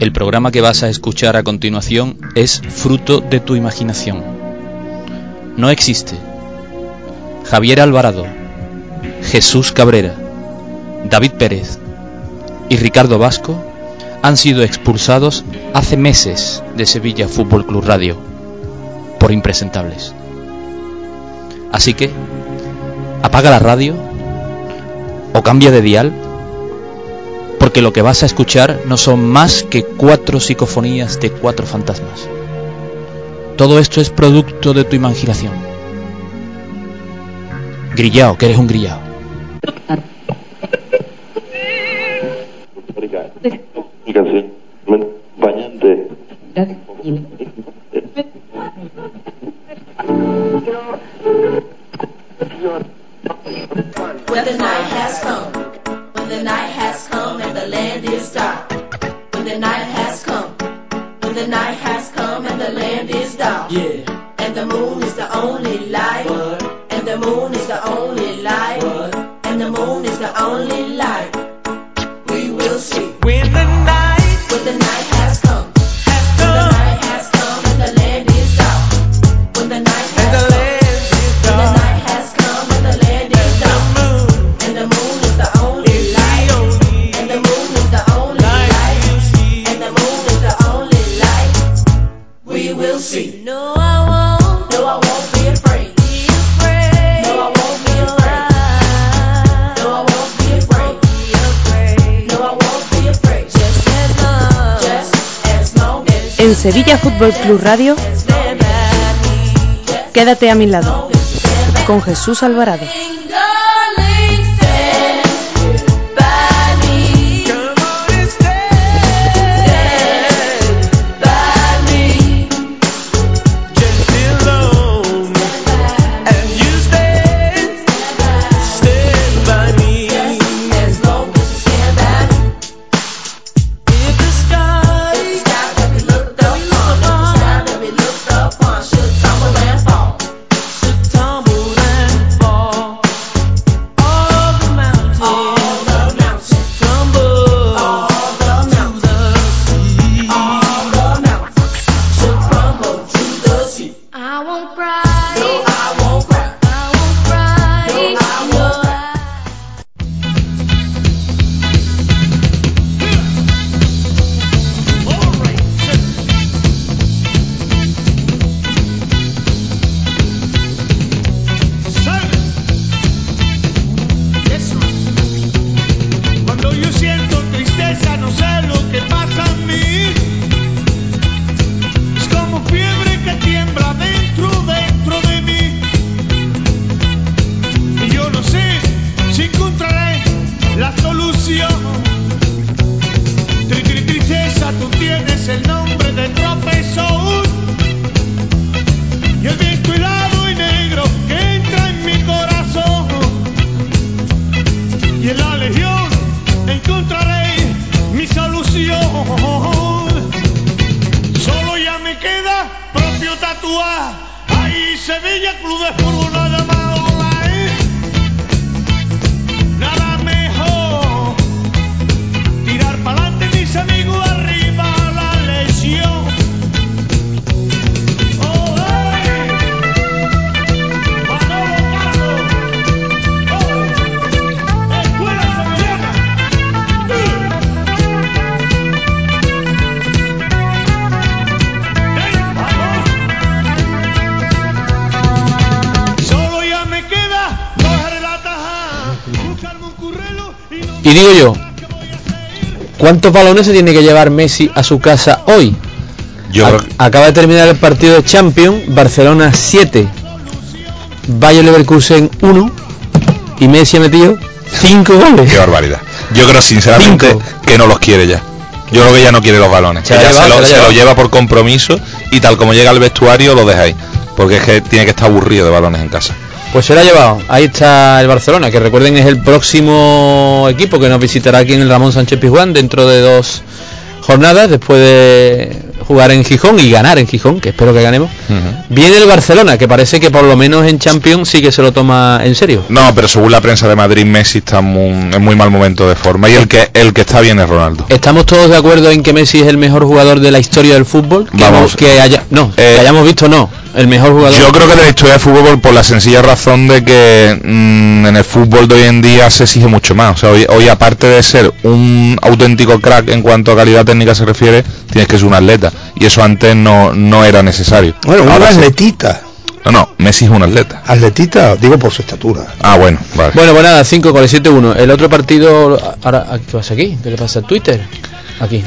El programa que vas a escuchar a continuación es fruto de tu imaginación. No existe. Javier Alvarado, Jesús Cabrera, David Pérez y Ricardo Vasco han sido expulsados hace meses de Sevilla Fútbol Club Radio por impresentables. Así que, apaga la radio o cambia de dial, porque lo que vas a escuchar no son más que cuatro psicofonías de cuatro fantasmas. Todo esto es producto de tu imaginación. Grillao, que eres un grillao. When the night has come, when the night has come and the land is dark. When the night has come, when the night has come and the land is dark. Yeah. And the moon is the only light. What? And the moon is the only light. What? And the moon is the only light. We will see. When the night When the night En Sevilla Fútbol Club Radio, quédate a mi lado, con Jesús Alvarado. ¿Cuántos balones se tiene que llevar Messi a su casa hoy? Yo Ac- creo que- Acaba de terminar el partido de Champions, Barcelona 7, Bayer Leverkusen 1 y Messi ha metido 5 goles. Qué barbaridad. Yo creo sinceramente Cinco. que no los quiere ya. Yo creo que ya no quiere los balones. Se Que la ya ha se, lo, se lo lleva por compromiso y tal como llega al vestuario lo dejáis. Porque es que tiene que estar aburrido de balones en casa. Pues se lo ha llevado. Ahí está el Barcelona, que recuerden es el próximo equipo que nos visitará aquí en el Ramón Sánchez Pizjuán dentro de dos jornadas, después de jugar en Gijón y ganar en Gijón, que espero que ganemos. Viene el Barcelona, que parece que por lo menos en Champions sí que se lo toma en serio. No, pero según la prensa de Madrid, Messi está muy- en muy mal momento de forma. Y el que el que está bien es Ronaldo. ¿Estamos todos de acuerdo en que Messi es el mejor jugador de la historia del fútbol? Que, Vamos. que haya, no, que hayamos visto no, el mejor jugador. Yo creo que de la historia del fútbol por la sencilla razón de que mm, en el fútbol de hoy en día se exige mucho más. O sea, hoy, hoy aparte de ser un auténtico crack en cuanto a calidad técnica se refiere, tienes que ser un atleta. Y eso antes no, no era necesario. Bueno, un atletita. No, no, Messi es un atleta. Atletita, digo por su estatura. Ah, bueno, vale. Bueno, pues nada, 5 con el 7-1. El otro partido, ahora, ¿qué pasa aquí? ¿Qué le pasa a Twitter? Aquí.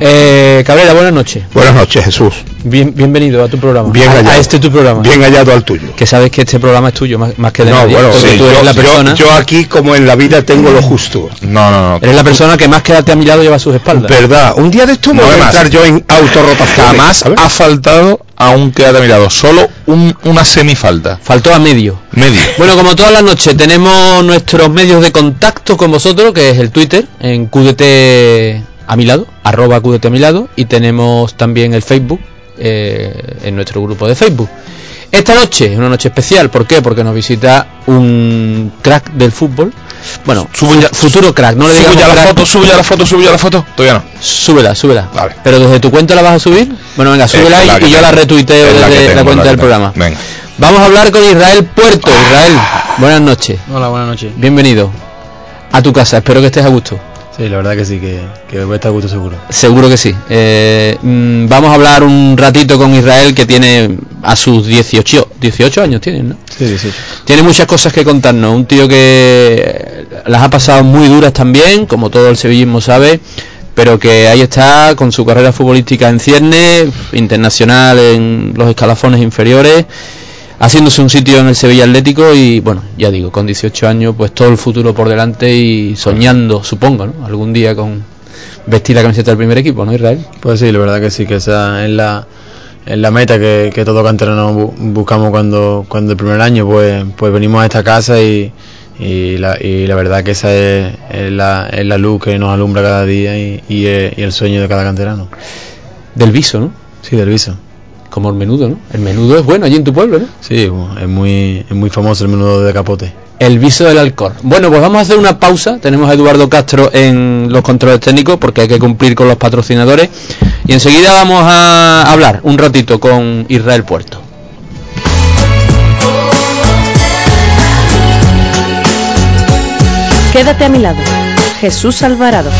Eh, Cabrera, buenas noches. Buenas noches, Jesús. Bien, bienvenido a tu programa. Bien a, hallado. a este tu programa. Bien hallado al tuyo. Que sabes que este programa es tuyo, más, más que de No, nadie, bueno, sí, tú eres yo, la persona, yo aquí, como en la vida, tengo lo justo. No, no, no. eres la persona que más quédate a mi lado lleva a sus espaldas. Verdad, un día de esto me No, voy a entrar yo en autorrotación. Jamás ha faltado a un quédate mirado. Solo un- una semifalta. Faltó a medio. Medio. Bueno, como todas las noches, tenemos nuestros medios de contacto con vosotros, que es el Twitter, en QDT a mi lado, arroba QDT a mi lado, y tenemos también el Facebook, eh, en nuestro grupo de Facebook. Esta noche es una noche especial, ¿por qué? Porque nos visita un crack del fútbol. Bueno, Subo ya- futuro crack, no le Subo digamos ya la crack. foto, subo ya la foto, subo ya la foto. Todavía no. Súbela, súbela. Vale. Pero desde tu cuenta la vas a subir. Bueno, venga, súbela y, yo la retuiteo Es desde la, tengo, cuenta la del programa. Venga. Vamos a hablar con Israel Puerto. Israel, buenas noches. Hola, buenas noches. Bienvenido a tu casa. Espero que estés a gusto. Sí, la verdad que sí, que, que voy a estar a gusto seguro. Seguro que sí. Eh, mm, vamos a hablar un ratito con Israel que tiene a sus 18, 18 años, tiene, ¿no? Sí, sí, sí. Tiene muchas cosas que contarnos. Un tío que las ha pasado muy duras también, como todo el sevillismo sabe, pero que ahí está con su carrera futbolística en cierne, internacional en los escalafones inferiores, haciéndose un sitio en el Sevilla Atlético y bueno, ya digo, con 18 años, pues todo el futuro por delante y soñando, supongo, ¿no? Algún día con vestir la camiseta del primer equipo, ¿no, Israel? Pues sí, la verdad que sí, que esa es la, es la meta que, que todo canterano bu- buscamos cuando, cuando el primer año, pues, pues venimos a esta casa y, y, la, y la verdad que esa es, es la, es la luz que nos alumbra cada día y, y el sueño de cada canterano. Del viso, ¿no? Sí, del viso. Como el menudo, ¿no? El menudo es bueno allí en tu pueblo, ¿no? Sí, es muy, es muy famoso el menudo de capote. El viso del Alcor. Bueno, pues vamos a hacer una pausa. Tenemos a Eduardo Castro en los controles técnicos porque hay que cumplir con los patrocinadores. Y enseguida vamos a hablar un ratito con Israel Puerto. Quédate a mi lado. Jesús Alvarado.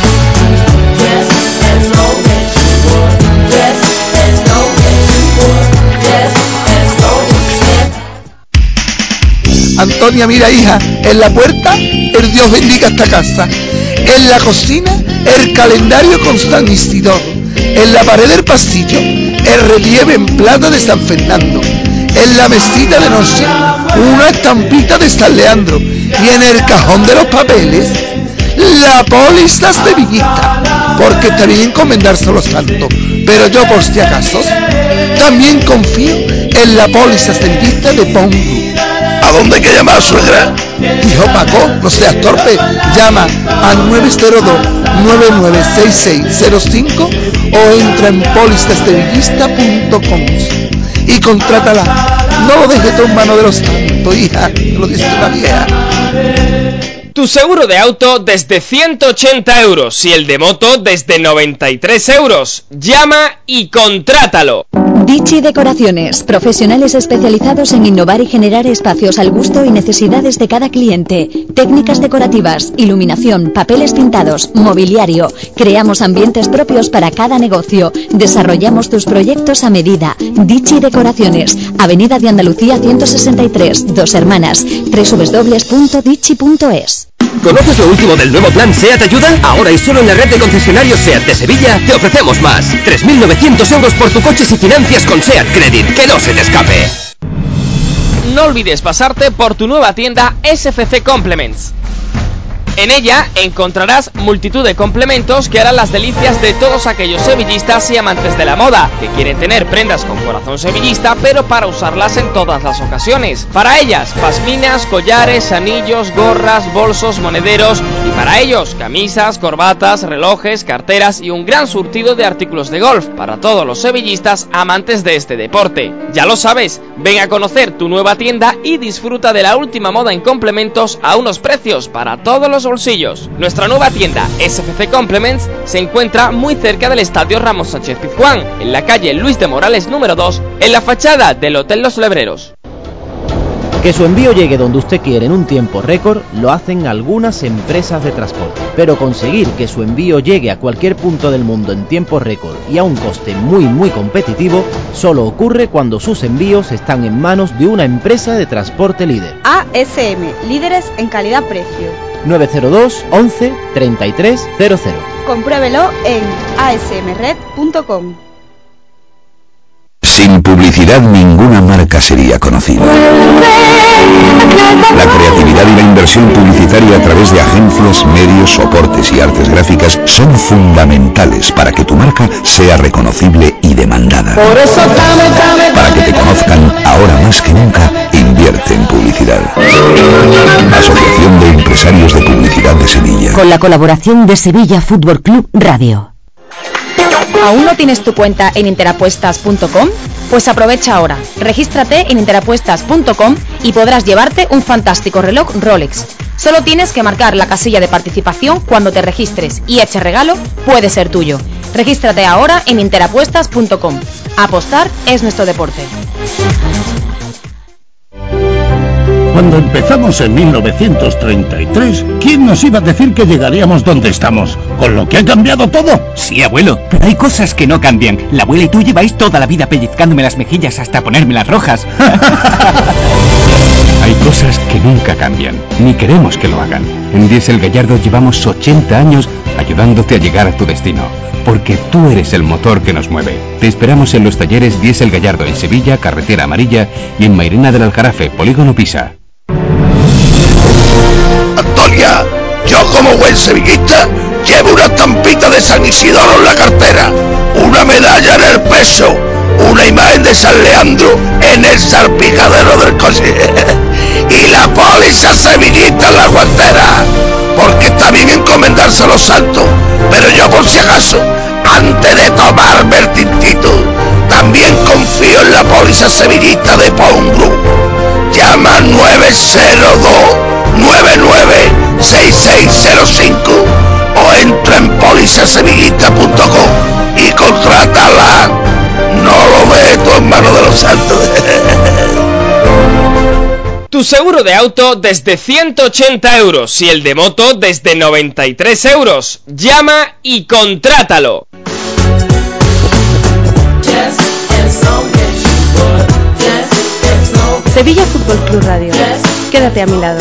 Antonia, mira hija, en la puerta el Dios bendiga esta casa. En la cocina el calendario con San Isidoro. En la pared del pasillo el relieve en plata de San Fernando. En la mesita de noche una estampita de San Leandro. Y en el cajón de los papeles la póliza sevillista. Porque está bien encomendarse a los santos. Pero yo por si acaso también confío en la póliza sevillista de Pongo. ¿A dónde hay que llamar, suegra? Hijo Paco, no seas torpe. Llama al 902-996605 o entra en polizasevillista.com y contrátala. No lo dejes en mano de los santos, hija. Lo dice una vieja. Tu seguro de auto desde 180 euros y el de moto desde 93 euros. Llama y contrátalo. Dichi Decoraciones, profesionales especializados en innovar y generar espacios al gusto y necesidades de cada cliente. Técnicas decorativas, iluminación, papeles pintados, mobiliario. Creamos ambientes propios para cada negocio. Desarrollamos tus proyectos a medida. Dichi Decoraciones, Avenida de Andalucía 163, Dos Hermanas, www.dichi.es. ¿Conoces lo último del nuevo plan SEAT Ayuda? Ahora y solo en la red de concesionarios SEAT de Sevilla te ofrecemos más. 3.900 euros por tu coche si financias con SEAT Credit. Que no se te escape. No olvides pasarte por tu nueva tienda SFC Complements. En ella encontrarás multitud de complementos que harán las delicias de todos aquellos sevillistas y amantes de la moda, que quieren tener prendas con corazón sevillista, pero para usarlas en todas las ocasiones. Para ellas, pasminas, collares, anillos, gorras, bolsos, monederos y para ellos, camisas, corbatas, relojes, carteras y un gran surtido de artículos de golf para todos los sevillistas amantes de este deporte. Ya lo sabes, ven a conocer tu nueva tienda y disfruta de la última moda en complementos a unos precios para todos los bolsillos. Nuestra nueva tienda SFC Complements se encuentra muy cerca del Estadio Ramos Sánchez Pizjuán, en la calle Luis de Morales número 2, en la fachada del Hotel Los Lebreros. Que su envío llegue donde usted quiere en un tiempo récord lo hacen algunas empresas de transporte. Pero conseguir que su envío llegue a cualquier punto del mundo en tiempo récord y a un coste muy muy competitivo solo ocurre cuando sus envíos están en manos de una empresa de transporte líder. ASM, líderes en calidad-precio. 902 11 33 00. Compruébelo en asmred.com. Sin publicidad ninguna marca sería conocida. La creatividad y la inversión publicitaria a través de agencias, medios, soportes y artes gráficas son fundamentales para que tu marca sea reconocible y demandada. Para que te conozcan ahora más que nunca, invierte en publicidad. Asociación de Empresarios de Publicidad de Sevilla. Con la colaboración de Sevilla Fútbol Club Radio. ¿Aún no tienes tu cuenta en interapuestas.com? Pues aprovecha ahora. Regístrate en interapuestas.com y podrás llevarte un fantástico reloj Rolex. Solo tienes que marcar la casilla de participación cuando te registres y ese regalo puede ser tuyo. Regístrate ahora en interapuestas.com. Apostar es nuestro deporte. Cuando empezamos en 1933, ¿quién nos iba a decir que llegaríamos donde estamos? ¿Con lo que ha cambiado todo? Sí, abuelo, pero hay cosas que no cambian. La abuela y tú lleváis toda la vida pellizcándome las mejillas hasta ponerme las rojas. Hay cosas que nunca cambian, ni queremos que lo hagan. En Diesel Gallardo llevamos 80 años ayudándote a llegar a tu destino, porque tú eres el motor que nos mueve. Te esperamos en los talleres Diesel Gallardo en Sevilla, Carretera Amarilla y en Mairena del Aljarafe, Polígono Pisa. Antonia, yo como buen sevillista llevo una estampita de San Isidoro en la cartera, una medalla en el peso, una imagen de San Leandro en el salpicadero del coche y la póliza sevillista en la guantera, porque está bien encomendarse a los santos, pero yo por si acaso, antes de tomarme el tintito, también confío en la póliza sevillista de Paun Group. Llama 902 996605 o entra en polisasevillista.com y contrátala. No lo meto en manos de los santos. Tu seguro de auto desde 180 euros y el de moto desde 93 euros. Llama y contrátalo. Sevilla Fútbol Club Radio. Quédate a mi lado.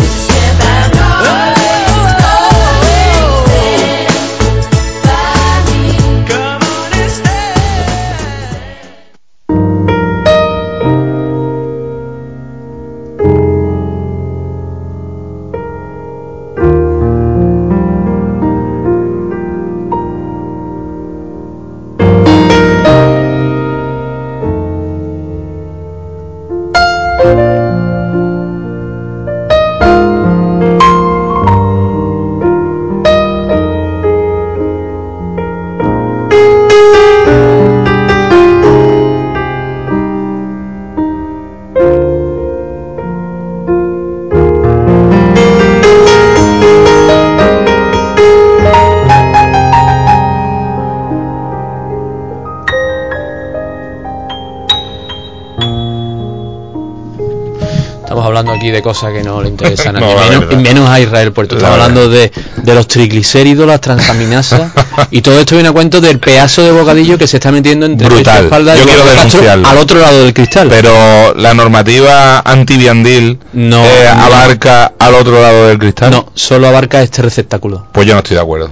Cosas que no le interesan a No, menos, verdad. y menos a Israel Puerto. La Estamos hablando de, de los triglicéridos, las transaminasas Y todo esto viene a cuento del pedazo de bocadillo que se está metiendo entre Brutal. espalda Yo quiero denunciarlo. al otro lado del cristal. Pero la normativa antiviandil No, eh, no. abarca al otro lado del cristal. No, solo abarca este receptáculo. Pues yo no estoy de acuerdo.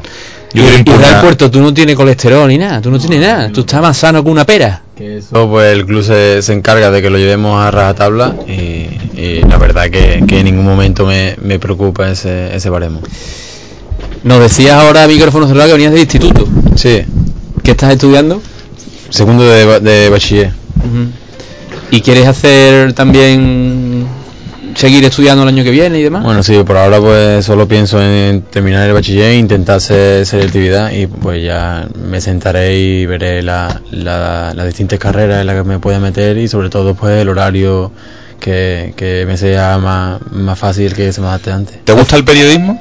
Yo y, Israel Puerto, tú no tienes colesterol ni nada, tú no tienes nada, tú estás más sano que una pera. Eso, pues el club se, se encarga de que lo llevemos a rajatabla y, y la verdad que, que en ningún momento me, me preocupa ese, ese baremo. Nos decías ahora a micrófono cerrado que venías de instituto. Sí, ¿Qué estás estudiando? segundo de, de bachiller. ¿Y quieres hacer también seguir estudiando el año que viene y demás? Bueno, sí, por ahora pues solo pienso en terminar el bachiller e intentar hacer selectividad y pues ya me sentaré y veré la- la- las distintas carreras en las que me pueda meter y sobre todo pues el horario que, que me sea más, más fácil que se me adapte antes. ¿Te gusta el periodismo?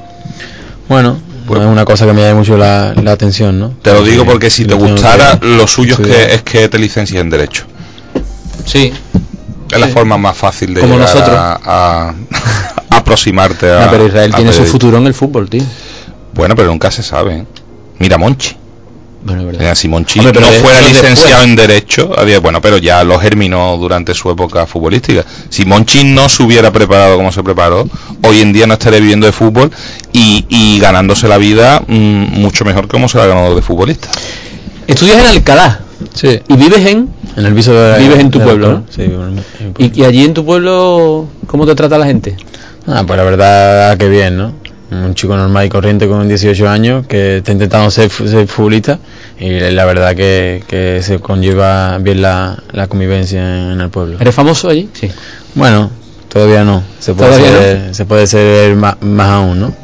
Bueno, no es una cosa que me llame mucho la, la atención, ¿no? Te lo digo porque si te gustara, que lo suyo es que, es que te licencies en Derecho. Sí. Es la forma más fácil de Como llegar nosotros. a, aproximarte a. Ah, pero Israel a tiene su futuro en el fútbol, tío. Bueno, pero nunca se sabe. ¿eh? Mira Monchi. Bueno, es verdad. Mira, si Monchi Hombre, pero no de- fuera licenciado después. en Derecho, había, bueno, pero ya lo germinó durante su época futbolística. Si Monchi no se hubiera preparado como se preparó, hoy en día no estaría viviendo de fútbol y, y ganándose la vida mm, mucho mejor que como se la ha ganado de futbolista. Estudias en Alcalá. Sí. ¿Y vives en? En el viso de Vives en tu de- pueblo, ¿no? Sí, vivo en mi- en mi pueblo. ¿Y, y allí en tu pueblo cómo te trata la gente? Ah, pues la verdad que bien, ¿no? Un chico normal y corriente con 18 años que está intentando ser, fu- ser futbolista y la verdad que, que se conlleva bien la, la convivencia en el pueblo. ¿Eres famoso allí? Sí. Bueno, todavía no. Se puede, ¿Todavía ser, se puede ser más, más aún, ¿no?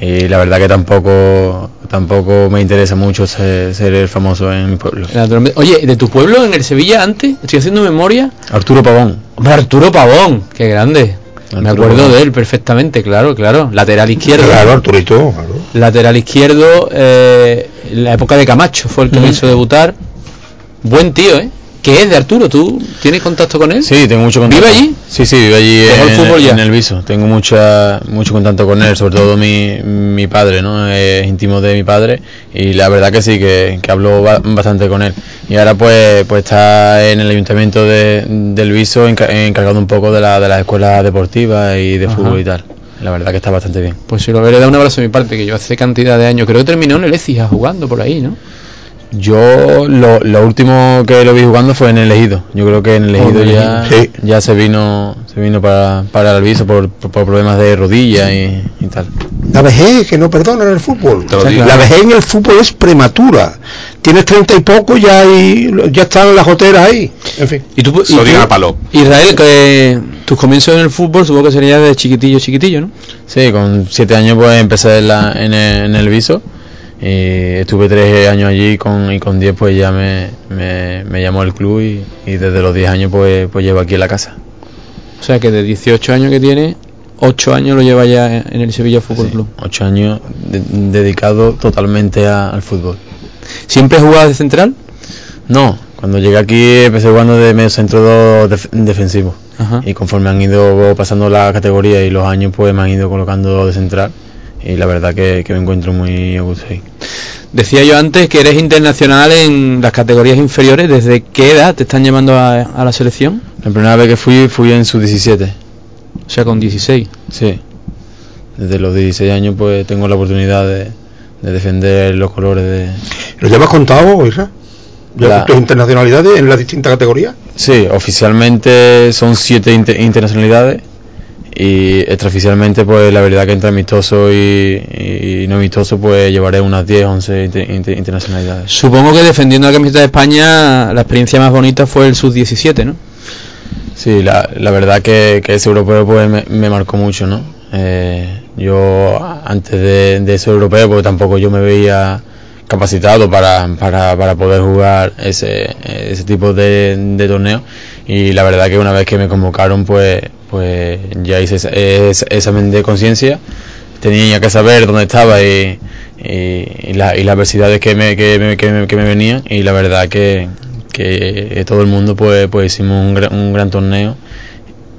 Y la verdad que tampoco tampoco me interesa mucho ser, ser el famoso en mi pueblo. Oye, de tu pueblo en el Sevilla antes, estoy haciendo memoria. Arturo Pavón. Hombre, Arturo Pavón, qué grande. Me acuerdo de él perfectamente, claro, claro. Lateral izquierdo. Claro, Arturito, claro. Lateral izquierdo, eh, en la época de Camacho fue el que me hizo debutar. Buen tío, ¿eh? ¿Qué es de Arturo? ¿Tú tienes contacto con él? Sí, tengo mucho contacto. ¿Vive allí? Sí, sí, vive allí ¿Dejó en, el fútbol ya? en el viso. Tengo mucha, mucho contacto con él, sobre todo mi, mi padre, ¿no? Es íntimo de mi padre y la verdad que sí, que, que hablo ba- bastante con él. Y ahora pues, pues está en el ayuntamiento de, del viso enca- encargado un poco de, la, de las escuelas deportivas y de Ajá. fútbol y tal. La verdad que está bastante bien. Pues si lo veré, da un abrazo de mi parte, que yo hace cantidad de años, creo que terminó en el Ecija jugando por ahí, ¿no? Yo lo, lo último que lo vi jugando fue en el Ejido. Yo creo que en el Oh, Ejido en el ya. Sí. ya se vino se vino para, para el viso por, por, por problemas de rodilla y, y tal. La vejez que no perdona en el fútbol. La vejez en el fútbol es prematura. Tienes treinta y poco ya hay, ya están las goteras ahí. En fin. ¿Y tú, y Se lo digan tú, a palo. Israel, que tus comienzos en el fútbol supongo que sería de chiquitillo, chiquitillo, ¿no? Sí, con siete años pues empecé en, la, en, el, en el viso y estuve tres años allí y con, y con diez pues ya me, me, me llamó el club y, y desde los diez años pues, pues llevo aquí en la casa. O sea que de 18 años que tiene, 8 años lo lleva ya en el Sevilla Fútbol Club. Ocho años de- dedicado totalmente a- al fútbol. ¿Siempre jugado de central? No, cuando llegué aquí empecé jugando de medio centro def- defensivo. Ajá. Y conforme han ido pasando la categoría y los años, pues me han ido colocando de central. Y la verdad que, que me encuentro muy a gusto ahí. Decía yo antes que eres internacional en las categorías inferiores. ¿Desde qué edad te están llamando a, a la selección? La primera vez que fui, fui en su 17. O sea, con 16. Sí. Desde los 16 años, pues tengo la oportunidad de, de defender los colores de. ¿Lo llevas contado, Isra? ¿Ya La- tus internacionalidades en las distintas categorías? Sí, oficialmente son siete inter- internacionalidades y extraoficialmente pues la verdad que entre amistoso y, y no amistoso pues llevaré unas 10, 11 inter- inter- internacionalidades. Supongo que defendiendo la camiseta de España, la experiencia más bonita fue el sub-17, ¿no? Sí, la, la verdad que, que ese europeo pues me, me marcó mucho, ¿no? Eh, yo antes de, de ese europeo pues tampoco yo me veía capacitado para, para, para poder jugar ese, ese tipo de, de torneo y la verdad que una vez que me convocaron pues, pues ya hice ese, examen de conciencia tenía que saber dónde estaba y, y, y la- y las adversidades que me, que, me, que, me, que me venían y la verdad que, que todo el mundo pues, pues hicimos un, gran- un gran torneo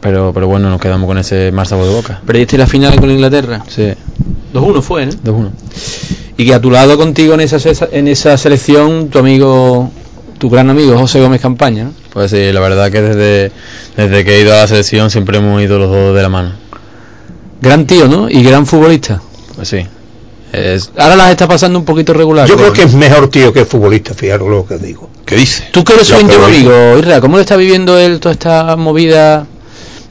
pero pero bueno, nos quedamos con ese mal sabor de boca. ¿Perdiste la final con Inglaterra? Sí. 2-1 fue, ¿no? 2-1. Y que a tu lado contigo en esa, en esa selección, tu amigo, tu gran amigo José Gómez Campaña, ¿no? Pues sí, la verdad que desde, desde que he ido a la selección siempre hemos ido los dos de la mano. Gran tío, ¿no? Y gran futbolista. Pues sí. Es, Ahora las está pasando un poquito regular. Yo creo que es mejor tío que futbolista, fijaros lo que digo. ¿Qué dice? Tú que eres su Lo íntimo amigo, Irra, ¿cómo le está viviendo él toda esta movida?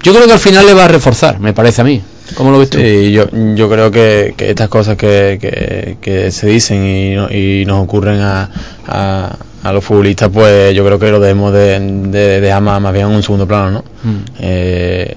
Yo creo que al final le va a reforzar, me parece a mí. ¿Cómo lo ves tú? Sí, yo, yo creo que, que estas cosas que, que, que se dicen y, no- y nos ocurren a, a, a los futbolistas, pues yo creo que lo debemos de, de dejar más, más bien en un segundo plano, ¿no? Mm. Eh,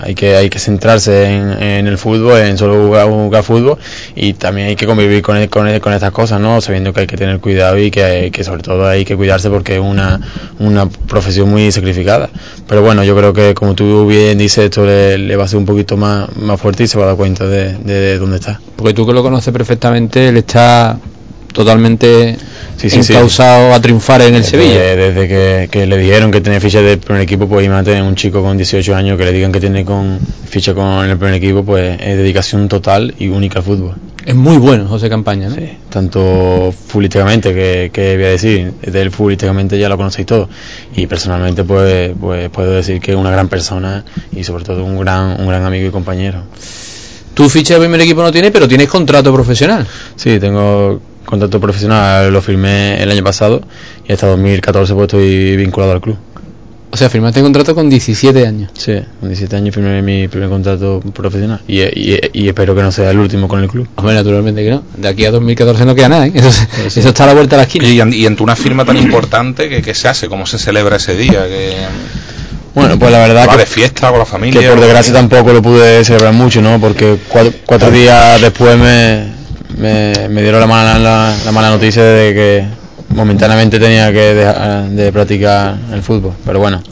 hay que hay que centrarse en, en el fútbol, en solo jugar, jugar fútbol y también hay que convivir con, con, con estas cosas, ¿no? Sabiendo que hay que tener cuidado y que, que sobre todo hay que cuidarse porque es una, una profesión muy sacrificada. Pero bueno, yo creo que como tú bien dices, esto le, le va a hacer un poquito más, más fuerte y se va a dar cuenta de, de dónde está. Porque tú que lo conoces perfectamente, él está totalmente Sí, sí, sí. encausado a triunfar en el Desde- Sevilla. Desde que, que le dijeron que tenía ficha del primer equipo, pues imagínate un chico con 18 años que le digan que tiene con ficha con el primer equipo, pues es dedicación total y única al fútbol. Es muy bueno José Campaña, ¿no? Tanto futbolísticamente, que, que voy a decir, de él futbolísticamente ya lo conocéis todo. Y personalmente, pues, pues puedo decir que es una gran persona y sobre todo un gran, un gran amigo y compañero. Tú ficha de primer equipo no tienes, pero tienes contrato profesional. Sí, tengo contrato profesional, lo firmé el año pasado y hasta 2014 pues estoy vinculado al club. O sea, firmaste contrato con 17 años. Sí, con 17 años firmé mi primer contrato profesional y, y- y espero que no sea el último con el club. Hombre, naturalmente que no. De aquí a 2014 no queda nada, ¿eh? Eso, eso está a la vuelta de la esquina. Y, en- y ante una firma tan importante, ¿qué, qué se hace? ¿Cómo se celebra ese día? ¿Qué- Bueno, pues la verdad ¿Va que, de fiesta con la familia? que por desgracia tampoco lo pude celebrar mucho, ¿no? Porque cuatro, cuatro días después me, me, me dieron la mala, la, la mala noticia de que momentáneamente tenía que dejar de practicar el fútbol. Pero bueno,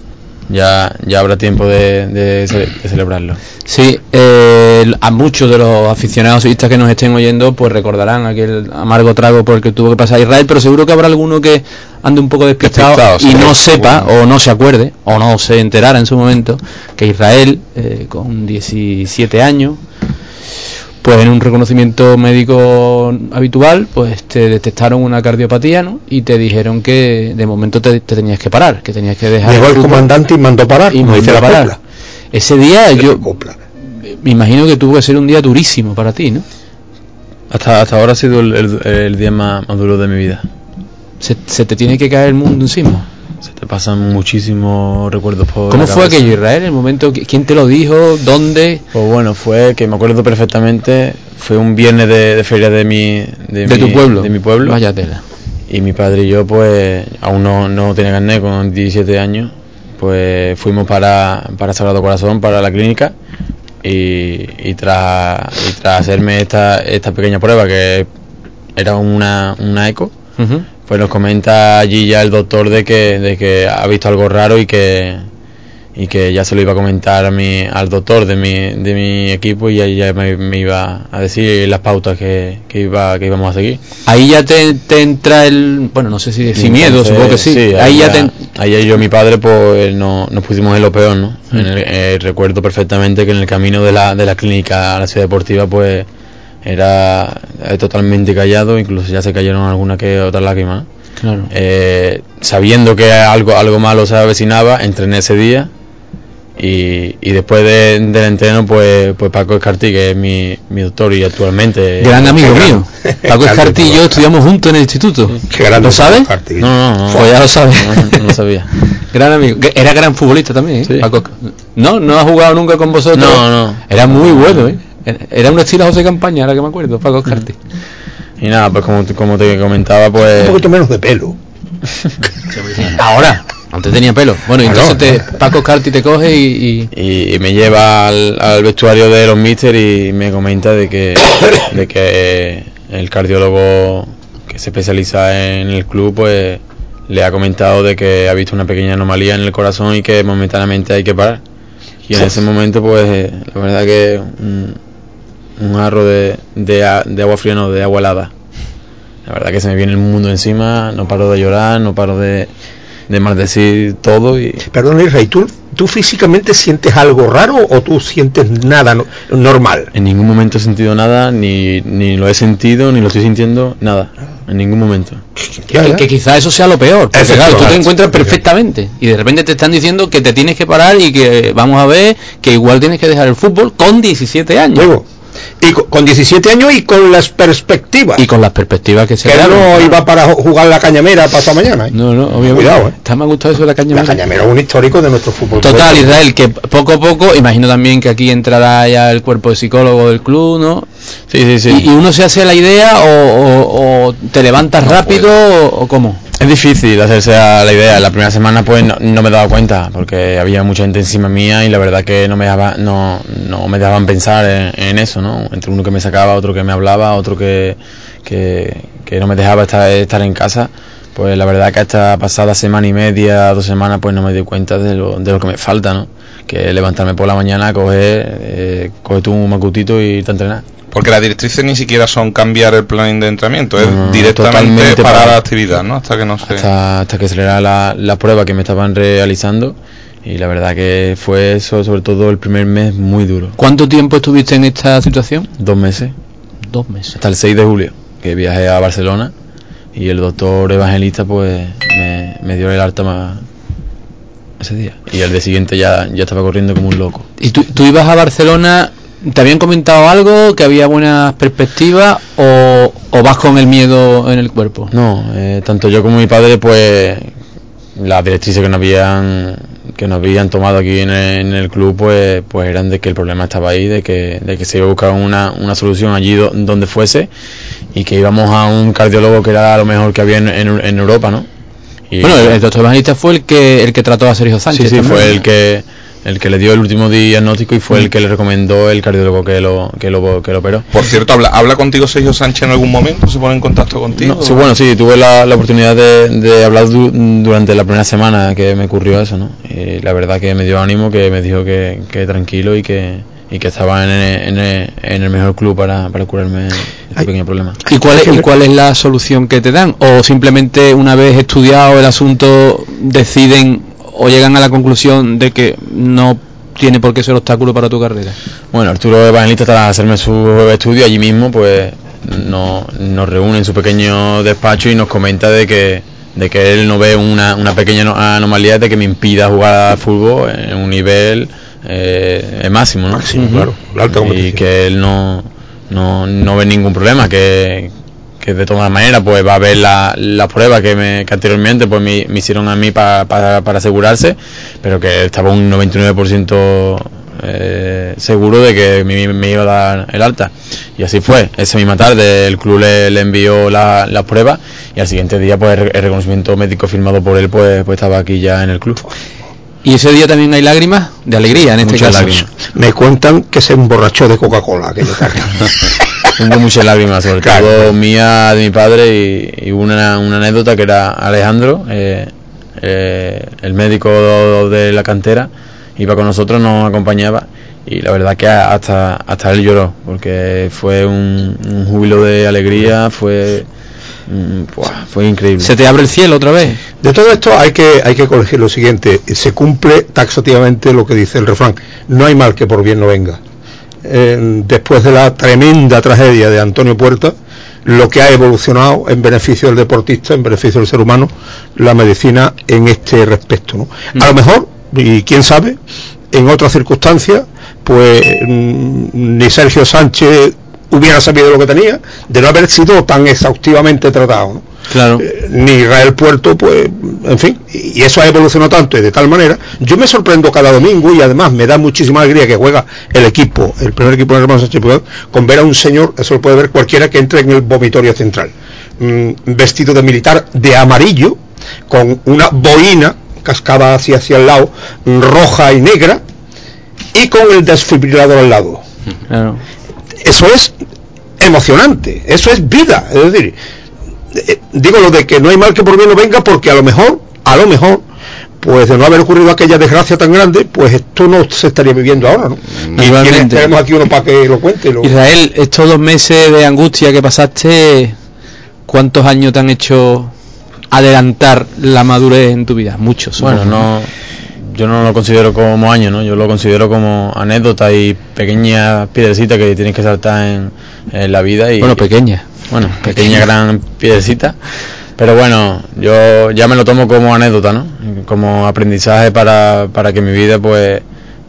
ya, ya habrá tiempo de, de ce- de celebrarlo. Sí, eh, a muchos de los aficionados sevillistas que nos estén oyendo, pues recordarán aquel amargo trago por el que tuvo que pasar Israel, pero seguro que habrá alguno que ande un poco despistado, Despistado, y sí. no sepa o no se acuerde o no se enterara en su momento que Israel, eh, con 17 años, pues en un reconocimiento médico habitual, pues te detectaron una cardiopatía, ¿no? Y te dijeron que de momento te, te tenías que parar, que tenías que dejar Llegó el comandante y mandó parar, y mandó la parar. copla. Ese día yo me imagino que tuvo que ser un día durísimo para ti, ¿no? Hasta, hasta ahora ha sido el, el- el día más, más duro de mi vida. Se, se te tiene que caer el mundo encima. Se te pasan muchísimos recuerdos por ¿Cómo la fue aquello, Israel? El momento, ¿quién te lo dijo? ¿Dónde? Pues bueno, fue que me acuerdo perfectamente, fue un viernes de, de feria de mi de, ¿De mi- tu pueblo? de mi pueblo. Vaya tela. Y mi padre y yo pues aún no, no tenía carnet con 17 años, pues fuimos para, para Sagrado Corazón, para la clínica y, y tras, y tras hacerme esta, esta pequeña prueba que era una, una eco. Pues nos comenta allí ya el doctor de que, de que ha visto algo raro y que y que ya se lo iba a comentar a mi, al doctor de mi, de mi equipo y ahí ya me, me iba a decir las pautas que, que iba que íbamos a seguir. Ahí ya te, te entra el. Bueno, no sé si sin miedo, supongo que sí. ahí ya te. ahí yo y mi padre pues no, nos pusimos en lo peor, ¿no? Mm. En el- eh, recuerdo perfectamente que en el camino de la, de la clínica a la ciudad deportiva pues era eh, totalmente callado, incluso ya se cayeron algunas que otras lágrimas. Claro. Eh, sabiendo que algo, algo malo se avecinaba, entrené ese día y, y después de- del entreno pues, pues Paco Escartí, que es mi, mi doctor y actualmente... Gran amigo mío. Paco Escarti y yo estudiamos juntos en el instituto. ¿Lo sabes? No, no, no. Pues ya lo sabes. No, no lo sabía. gran amigo. Era gran futbolista también, ¿eh? Paco. No, no ha jugado nunca con vosotros. No, no. Era muy bueno, ¿eh? Era un estilo José Campaña, ahora que me acuerdo, Paco Escarti. Y nada, pues como, como te comentaba, pues... Un poquito menos de pelo. Ahora, antes tenía pelo. Bueno, y entonces te, Paco Escarti te coge y, y, y me lleva al, al vestuario de los míster y me comenta de que, de que el cardiólogo que se especializa en el club pues le ha comentado de que ha visto una pequeña anomalía en el corazón y que momentáneamente hay que parar. Y en ese momento pues eh, la verdad que un, un jarro de, de, a- de agua fría, no, de agua helada. La verdad que se me viene el mundo encima, no paro de llorar, no paro de, de maldecir todo y... Perdón, Israel, ¿tú ¿tú físicamente sientes algo raro o tú sientes nada no- normal? En ningún momento he sentido nada, ni, ni lo he sentido, ni lo estoy sintiendo, nada. En ningún momento. Que, que quizás eso sea lo peor. Porque claro, tú te encuentras perfectamente y de repente te están diciendo que te tienes que parar y que vamos a ver que igual tienes que dejar el fútbol con 17 años. Luego, y co- con 17 años y con las perspectivas. Y con las perspectivas que se que no iba para ju- jugar la cañamera pasado mañana. ¿eh? No, no, obviamente. Cuidado, ¿eh? Está me ha gustado eso de la cañamera. La cañamera es un histórico de nuestro fútbol. Total, Israel, que poco a poco, imagino también que aquí entrará ya el cuerpo de psicólogo del club, ¿no? Sí, sí, sí. Y, y uno se hace la idea o, o- o te levantas rápido o, o cómo. Es difícil hacerse a la idea. La primera semana pues no, no me daba cuenta porque había mucha gente encima mía y la verdad que no me daba, no, no me dejaban pensar en, en eso, ¿no? Entre uno que me sacaba, otro que me hablaba, otro que, que, no me dejaba estar, estar en casa. Pues la verdad que hasta pasada semana y media, dos semanas, pues no me di cuenta de lo, de lo que me falta, ¿no? Que levantarme por la mañana, coger, eh, coger tú un macutito y a entrenar. Porque las directrices ni siquiera son cambiar el plan de entrenamiento, es No, directamente parar para- la actividad, ¿no? Hasta que no se... hasta, hasta que saliera la, la prueba que me estaban realizando y la verdad que fue eso, sobre todo el primer mes muy duro. ¿Cuánto tiempo estuviste en esta situación? Dos meses, Dos meses. hasta el 6 de julio, que viajé a Barcelona y el doctor evangelista pues me, me dio el alta más ese día y al día siguiente ya, ya estaba corriendo como un loco. ¿Y tú, tú ibas a Barcelona? ¿Te habían comentado algo? ¿Que había buenas perspectivas? ¿O, o vas con el miedo en el cuerpo? No, eh, tanto yo como mi padre, pues las directrices que nos habían que nos habían tomado aquí en el, en el club, pues pues eran de que el problema estaba ahí, de que de que se iba a buscar una, una solución allí do- donde fuese y que íbamos a un cardiólogo que era lo mejor que había en, en- en Europa, ¿no? Y- Bueno, el, el doctor evangelista fue el que el que trató a Sergio Sánchez. sí, sí, también. fue el que el que le dio el último diagnóstico y fue el que le recomendó el cardiólogo que lo que lo que lo operó. Por cierto, ¿habla, ¿habla contigo Sergio Sánchez en algún momento? ¿Se pone en contacto contigo? No, sí, bueno, sí, tuve la, la oportunidad de, de hablar du- durante la primera semana que me ocurrió eso, ¿no? Y la verdad que me dio ánimo, que me dijo que, que tranquilo y que, y que estaba en el, en en el mejor club para, para curarme este pequeño problema. ¿Y cuál, es, ¿Y cuál es la solución que te dan? ¿O simplemente una vez estudiado el asunto deciden o llegan a la conclusión de que no tiene por qué ser obstáculo para tu carrera? Bueno, Arturo Evangelista tras hacerme su estudio allí mismo, pues no- nos reúne en su pequeño despacho y nos comenta de que de que él no ve una, una pequeña ano- anomalía de que me impida jugar al fútbol en un nivel eh, máximo, ¿no? Máximo, claro, la alta y que él no, no, no ve ningún problema, que, que de todas maneras pues va a ver la, la prueba que, me, que anteriormente pues me, me hicieron a mí pa- para para asegurarse, pero que estaba un 99% eh, seguro de que me, me iba a dar el alta. Y así fue. Esa misma tarde el club le, le envió la, la prueba y al siguiente día pues el, el reconocimiento médico firmado por él pues, pues estaba aquí ya en el club. ¿Y ese día también hay lágrimas? De alegría en este Muchas caso. lágrimas. Me cuentan que se emborrachó de Coca-Cola aquella tarde. Hubo muchas lágrimas, sobre todo mía, de mi padre, y, y una, una anécdota que era Alejandro, eh, eh, el médico de la cantera, iba con nosotros, nos acompañaba, y la verdad que hasta, hasta él lloró, porque fue un, un júbilo de alegría, fue, buah, fue increíble. ¿Se te abre el cielo otra vez? De todo esto hay que, hay que corregir lo siguiente. Se cumple taxativamente lo que dice el refrán. No hay mal que por bien no venga. Eh, después de la tremenda tragedia de Antonio Puerta, lo que ha evolucionado en beneficio del deportista, en beneficio del ser humano, la medicina en este respecto. ¿no? A lo mejor, y quién sabe, en otras circunstancias, pues mm, ni Sergio Sánchez hubiera sabido lo que tenía, de no haber sido tan exhaustivamente tratado. ¿no? Claro. ni Israel Puerto, pues, en fin, y eso ha evolucionado tanto y de tal manera. Yo me sorprendo cada domingo y además me da muchísima alegría que juega el equipo, el primer equipo de hermanos Sánchez con ver a un señor, eso lo puede ver cualquiera que entre en el vomitorio central, mm, vestido de militar de amarillo, con una boina cascada hacia, hacia el lado, roja y negra, y con el desfibrilador al lado Claro. eso es emocionante, eso es vida, es decir, eh, digo lo de que no hay mal que por bien no venga porque a lo mejor, a lo mejor, pues de no haber ocurrido aquella desgracia tan grande, pues esto no se estaría viviendo ahora, ¿no? Y tenemos aquí uno para que lo cuente. Lo... Israel, estos dos meses de angustia que pasaste, ¿cuántos años te han hecho adelantar la madurez en tu vida? Muchos. Bueno, supongo, no. Yo no lo considero como año, ¿no? Yo lo considero como anécdota y pequeñas piedrecitas que tienes que saltar en, en la vida y Bueno, pequeña. bueno, pequeña gran piedrecita. Pero bueno, yo ya me lo tomo como anécdota, ¿no? Como aprendizaje para, para que mi vida pues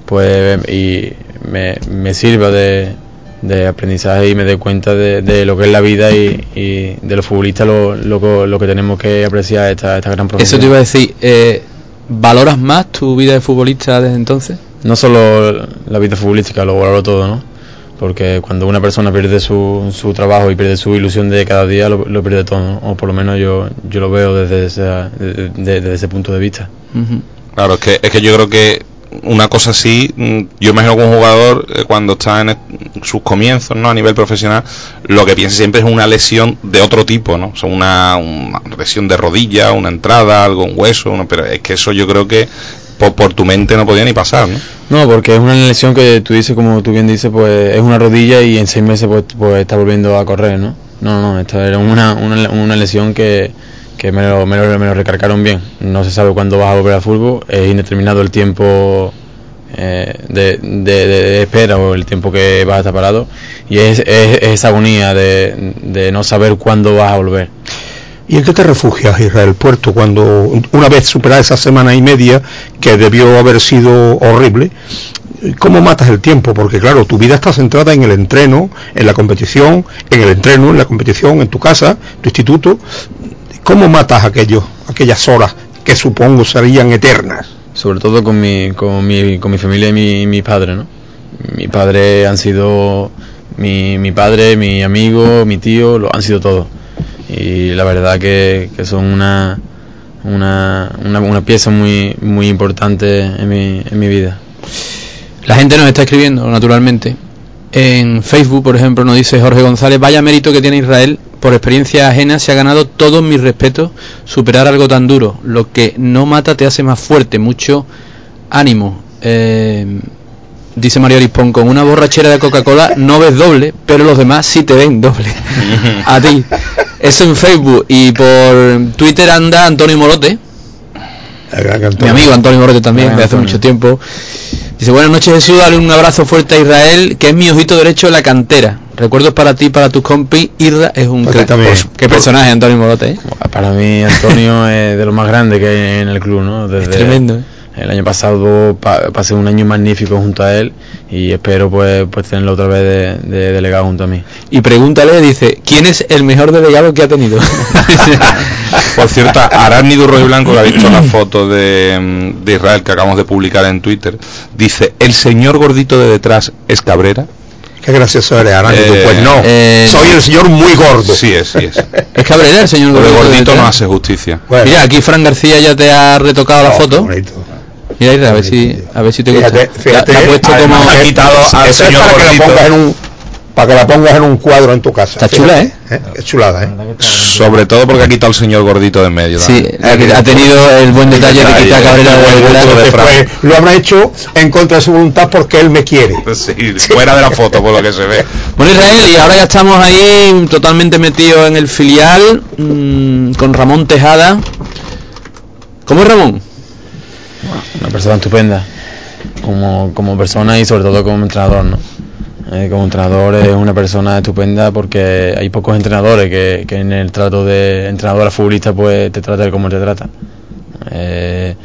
pues y me, me sirva de, de aprendizaje y me dé cuenta de, de lo que es la vida y, y de los futbolistas lo, lo, que- lo que tenemos que apreciar esta, esta gran profesión. Eso te iba a decir, eh, ¿valoras más tu vida de futbolista desde entonces? no solo la vida futbolística, lo valoro todo, ¿no? Porque cuando una persona pierde su, su trabajo y pierde su ilusión de cada día, lo, lo pierde todo, ¿no? o por lo menos yo, yo lo veo desde, esa- de- de- desde ese punto de vista. Claro, es que, es que yo creo que una cosa así, mm, yo imagino que un jugador eh, cuando está en sus comienzos, ¿no? A nivel profesional, lo que piensa siempre es una lesión de otro tipo, ¿no? O sea, una, una lesión de rodilla, una entrada, algo, un hueso, una- pero es que eso yo creo que por, por tu mente no podía ni pasar, ¿no? No, porque es una lesión que tú dices, como tú bien dices, pues es una rodilla y en seis meses pues, pues está volviendo a correr, ¿no? No, no, esta era una, una, una lesión que, que me, lo, me, recargaron bien. No se sabe cuándo vas a volver al fútbol, es indeterminado el tiempo eh, de, espera o el tiempo que vas a estar parado y es, es- es esa agonía de, de no saber cuándo vas a volver. ¿Y en qué te refugias, Israel Puerto, cuando una vez superada esa semana y media que debió haber sido horrible? ¿Cómo matas el tiempo? Porque claro, tu vida está centrada en el entreno, en la competición, en el entreno, en la competición, en tu casa, tu instituto. ¿Cómo matas aquello, aquellas horas que supongo serían eternas? sobre todo con mi, con mi, con mi familia y mi, mi padre, ¿no? Mi padre han sido mi, mi padre, mi amigo, mi tío, lo han sido todo. Y la verdad que, que son una, una, una, una pieza muy, muy importante en mi, en mi vida. La gente nos está escribiendo, naturalmente. En Facebook, por ejemplo, nos dice Jorge González, vaya mérito que tiene Israel, por experiencia ajena se ha ganado todos mis respetos, superar algo tan duro. Lo que no mata te hace más fuerte, mucho ánimo. Eh, dice Mario Lispón, con una borrachera de Coca-Cola no ves doble, pero los demás sí te ven doble. a ti. Eso en Facebook y por Twitter anda Antonio Morote. Mi amigo Antonio Morote también, de hace mucho tiempo. Dice, buenas noches Jesús, dale un abrazo fuerte a Israel, que es mi ojito derecho en la cantera. Recuerdos para ti, para tus compis, Irra es un crack. también. Pues, Qué personaje Antonio Morote, ¿eh? Para mí Antonio es de lo más grande que hay en el club, ¿no? Desde tremendo, ¿eh? El año pasado pa- pasé un año magnífico junto a él y espero pues, pues tenerlo otra vez de, de delegado junto a mí. Y pregúntale, dice, ¿quién es el mejor delegado que ha tenido? Por cierto, Arácnido Rojo y Blanco, que ha visto la foto de, de Israel que acabamos de publicar en Twitter, dice, ¿el señor gordito de detrás es Cabrera? Qué gracioso eres, Arácnido. Eh, pues no, eh, soy el señor muy gordo. Sí es, sí es. es Cabrera el señor Pero el gordito gordito de no hace justicia. Mira, aquí Fran García ya te ha retocado la foto. Mira, a ver si, a ver si te gusta. Fíjate, fíjate, La- la ha puesto además, como... ha quitado al Eso señor para que la gordito. pongas en un, para que la pongas en un cuadro en tu casa. Está chula, ¿eh? Es chulada, ¿eh? Sobre todo porque ha quitado al señor gordito de en medio. Sí, también. ha, tenido el buen detalle de quitar a Cabrera de Buen gusto de Entonces, Fran. pues, lo habrá hecho en contra de su voluntad porque él me quiere. Sí, fuera de la foto, por lo que se ve. Bueno Israel, y ahora ya estamos ahí totalmente metidos en el filial mm, con Ramón Tejada. ¿Cómo es Ramón? Una persona estupenda como, como persona y sobre todo como entrenador, ¿no? Eh, como entrenador es una persona estupenda porque hay pocos entrenadores que, que en el trato de entrenador a futbolista pues te trata como te trata. Eh,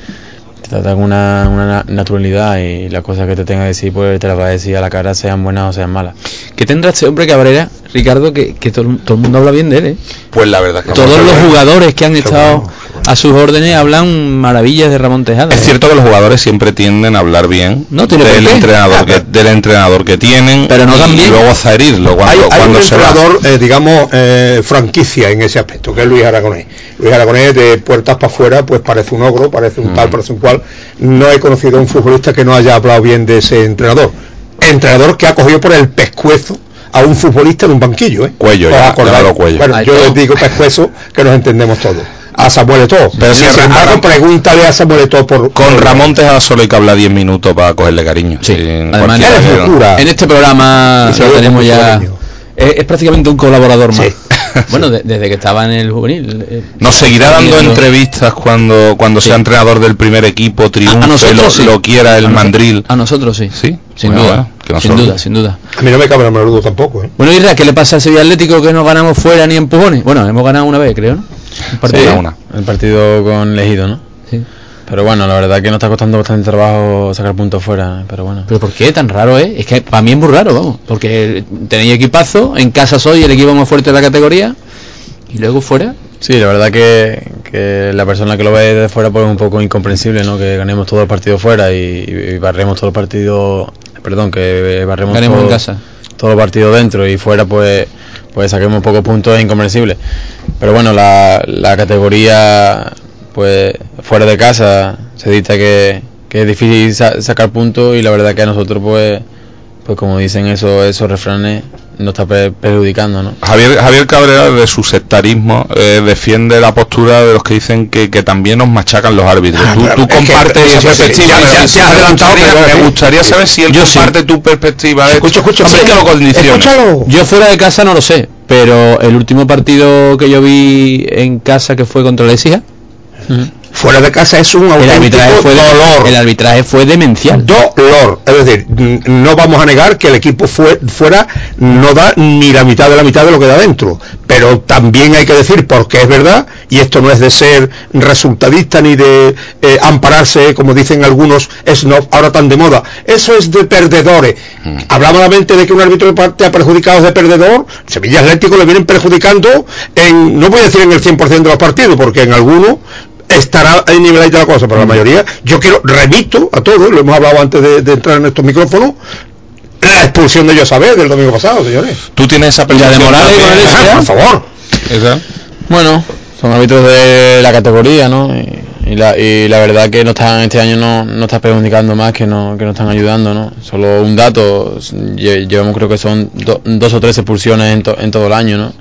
te trata con una, una na- naturalidad y las cosas que te tenga que decir pues te las va a decir a la cara sean buenas o sean malas. ¿Qué tendrá este hombre Cabrera, Ricardo, que, que todo, todo el mundo habla bien de él? ¿eh? Pues la verdad es que Todos los jugadores que han estado a sus órdenes hablan maravillas de Ramón Tejada. Es ¿eh? cierto que los jugadores siempre tienden a hablar bien No del entrenador que del entrenador que tienen Pero no y luego a herirlo Hay, cuando, hay cuando un se entrenador, eh, digamos, eh, franquicia en ese aspecto, que es Luis Aragonés. Luis Aragonés, de puertas para afuera, pues parece un ogro, parece un tal, parece un cual. No he conocido a un futbolista que no haya hablado bien de ese entrenador. Entrenador que ha cogido por el pescuezo a un futbolista en un banquillo, ¿eh? Cuello, ¿Os ya, cuello. Bueno, Ay, yo les digo pescuezo, que nos entendemos todos. A Samuel Eto'o. Pero si embargo, pregúntale a Samuel Eto'o por... Con Ramón Tejada solo hay que hablar 10 minutos para cogerle cariño. Sí, Además, en este programa lo tenemos ya. Es, es prácticamente un colaborador más. Bueno, de- desde que estaba en el juvenil. eh, Nos seguirá está dando viendo- entrevistas cuando cuando Sí. sea entrenador del primer equipo, A triunfe, nosotros lo, sí. lo quiera el A mandril. A nosotros sí. Sí, Sin Bueno, duda. bueno, sin duda, sin duda. A mí no me cabe la menor duda tampoco, ¿eh? Bueno, Isra, ¿qué le pasa al Sevilla Atlético que no ganamos fuera ni empujones? Bueno, hemos ganado una vez, creo, ¿no? Un partido. Sí, El partido con Legido, ¿no? Sí. Pero bueno, la verdad que nos está costando bastante trabajo sacar puntos fuera, pero bueno. ¿Pero por qué tan raro, eh? Es que para mí es muy raro, vamos. Porque tenéis equipazo, en casa soy el equipo más fuerte de la categoría, y luego fuera. Sí, la verdad que, que la persona que lo ve de fuera pues es un poco incomprensible, ¿no? Que ganemos todos los partidos fuera y, y barremos todos los partidos, perdón, que barremos Ganemos todo- en casa. todos los partidos dentro y fuera pues pues saquemos pocos puntos es incomprensible. Pero bueno, la, la categoría pues fuera de casa se dicta que, que es difícil sa- sacar puntos y la verdad que a nosotros pues pues como dicen esos esos refranes nos está per- perjudicando, ¿no? Javier, Javier Cabrera, de su sectarismo, eh, defiende la postura de los que dicen que, que también nos machacan los árbitros. Ah, tú claro, tú es que- compartes sí, esa sí, sí, perspectiva. Sí, me adelantado, gustaría- pero- me gustaría saber si él Yo sí. comparte tu perspectiva. esto. escucha, Hombre, sí. que lo condiciona. Escúchalo. Yo fuera de casa no lo sé, pero el último partido que yo vi en casa que fue contra la Ecija, Fuera de casa es un el auténtico arbitraje fue de- dolor. el arbitraje fue demencial. dolor. Es decir, mm, no vamos a negar que el equipo fue, fuera no da ni la mitad de la mitad de lo que da dentro. Pero también hay que decir, porque es verdad, y esto no es de ser resultadista ni de eh, ampararse, como dicen algunos, es no ahora tan de moda. Eso es de perdedores. Hablaba la mente de que un árbitro de parte ha perjudicado de perdedor. Sevilla Atlético le vienen perjudicando en, no voy a decir en el 100% de los partidos, porque en algunos estará niveladita la cosa, pero la mayoría, yo quiero, remito a todos, lo hemos hablado antes de, de entrar en estos micrófonos, la expulsión de Josabé del domingo pasado, señores. Tú tienes esa la de Morales Ah, por favor. Esa. Bueno, son árbitros de la categoría, ¿no? Y, y la, y la verdad que no están este año no, no está perjudicando más que no, que no están ayudando, ¿no? Solo un dato, lle- llevamos creo que son do- dos o tres expulsiones en, to- en todo el año, ¿no?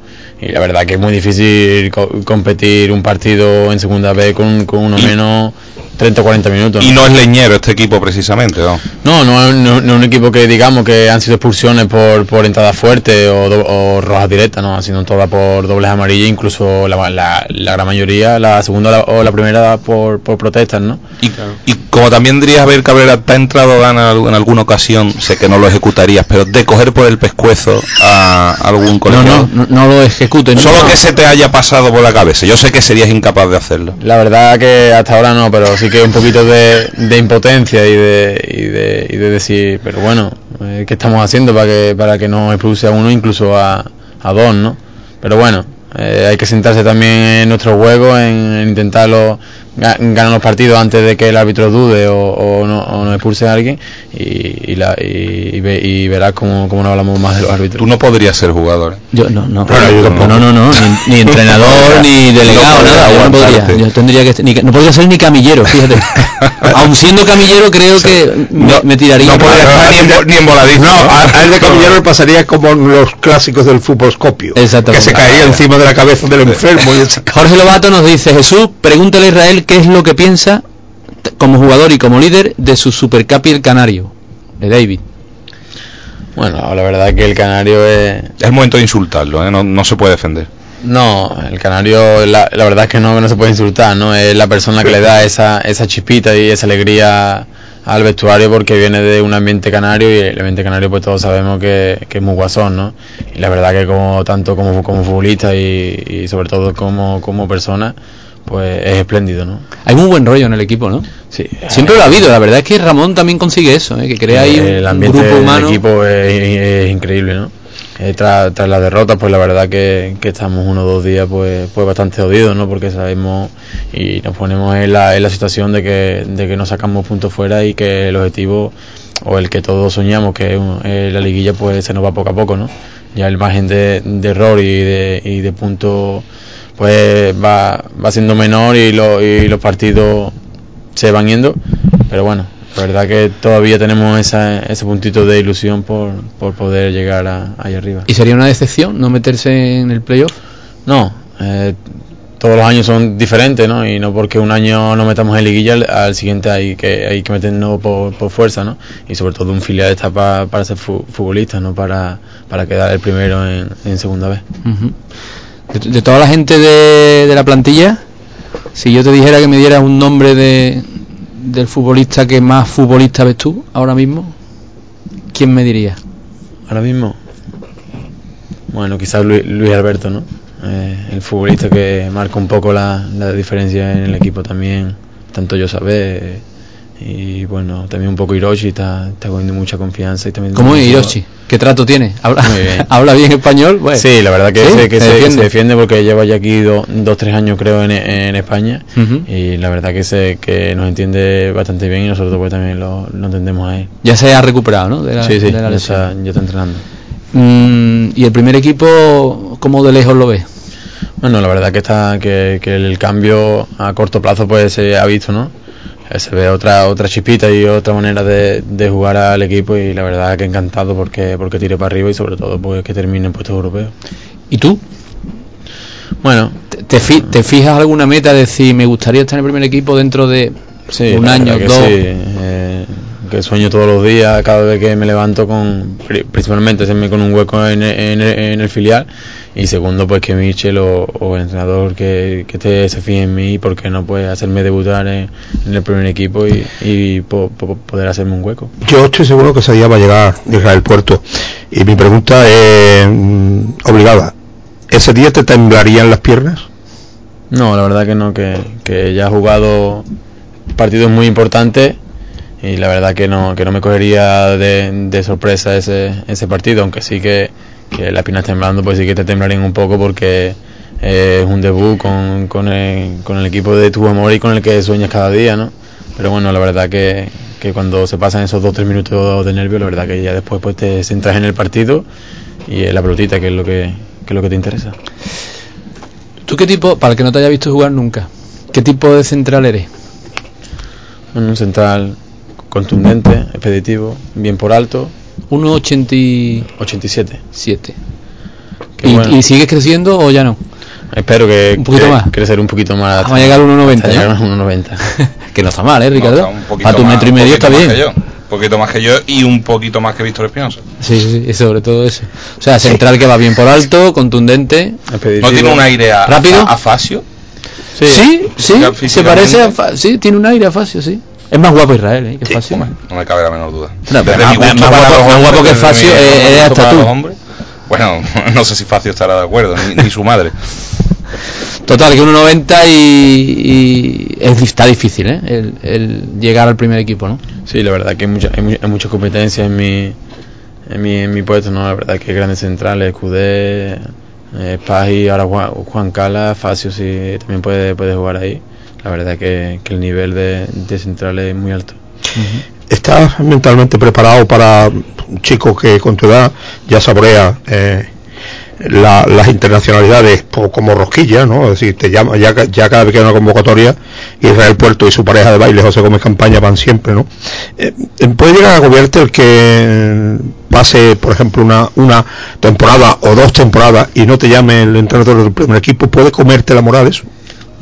Y la verdad que es muy difícil co- competir un partido en segunda B con, con uno menos 30 o 40 minutos. Y no es leñero este equipo precisamente, ¿no? No, no, es- no, no es un equipo que digamos que han sido expulsiones por, por entrada fuerte o, do- o rojas directas, no, han sido todas por dobles amarillas, incluso la, la, la gran mayoría, la segunda la- o la primera por, por protestas, ¿no? Y, y como también dirías Javier Cabrera, te ha entrado gana en alguna ocasión, sé que no lo ejecutarías, pero de coger por el pescuezo a algún No, colegiado. no, no, no lo ejecuten. Solo no. que se te haya pasado por la cabeza. Yo sé que serías incapaz de hacerlo. La verdad que hasta ahora no, pero sí que un poquito de, impotencia y de, y, de, y de decir, pero bueno, eh, ¿qué estamos haciendo para que para que no expulse a uno, incluso a, a dos, ¿no? Pero bueno, eh, hay que sentarse también en nuestro juego, en intentarlo ga- ganar los partidos antes de que el árbitro dude o, o no, o no expulse a alguien y, y, la, y, y ve- y verás cómo, cómo no hablamos más de los árbitros. Tú no podrías ser jugador. ¿eh? Yo no, no, Bueno, yo tampoco. no, no, no, ni, ni entrenador, ni delegado, nada, yo no podría. aguantarte. Yo tendría que, ni, no podría ser ni camillero, fíjate. Aun siendo camillero creo que me, me tiraría. No podría estar ni en, ni en voladismo. No, a, a él de camillero le pasaría como los clásicos del fútbolscopio. Que Exactamente. se caía encima de la cabeza del enfermo. Jorge Lobato nos dice, Jesús, pregúntale a Israel qué es lo que piensa como jugador y como líder de su supercapi el Canario, de David. Bueno, la verdad que el Canario es, Es el momento de insultarlo, ¿eh? no, no se puede defender. No, el canario, la, la verdad es que no, se puede insultar, ¿no? Es la persona que le da esa, esa chispita y esa alegría al vestuario porque viene de un ambiente canario y el ambiente canario pues todos sabemos que, que es muy guasón, ¿no? Y la verdad que como tanto como, como futbolista y, y sobre todo como, como persona, pues es espléndido, ¿no? Hay muy buen rollo en el equipo, ¿no? Sí. Siempre lo ha habido, la verdad es que Ramón también consigue eso, ¿eh? que crea ahí un, el un ambiente grupo del humano. equipo es, es increíble, ¿no? Eh, tras, tras la derrota, pues la verdad que, que estamos uno o dos días pues, pues bastante jodidos, ¿no? Porque sabemos y nos ponemos en la, en la situación de que, de que no sacamos puntos fuera y que el objetivo o el que todos soñamos, que es un- eh, la liguilla, pues se nos va poco a poco, ¿no? Ya el margen de, de error y de, y de puntos pues va, va siendo menor y, lo- y los partidos se van yendo, pero bueno, la verdad que todavía tenemos esa, ese puntito de ilusión por, por poder llegar a, ahí arriba. ¿Y sería una decepción no meterse en el playoff? No, eh, todos los años son diferentes, ¿no? Y no porque un año no metamos en liguilla, al, siguiente hay que hay que meternos por, por fuerza, ¿no? Y sobre todo un filial está pa- para ser fu- futbolista, no para, para quedar el primero en, en segunda vez. De, toda la gente de, de la plantilla, si yo te dijera que me dieras un nombre de, del futbolista que más futbolista ves tú ahora mismo, ¿quién me diría? Ahora mismo, bueno, quizás Luis, Alberto, ¿no? Eh, el futbolista que marca un poco la, la diferencia en el equipo también, tanto yo saber y bueno, también un poco Hiroshi está, está cogiendo mucha confianza y también ¿Cómo es Hiroshi? ¿Qué trato tiene? ¿Habla, Muy bien. ¿habla bien español? Bueno. Sí, la verdad que, ¿Sí? se, que ¿Se se, defiende? se defiende porque lleva ya aquí do- dos, tres años creo en, en España y la verdad que se, que nos entiende bastante bien y nosotros pues también lo, lo entendemos a él. Ya se ha recuperado, ¿no? De la, sí, sí, de la ya, lesión. está, ya está entrenando. Mm, ¿Y el primer equipo, cómo de lejos lo ves? Bueno, la verdad que está que, que el cambio a corto plazo pues se ha visto, ¿no? Se ve otra otra chispita y otra manera de, de jugar al equipo y la verdad que encantado porque porque tire para arriba y sobre todo pues que termine en puestos europeos. ¿Y tú? Bueno, ¿Te, te fi- te fijas alguna meta de decir, me gustaría estar en el primer equipo dentro de Sí, un año, que dos? sí, eh, que sueño todos los días, cada vez que me levanto con, pri- principalmente con un hueco en, en- en el filial y segundo pues que Michel o, o el entrenador que, que esté, se fije en mí porque no puede hacerme debutar en, en el primer equipo y, y po- po- poder hacerme un hueco. Yo estoy seguro que ese día va a llegar Israel Puerto. Y mi pregunta es mm, obligada. ¿Ese día te temblarían las piernas? No, la verdad que no, que, que ya ha jugado partidos muy importantes y la verdad que no, que no me cogería de, de sorpresa ese, ese partido, aunque sí que, que las piernas temblando, pues sí que te temblarían un poco porque eh, es un debut con, con, el, con el equipo de tu amor y con el que sueñas cada día, ¿no? Pero bueno, la verdad que, que cuando se pasan esos dos o tres minutos de nervio, la verdad que ya después pues te centras en el partido y en la pelotita, que es lo que, que es lo que te interesa. ¿Tú qué tipo, para el que no te haya visto jugar nunca, qué tipo de central eres? Bueno, un central contundente, expeditivo, bien por alto. 1,87. 87. ¿Y, bueno. ¿Y sigues creciendo o ya no? Espero que, Un poquito más. crecer un poquito más. Vamos a llegar a 1,90, hasta llegar ¿no? a 1,90. que no está mal, ¿eh, Ricardo? No, a tu más- metro y un medio poquito está más bien. que yo, un poquito más que yo y un poquito más que Víctor Espinosa. Sí, sí, sí, sobre todo eso. O sea, central que va bien por alto, contundente. ¿No tiene un aire a, rápido. a, a Facio? Sí, sí, se parece a Fa- sí, tiene un aire a Facio, sí. Es más guapo Israel, ¿eh? Que Facio. No me cabe la menor duda. No, pero más- más guapo- los más hombres, guapo que Facio, eh, eres hasta tú. hombres, Bueno, no sé si Facio estará de acuerdo, ni, ni su madre. Total, que 1.90 y, y es, está difícil, ¿eh? El, el llegar al primer equipo, ¿no? Sí, la verdad que hay mucha, hay, hay mucha competencia en mi, en mi, en mi puesto, ¿no? La verdad que grandes centrales, Cudé, eh, Pagi, ahora Juan, Juan Cala, Facio sí también puede, puede jugar ahí. La verdad que, el nivel de, de centrales es muy alto. ¿Estás mentalmente preparado para un chico que con tu edad ya saborea eh, la- las internacionalidades como rosquilla, ¿no? Es decir, te llama, ya, ya cada vez que hay una convocatoria, Israel Puerto y su pareja de baile, José Gómez Campaña, van siempre, ¿no? Eh, ¿Puede llegar a agobiarte el que pase, por ejemplo, una, una temporada o dos temporadas y no te llame el entrenador del primer equipo? ¿Puede comerte la moral eso?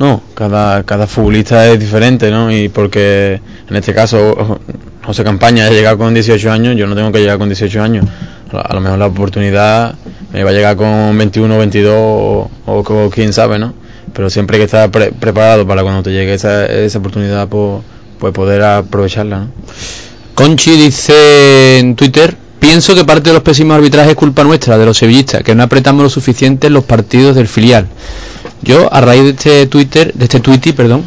No, cada, cada futbolista es diferente, ¿no? Y porque en este caso José Campaña ha llegado con 18 años, yo no tengo que llegar con 18 años. A lo mejor la oportunidad me va a llegar con 21, 22 o, o, o quién sabe, ¿no? Pero siempre hay que estar pre- preparado para cuando te llegue esa, esa oportunidad, pues, pues poder aprovecharla, ¿no? Conchi dice en Twitter, pienso que parte de los pésimos arbitrajes es culpa nuestra, de los sevillistas, que no apretamos lo suficiente en los partidos del filial. Yo, a raíz de este Twitter, de este Twitty, perdón,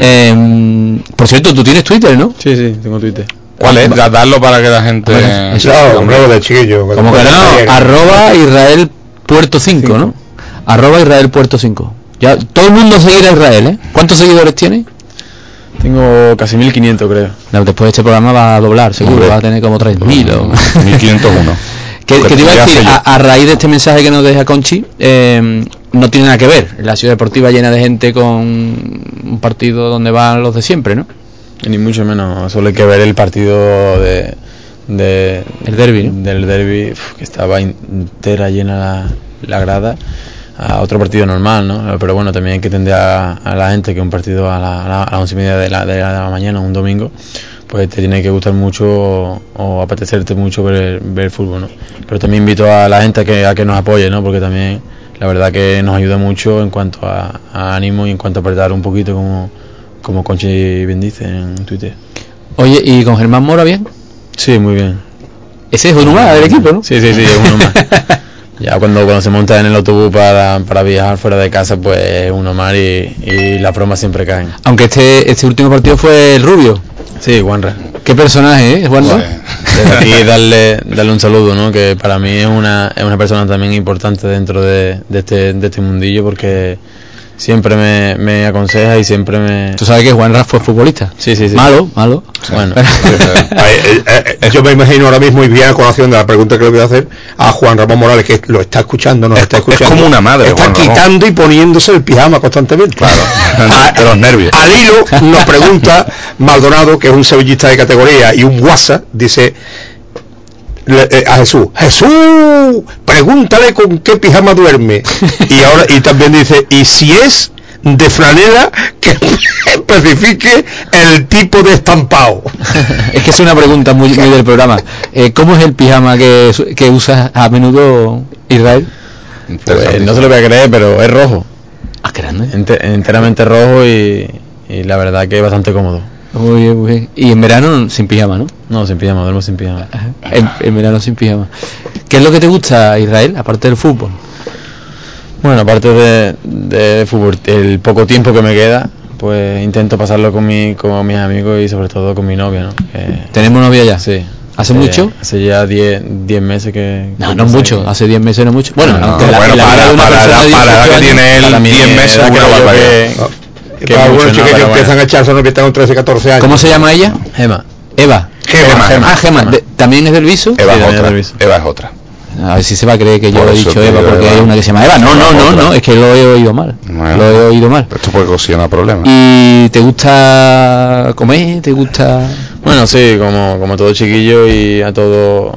em, por cierto, tú tienes Twitter, ¿no? Sí, sí, tengo Twitter. ¿Cuál es? Da- Darlo para que la gente... Eso, Claro, hombre, de chiquillo. Como que no, arroba Israel Puerto 5, ¿no? Arroba Israel Puerto 5. Ya, todo el mundo seguirá a Israel, ¿eh? ¿Cuántos seguidores tiene? Tengo casi 1500, creo. No, después de este programa va a doblar, seguro, Hombre. va a tener como 3000 o... 1501. Que, que te iba a decir, a, a raíz de este mensaje que nos deja Conchi, eh, no tiene nada que ver. La ciudad deportiva llena de gente con un partido donde van los de siempre, ¿no? Ni mucho menos, solo hay que ver el partido de, de El derbi, ¿no? del derby que estaba entera llena la, la grada a otro partido normal, ¿no? Pero bueno, también hay que entender a, a la gente que un partido a, la, a, la- a las once y media de la, de la mañana, un domingo, pues te tiene que gustar mucho o, o apetecerte mucho ver, ver el fútbol, ¿no? Pero también invito a la gente a que, a que nos apoye, ¿no? Porque también la verdad que nos ayuda mucho en cuanto a, a ánimo y en cuanto a apretar un poquito como, como Conchi bien dice en Twitter. Oye, ¿y con Germán Mora bien? Sí, muy bien. Ese es uno más del equipo, ¿no? Sí, sí, sí, es uno más. ya cuando, cuando se monta en el autobús para, para viajar fuera de casa, pues es uno más y, y las bromas siempre caen. Aunque este, este último partido fue el Rubio. Sí, Juanra. ¿Qué personaje, eh, Juanra? Desde aquí darle, darle un saludo, ¿no? Que para mí es una, es una persona también importante dentro de, de este, de este mundillo porque siempre me, me aconseja y siempre me... Tú sabes que Juanra fue futbolista. Sí, sí, sí. Malo, malo. Bueno. Eh, eh, yo me imagino ahora mismo y bien a colación de la pregunta que le voy a hacer a Juan Ramón Morales que lo está escuchando, nos está escuchando. como una madre, Está Juan Ramón. quitando y poniéndose el pijama constantemente. Claro. de los nervios. Al hilo nos pregunta Maldonado, que es un sevillista de categoría y un WhatsApp, dice a Jesús, Jesús, pregúntale con qué pijama duerme. Y ahora y también dice, y si es de franela que especifique el tipo de estampado. Es que es una pregunta muy, muy del programa. Eh, ¿Cómo es el pijama que, su- que usas a menudo, Israel? Pues, no se lo voy a creer, pero es rojo. Ah, grande. Ente- enteramente rojo y, y la verdad que es bastante cómodo. Muy bien, muy bien. Y en verano sin pijama, ¿no? No, sin pijama, duermo sin pijama. En, en verano sin pijama. ¿Qué es lo que te gusta, Israel, aparte del fútbol? Bueno, aparte de, de fútbol, el poco tiempo que me queda, pues intento pasarlo con, mi, con mis amigos y sobre todo con mi novia, ¿no? Que- ¿Tenemos novia ya? Sí. ¿Hace mucho? Hace ya 10 10 meses que... No, que no mucho. que- Hace 10 meses no mucho. Bueno, No, aunque la- bueno, en la para- para la- para la 18 edad que tiene él, para mí 10 es meses, que no barbaridad. Que- Para algunos mucho, chicos no, que empiezan bueno. a que están con 13, 14 años. ¿Cómo se llama ella? Gema. Eva. Gema, Gema. Ah, Gema. ¿También es del viso? Eva Sí, es otra. del viso. Eva es otra. A ver si se va a creer que yo Por he dicho Eva porque Eva. hay una que se llama Eva. No, no, no, no, es que lo he oído mal. Bueno. Lo he oído mal. Esto puede ocasionar problemas. ¿Y te gusta comer? ¿Te gusta...? Bueno, sí, como, como todo chiquillo y a todo...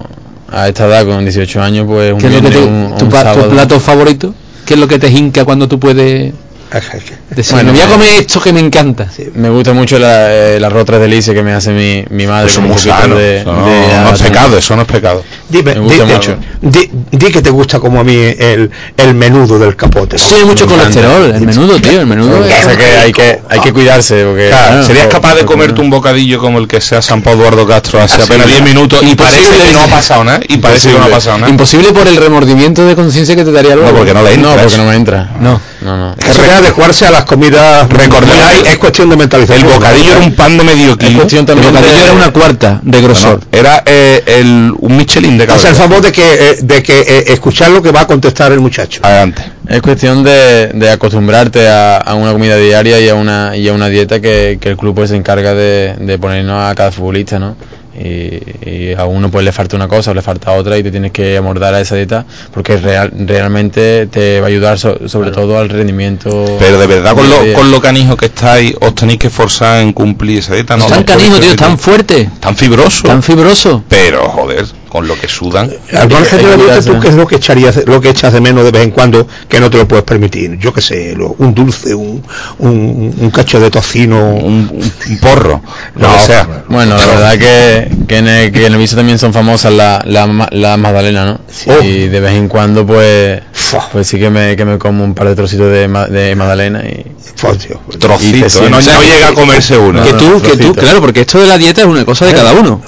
A esta edad, con 18 años, pues un ¿Qué es lo que te, un- tu, un pa- tu sábado. plato favorito? ¿Qué es lo que te hinca cuando tú puedes decir, Bueno, me voy a me- comer esto que me encanta? Me gusta mucho la, eh, el arroz tres delicias que me hace mi, mi madre. Eso con es un de- Eso no, de no es pecado, eso no es pecado. Dime, Me gusta di, mucho. Di, di que te gusta como a mí el, el menudo del capote. Tiene mucho Me encanta. colesterol, el menudo, tío, el menudo. Es que hay que, hay que cuidarse porque... Claro, ¿Serías capaz de comerte un bocadillo como el que se ha zampado Eduardo Castro hace Así apenas es. 10 minutos y parece que no ha pasado nada? Y parece que no ha pasado nada. Imposible por el remordimiento de conciencia que te daría luego. No, porque no le No, entra. porque no me entra. No. No, no. Es que adecuarse a las comidas. Recordad- es cuestión de mentalización. El bocadillo era un pan de medio kilo. cuestión El bocadillo de- era una cuarta de No, grosor. no, era eh, el, un Michelin de O sea, el cabeza. favor de que, eh, de que eh, escuchar lo que va a contestar el muchacho. Adelante. Es cuestión de, de acostumbrarte a, a una comida diaria y a una, y a una dieta que, que el club pues se encarga de, de ponernos a cada futbolista, ¿no? Y, y a uno pues le falta una cosa o le falta otra y te tienes que amordar a esa dieta porque real, realmente te va a ayudar so- sobre todo al rendimiento. Pero de verdad, con lo, con lo canijo que estáis, os tenéis que esforzar en cumplir esa dieta. No, Tan no canijo, tío, tan fuerte, tan fibroso. tan fibroso. Pero, joder, con lo que sudan. ¿tú qué es lo que echarías, lo que echas de menos de vez en cuando que no te lo puedes permitir? Yo qué sé, lo- un dulce, un, un, un cacho de tocino, Un, porro, lo No, que sea. Bueno, la verdad que, que, en el, que en el viso también son famosas las la, la magdalena, ¿no? Oh. Y de vez en cuando pues pues sí que me, que me como un par de trocitos de, de magdalena y Por Dios. Y Trocito, ¿eh? no, no llega a comerse uno. que no, tú, que tú, trocito. claro, porque esto de la dieta es una cosa de cada uno.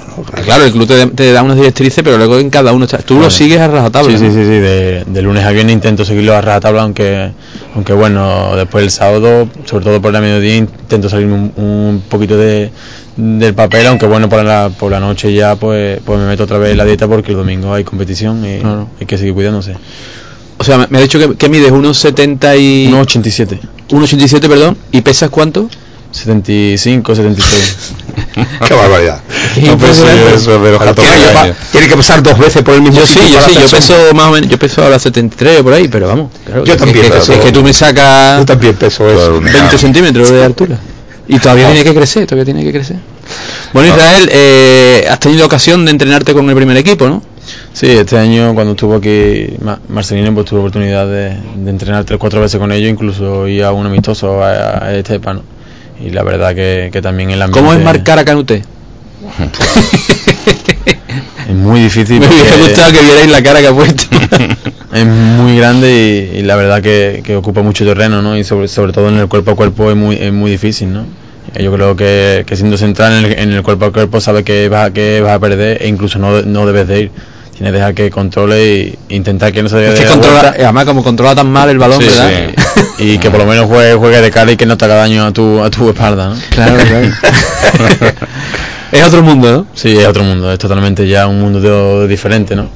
Claro, el club te, te da unas directrices, pero luego en cada uno, está- tú lo sigues a rajatabla. Sí, sí, ¿no? sí, sí, de, de lunes a viernes intento seguirlo a rajatabla, aunque, aunque bueno, después el sábado, sobre todo por la mediodía, intento salirme un, un poquito de, del papel, aunque bueno, por la, por la noche ya pues, pues me meto otra vez en la dieta porque el domingo hay competición y Claro. hay que seguir cuidándose. O sea, me, ha dicho que, que mides unos 70 y... 1,87. 1,87, perdón, ¿y pesas cuánto? 75, 76. Qué barbaridad. No peso yo eso, pero Claro, 14 tiene, que pa- años. tiene que pasar dos veces por el mismo Yo sí, yo sí, yo peso más o menos, yo peso ahora 73 o por ahí, pero vamos. claro, Yo es también que- peso. Es que tú me sacas Yo también peso eso. 20 centímetros de altura. Y todavía tiene que crecer, todavía tiene que crecer. Bueno, Israel, eh, has tenido ocasión de entrenarte con el primer equipo, ¿no? Sí, este año cuando estuvo aquí Ma- Marcelino, pues tuve oportunidad de, de entrenar tres cuatro veces con ellos, incluso ir a un amistoso a, a Estepa, ¿no? Y la verdad que, que también el ambiente ¿Cómo es marcar a Canute? es muy difícil. Me hubiera gustado que vierais la cara que ha puesto. es muy grande y, y la verdad que, que ocupa mucho terreno, ¿no? Y sobre, sobre todo en el cuerpo a cuerpo es muy, es muy difícil, ¿no? Yo creo que, que siendo central en el, en el cuerpo a cuerpo sabe que vas, a- que vas a perder e incluso no, no debes de ir. Tienes que dejar que controle e intentar que no se dé Es que controla, vuelta. además como controla tan mal el balón, Sí, ¿verdad? sí. Y que por lo menos juegue, juegue de cara y que no te haga daño a tu, a tu espalda, ¿no? Claro, claro. es otro mundo, ¿no? Sí, es otro mundo, es totalmente ya un mundo de- diferente, ¿no?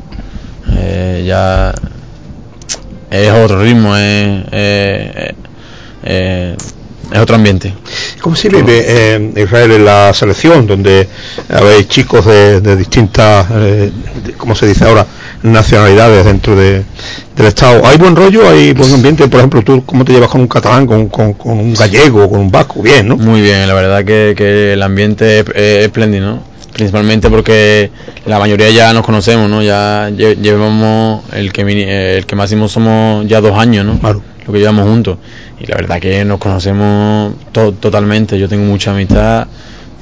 Eh, ya es otro ritmo, es, es, es- es otro ambiente. ¿Cómo se vive eh, Israel en la selección, donde habéis chicos de, de distintas, eh, de- ¿cómo se dice ahora?, nacionalidades dentro de, del Estado? ¿Hay buen rollo? ¿Hay buen ambiente? Por ejemplo, ¿tú cómo te llevas con un catalán, con, con- con un gallego, con un vasco? Bien, ¿no? Muy bien, la verdad que, que el ambiente es, es espléndido, ¿no? Principalmente porque la mayoría ya nos conocemos, ¿no? Ya lle- llevamos, el que, el que máximo somos ya dos años, ¿no? Lo que llevamos juntos. Y la verdad que nos conocemos to- totalmente. Yo tengo mucha amistad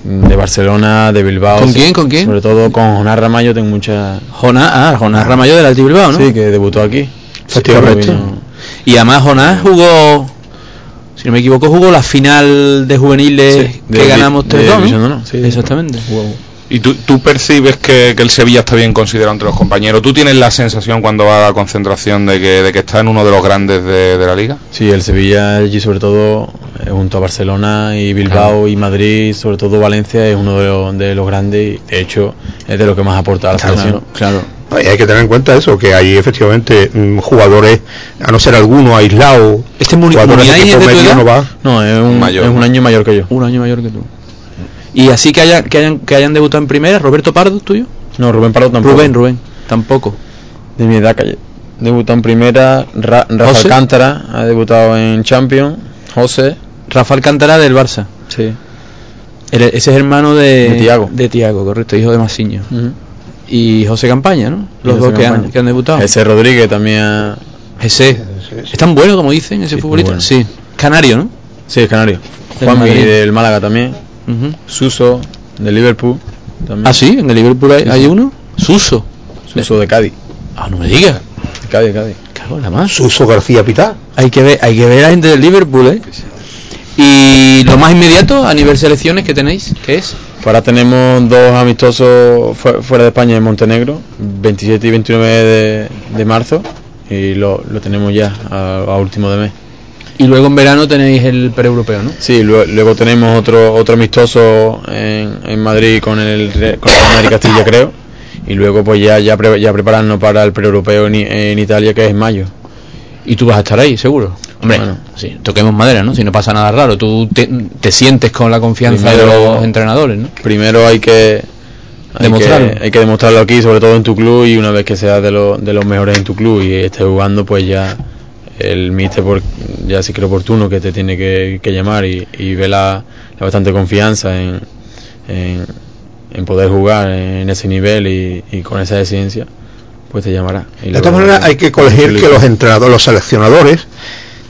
de Barcelona, de Bilbao. ¿Con sí. quién, con quién? Sobre todo con Jonás Ramallo tengo mucha... Jonás, ah, Jonás Ramallo del Alti Bilbao, ¿no? Sí, que debutó aquí. Vino- Y además Jonás jugó, si no me equivoco, jugó la final de juveniles Sí, que de- ganamos de 3-2, ¿no? División de Honor, sí. Exactamente. ¿Y tú, tú percibes que, que el Sevilla está bien considerado entre los compañeros? ¿Tú tienes la sensación cuando va a la concentración de que, de que está en uno de los grandes de, de la liga? Sí, el Sevilla allí sobre todo, eh, junto a Barcelona y Bilbao Claro. y Madrid, sobre todo Valencia, es uno de los, de los grandes y de hecho es de lo que más aporta a la Claro, selección. Claro. No, y hay que tener en cuenta eso, que hay efectivamente mm, jugadores, a no ser alguno aislado, ¿Este Muniain es de tu edad? no va. No, es un, Mayor, es un año mayor que yo. Un año mayor que tú. Y así que, haya, que, hayan, que hayan debutado en primera, Roberto Pardo, tuyo. No, Rubén Pardo tampoco. Rubén, Rubén, tampoco. De mi edad, que debutó en primera, Ra- Rafa ¿José? Alcántara ha debutado en Champions, José. Rafa Alcántara del Barça. Sí. El- ese es hermano de, De Tiago. De Tiago, correcto, hijo de Masiño. Y José Campaña, ¿no? Los dos José que han, que han debutado. Ese Rodríguez también ha... Ese. ¿Es tan bueno como dicen ese futbolista? bueno. Sí. Canario, ¿no? Sí, es canario. Madrid. del Málaga también. Suso de Liverpool. También. Ah, sí, en el Liverpool hay, Sí, hay uno. Suso. Suso de Cádiz. Ah, no me digas. De Cádiz, Cádiz. Cago en la más. Suso García Pitá. Hay que ver, hay que ver a la gente del Liverpool, ¿eh? Y lo más inmediato a nivel selecciones que tenéis, ¿qué es? Ahora tenemos dos amistosos fu- fuera de España en Montenegro, 27 y 29 de, de marzo, y lo, lo tenemos ya a, a último de mes. Y luego en verano tenéis el pre-europeo, ¿no? Sí, luego, luego tenemos otro otro amistoso en, en Madrid con el, Re- con el Real Madrid Castilla, creo, y luego pues ya ya, pre- ya prepararnos para el pre-europeo en, I- en Italia, que es en mayo. Y tú vas a estar ahí, seguro. Hombre, Bueno. sí, toquemos madera, ¿no? Si no pasa nada raro, tú te, te sientes con la confianza de los entrenadores, ¿no? Primero hay que hay Demostrarlo. que, hay que demostrarlo aquí, sobre todo en tu club, y una vez que seas de, los de los mejores en tu club y estés jugando, pues ya el míster por, ya sí creo oportuno que te tiene que, que llamar y, y ve la, la bastante confianza en, en, en poder jugar en ese nivel y, y con esa exigencia, pues te llamará. Y De todas maneras, que- hay que colegir que los entrenadores, los seleccionadores,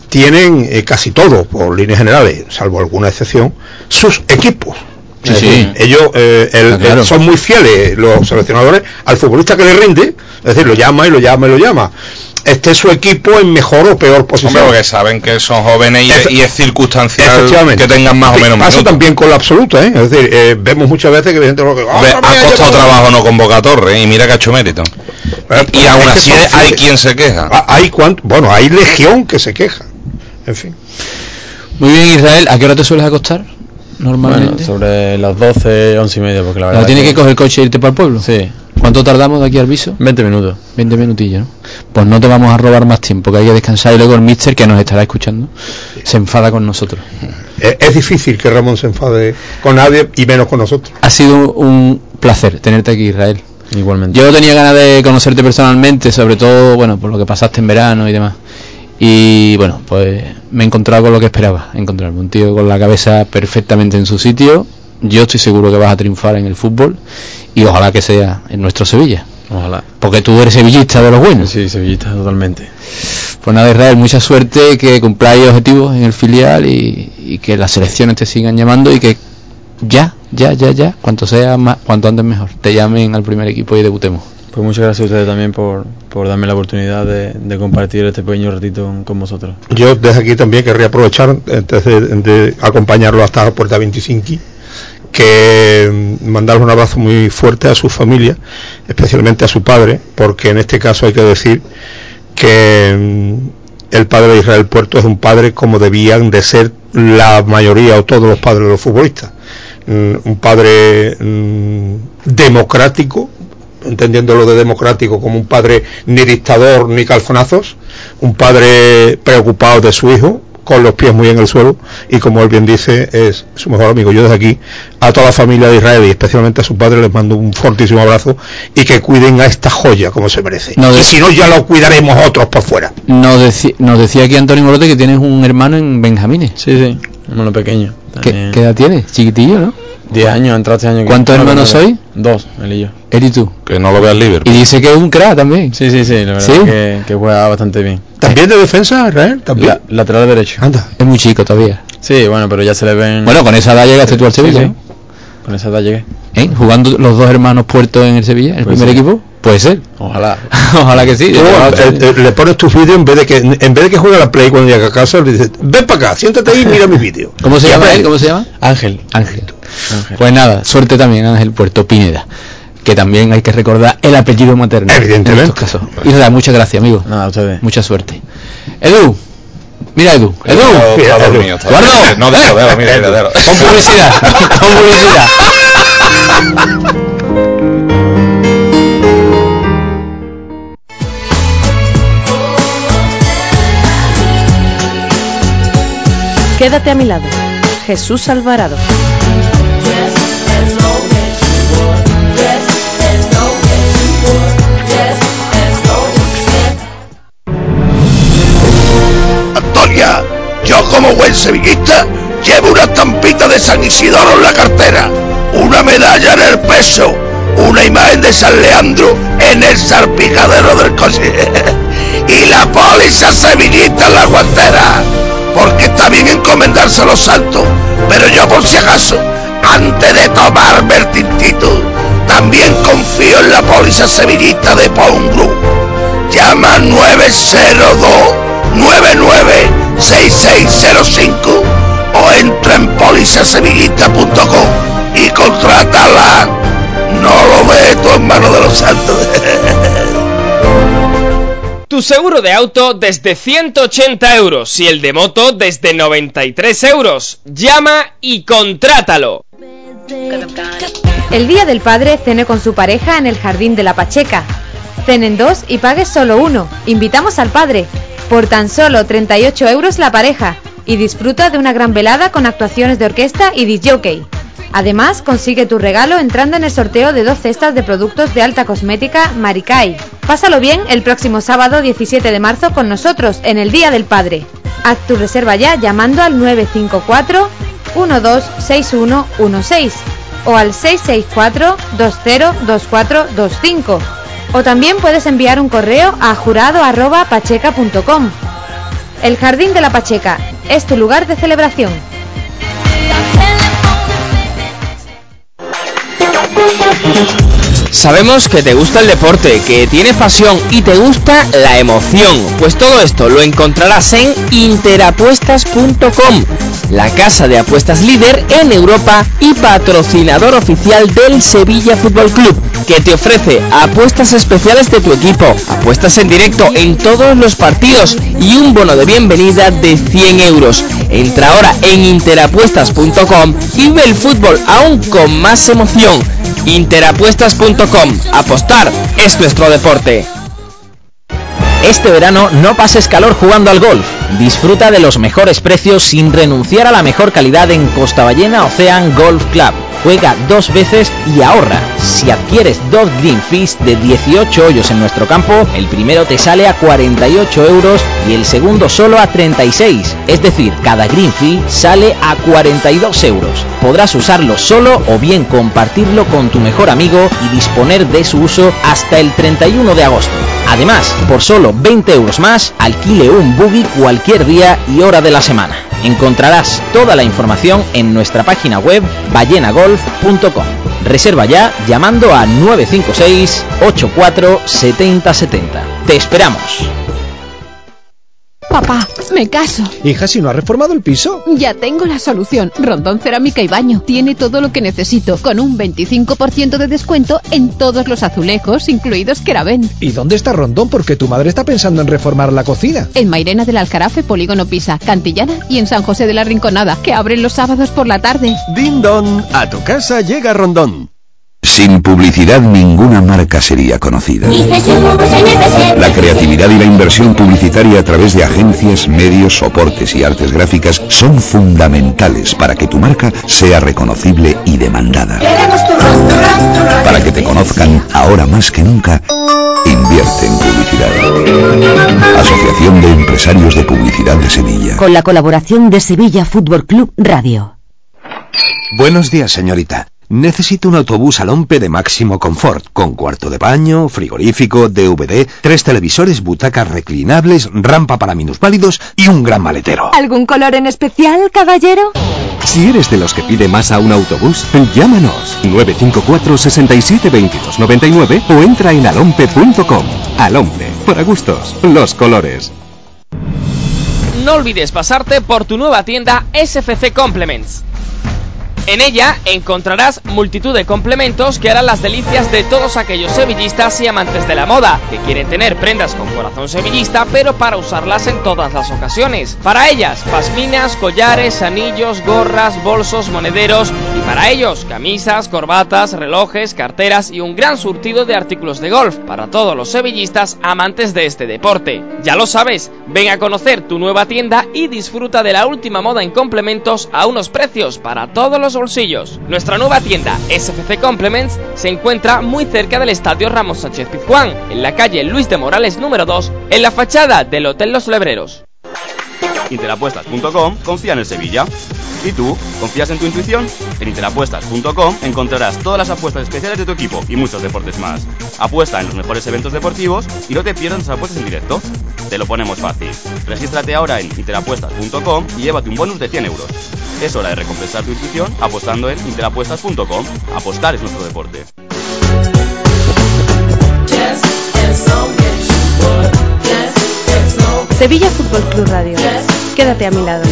tienen eh, casi todo, por líneas generales, salvo alguna excepción, sus equipos. Sí, Es sí. decir, Ellos eh, el- Está claro. eh, son muy fieles, los seleccionadores, al futbolista que le rinde, es decir, lo llama y lo llama y lo llama. Esté su equipo en mejor o peor posición. Hombre, porque saben que son jóvenes y, Efe- y es circunstancial que tengan más o menos Pasa minutos. también con la absoluta, ¿eh? Es decir, eh, vemos muchas veces que gente lo que Hombre, "Ah, ha costado trabajo no convocar a Torres y mira que ha hecho mérito. Eh, Y aún así hay quien se queja. Ah, Hay cuant- bueno, hay legión que se queja. En fin. Muy bien, Israel, ¿a qué hora te sueles acostar? Bueno, Normalmente. sobre las 12, 11 y media, porque la verdad ¿Ahora tienes que- que coger el coche e irte para el pueblo? Sí, ¿Cuánto tardamos de aquí al viso? 20 minutos. 20 minutillos, ¿no? Pues no te vamos a robar más tiempo, que hay que descansar y luego el mister que nos estará escuchando se enfada con nosotros. Es, es difícil que Ramón se enfade con nadie y menos con nosotros. Ha sido un placer tenerte aquí, Israel. Igualmente. Yo tenía ganas de conocerte personalmente, sobre todo, bueno, por lo que pasaste en verano y demás. Y bueno, pues me he encontrado con lo que esperaba, encontrarme un tío con la cabeza perfectamente en su sitio. Yo estoy seguro que vas a triunfar en el fútbol y ojalá que sea en nuestro Sevilla. Ojalá. Porque tú eres sevillista de los buenos. Sí, sevillista totalmente. Pues nada, Israel, mucha suerte, que cumpláis objetivos en el filial y, y que las selecciones te sigan llamando y que ya, ya, ya, ya, cuanto sea más, cuanto antes mejor, te llamen al primer equipo y debutemos. Pues muchas gracias a ustedes también por, por darme la oportunidad de, compartir este pequeño ratito con vosotros. Yo desde aquí también querría aprovechar, antes de, acompañarlo hasta puerta 25, que mm, mandarle un abrazo muy fuerte a su familia, especialmente a su padre, porque en este caso hay que decir que mm, el padre de Israel Puerto es un padre como debían de ser la mayoría o todos los padres de los futbolistas. Mm, Un padre democrático, entendiendo lo de democrático como un padre ni dictador ni calzonazos, un padre preocupado de su hijo, con los pies muy en el suelo y como él bien dice es su mejor amigo. Yo desde aquí a toda la familia de Israel y especialmente a su padre les mando un fortísimo abrazo y que cuiden a esta joya como se merece. No, y de- si no ya lo cuidaremos otros por fuera. Nos, deci- nos decía aquí Antonio Morote que tienes un hermano en Benjamines. Sí, sí, hermano pequeño. ¿Qué, qué edad tienes? Chiquitillo, ¿no? 10 años, entró este año. que- ¿Cuántos no, hermanos no, no, sois? Dos, él y yo. Él y tú. Que no lo vea el Liverpool. Y dice que es un crack también. Sí, sí, sí, la verdad ¿Sí? Que, que juega bastante bien. ¿También de defensa, Israel? ¿También? La- lateral derecho. Anda. Es muy chico todavía. Sí, bueno, pero ya se le ven... Bueno, con esa edad llegaste tú al Sevilla, sí. ¿no? Con esa edad llegué. ¿Eh? Jugando los dos hermanos puertos en el Sevilla, en el Puede primer ser. equipo. Puede ser. Ojalá. Ojalá que sí. Tú, eh, le pones tus vídeos en vez de que en vez de que juegue a la play cuando llega a casa le dices ven para acá siéntate ahí y mira mi vídeo ¿Cómo se llama él? ¿Cómo se llama? Ángel. Ángel. Pues nada, suerte también Ángel Puerto Pineda. Que también hay que recordar el apellido materno. Evidentemente. En estos casos. Israel, muchas gracias, amigo. Nada, ustedes. Mucha suerte. Edu. Mira, Edu. Edu. Dormido. No, déjalo, déjalo, mira, mira, déjalo. Con publicidad. Con publicidad. Quédate a mi lado. Jesús Alvarado. Yo como buen sevillista llevo una estampita de San Isidoro en la cartera, una medalla en el peso, una imagen de San Leandro en el salpicadero del coche y la póliza sevillista en la guantera, porque está bien encomendarse a los santos, pero yo por si acaso, antes de tomarme el tintito, también confío en la póliza sevillista de Paun Group. Llama al 902 996605 o entra en polisasevillista.com y contrátala. No lo ve tu hermano de los santos. Tu seguro de auto desde 180 euros y el de moto desde 93 euros. Llama y contrátalo. El día del padre cene con su pareja en el jardín de la Pacheca. Cenen dos y pagues solo uno. Invitamos al padre. Por tan solo 38 euros la pareja. Y disfruta de una gran velada con actuaciones de orquesta y disjockey. Además, consigue tu regalo entrando en el sorteo de dos cestas de productos de alta cosmética Maricay. Pásalo bien el próximo sábado 17 de marzo con nosotros en el Día del Padre. Haz tu reserva ya llamando al 954 126116 o al 664 202425 o también puedes enviar un correo a jurado@pacheca.com. El Jardín de la Pacheca es tu lugar de celebración. Sabemos que te gusta el deporte, que tienes pasión y te gusta la emoción. Pues todo esto lo encontrarás en interapuestas.com, la casa de apuestas líder en Europa y patrocinador oficial del Sevilla Fútbol Club, que te ofrece apuestas especiales de tu equipo, apuestas en directo en todos los partidos y un bono de bienvenida de 100 euros. Entra ahora en interapuestas.com y ve el fútbol aún con más emoción. Interapuestas.com. Apostar es nuestro deporte. Este verano no pases calor jugando al golf. Disfruta de los mejores precios sin renunciar a la mejor calidad en Costa Ballena Ocean Golf Club. Juega dos veces y ahorra. Si adquieres dos Green Fees de 18 hoyos en nuestro campo, el primero te sale a 48 euros y el segundo solo a 36. Es decir, cada Green Fee sale a 42 euros. Podrás usarlo solo o bien compartirlo con tu mejor amigo y disponer de su uso hasta el 31 de agosto. Además, por solo 20 euros más, alquile un buggy cualquier día y hora de la semana. Encontrarás toda la información en nuestra página web ballenagolf.com. Reserva ya llamando a 956 84 70 70. Te esperamos. Papá, me caso. Hija, si no has reformado el piso. Ya tengo la solución. Rondón Cerámica y Baño. Tiene todo lo que necesito, con un 25% de descuento en todos los azulejos, incluidos Keraben. ¿Y dónde está Rondón? Porque tu madre está pensando en reformar la cocina. En Mairena del Alcarafe, Polígono Pisa, Cantillana y en San José de la Rinconada, que abren los sábados por la tarde. Din Don, a tu casa llega Rondón. Sin publicidad ninguna marca sería conocida. La creatividad y la inversión publicitaria a través de agencias, medios, soportes y artes gráficas son fundamentales para que tu marca sea reconocible y demandada. Para que te conozcan ahora más que nunca, invierte en publicidad. Asociación de Empresarios de Publicidad de Sevilla. Con la colaboración de Sevilla Fútbol Club Radio. Buenos días, señorita. Necesito un autobús al Ompe de máximo confort, con cuarto de baño, frigorífico, DVD, tres televisores, butacas reclinables, rampa para minusválidos y un gran maletero. ¿Algún color en especial, caballero? Si eres de los que pide más a un autobús, llámanos 954 67 22 99 o entra en alompe.com. Alompe, para gustos, los colores. No olvides pasarte por tu nueva tienda SFC Complements. En ella encontrarás multitud de complementos que harán las delicias de todos aquellos sevillistas y amantes de la moda, que quieren tener prendas con corazón sevillista, pero para usarlas en todas las ocasiones. Para ellas, pasminas, collares, anillos, gorras, bolsos, monederos y para ellos, camisas, corbatas, relojes, carteras y un gran surtido de artículos de golf para todos los sevillistas amantes de este deporte. Ya lo sabes, ven a conocer tu nueva tienda y disfruta de la última moda en complementos a unos precios para todos los bolsillos. Nuestra nueva tienda SFC Complements se encuentra muy cerca del Estadio Ramos Sánchez Pizjuán, en la calle Luis de Morales número 2, en la fachada del Hotel Los Lebreros. Interapuestas.com confía en el Sevilla. ¿Y tú? ¿Confías en tu intuición? En Interapuestas.com encontrarás todas las apuestas especiales de tu equipo y muchos deportes más. Apuesta en los mejores eventos deportivos y no te pierdas las apuestas en directo. Te lo ponemos fácil. Regístrate ahora en Interapuestas.com y llévate un bonus de 100 euros. Es hora de recompensar tu intuición apostando en Interapuestas.com. Apostar es nuestro deporte. Sevilla Fútbol Club Radio. Quédate a mi lado.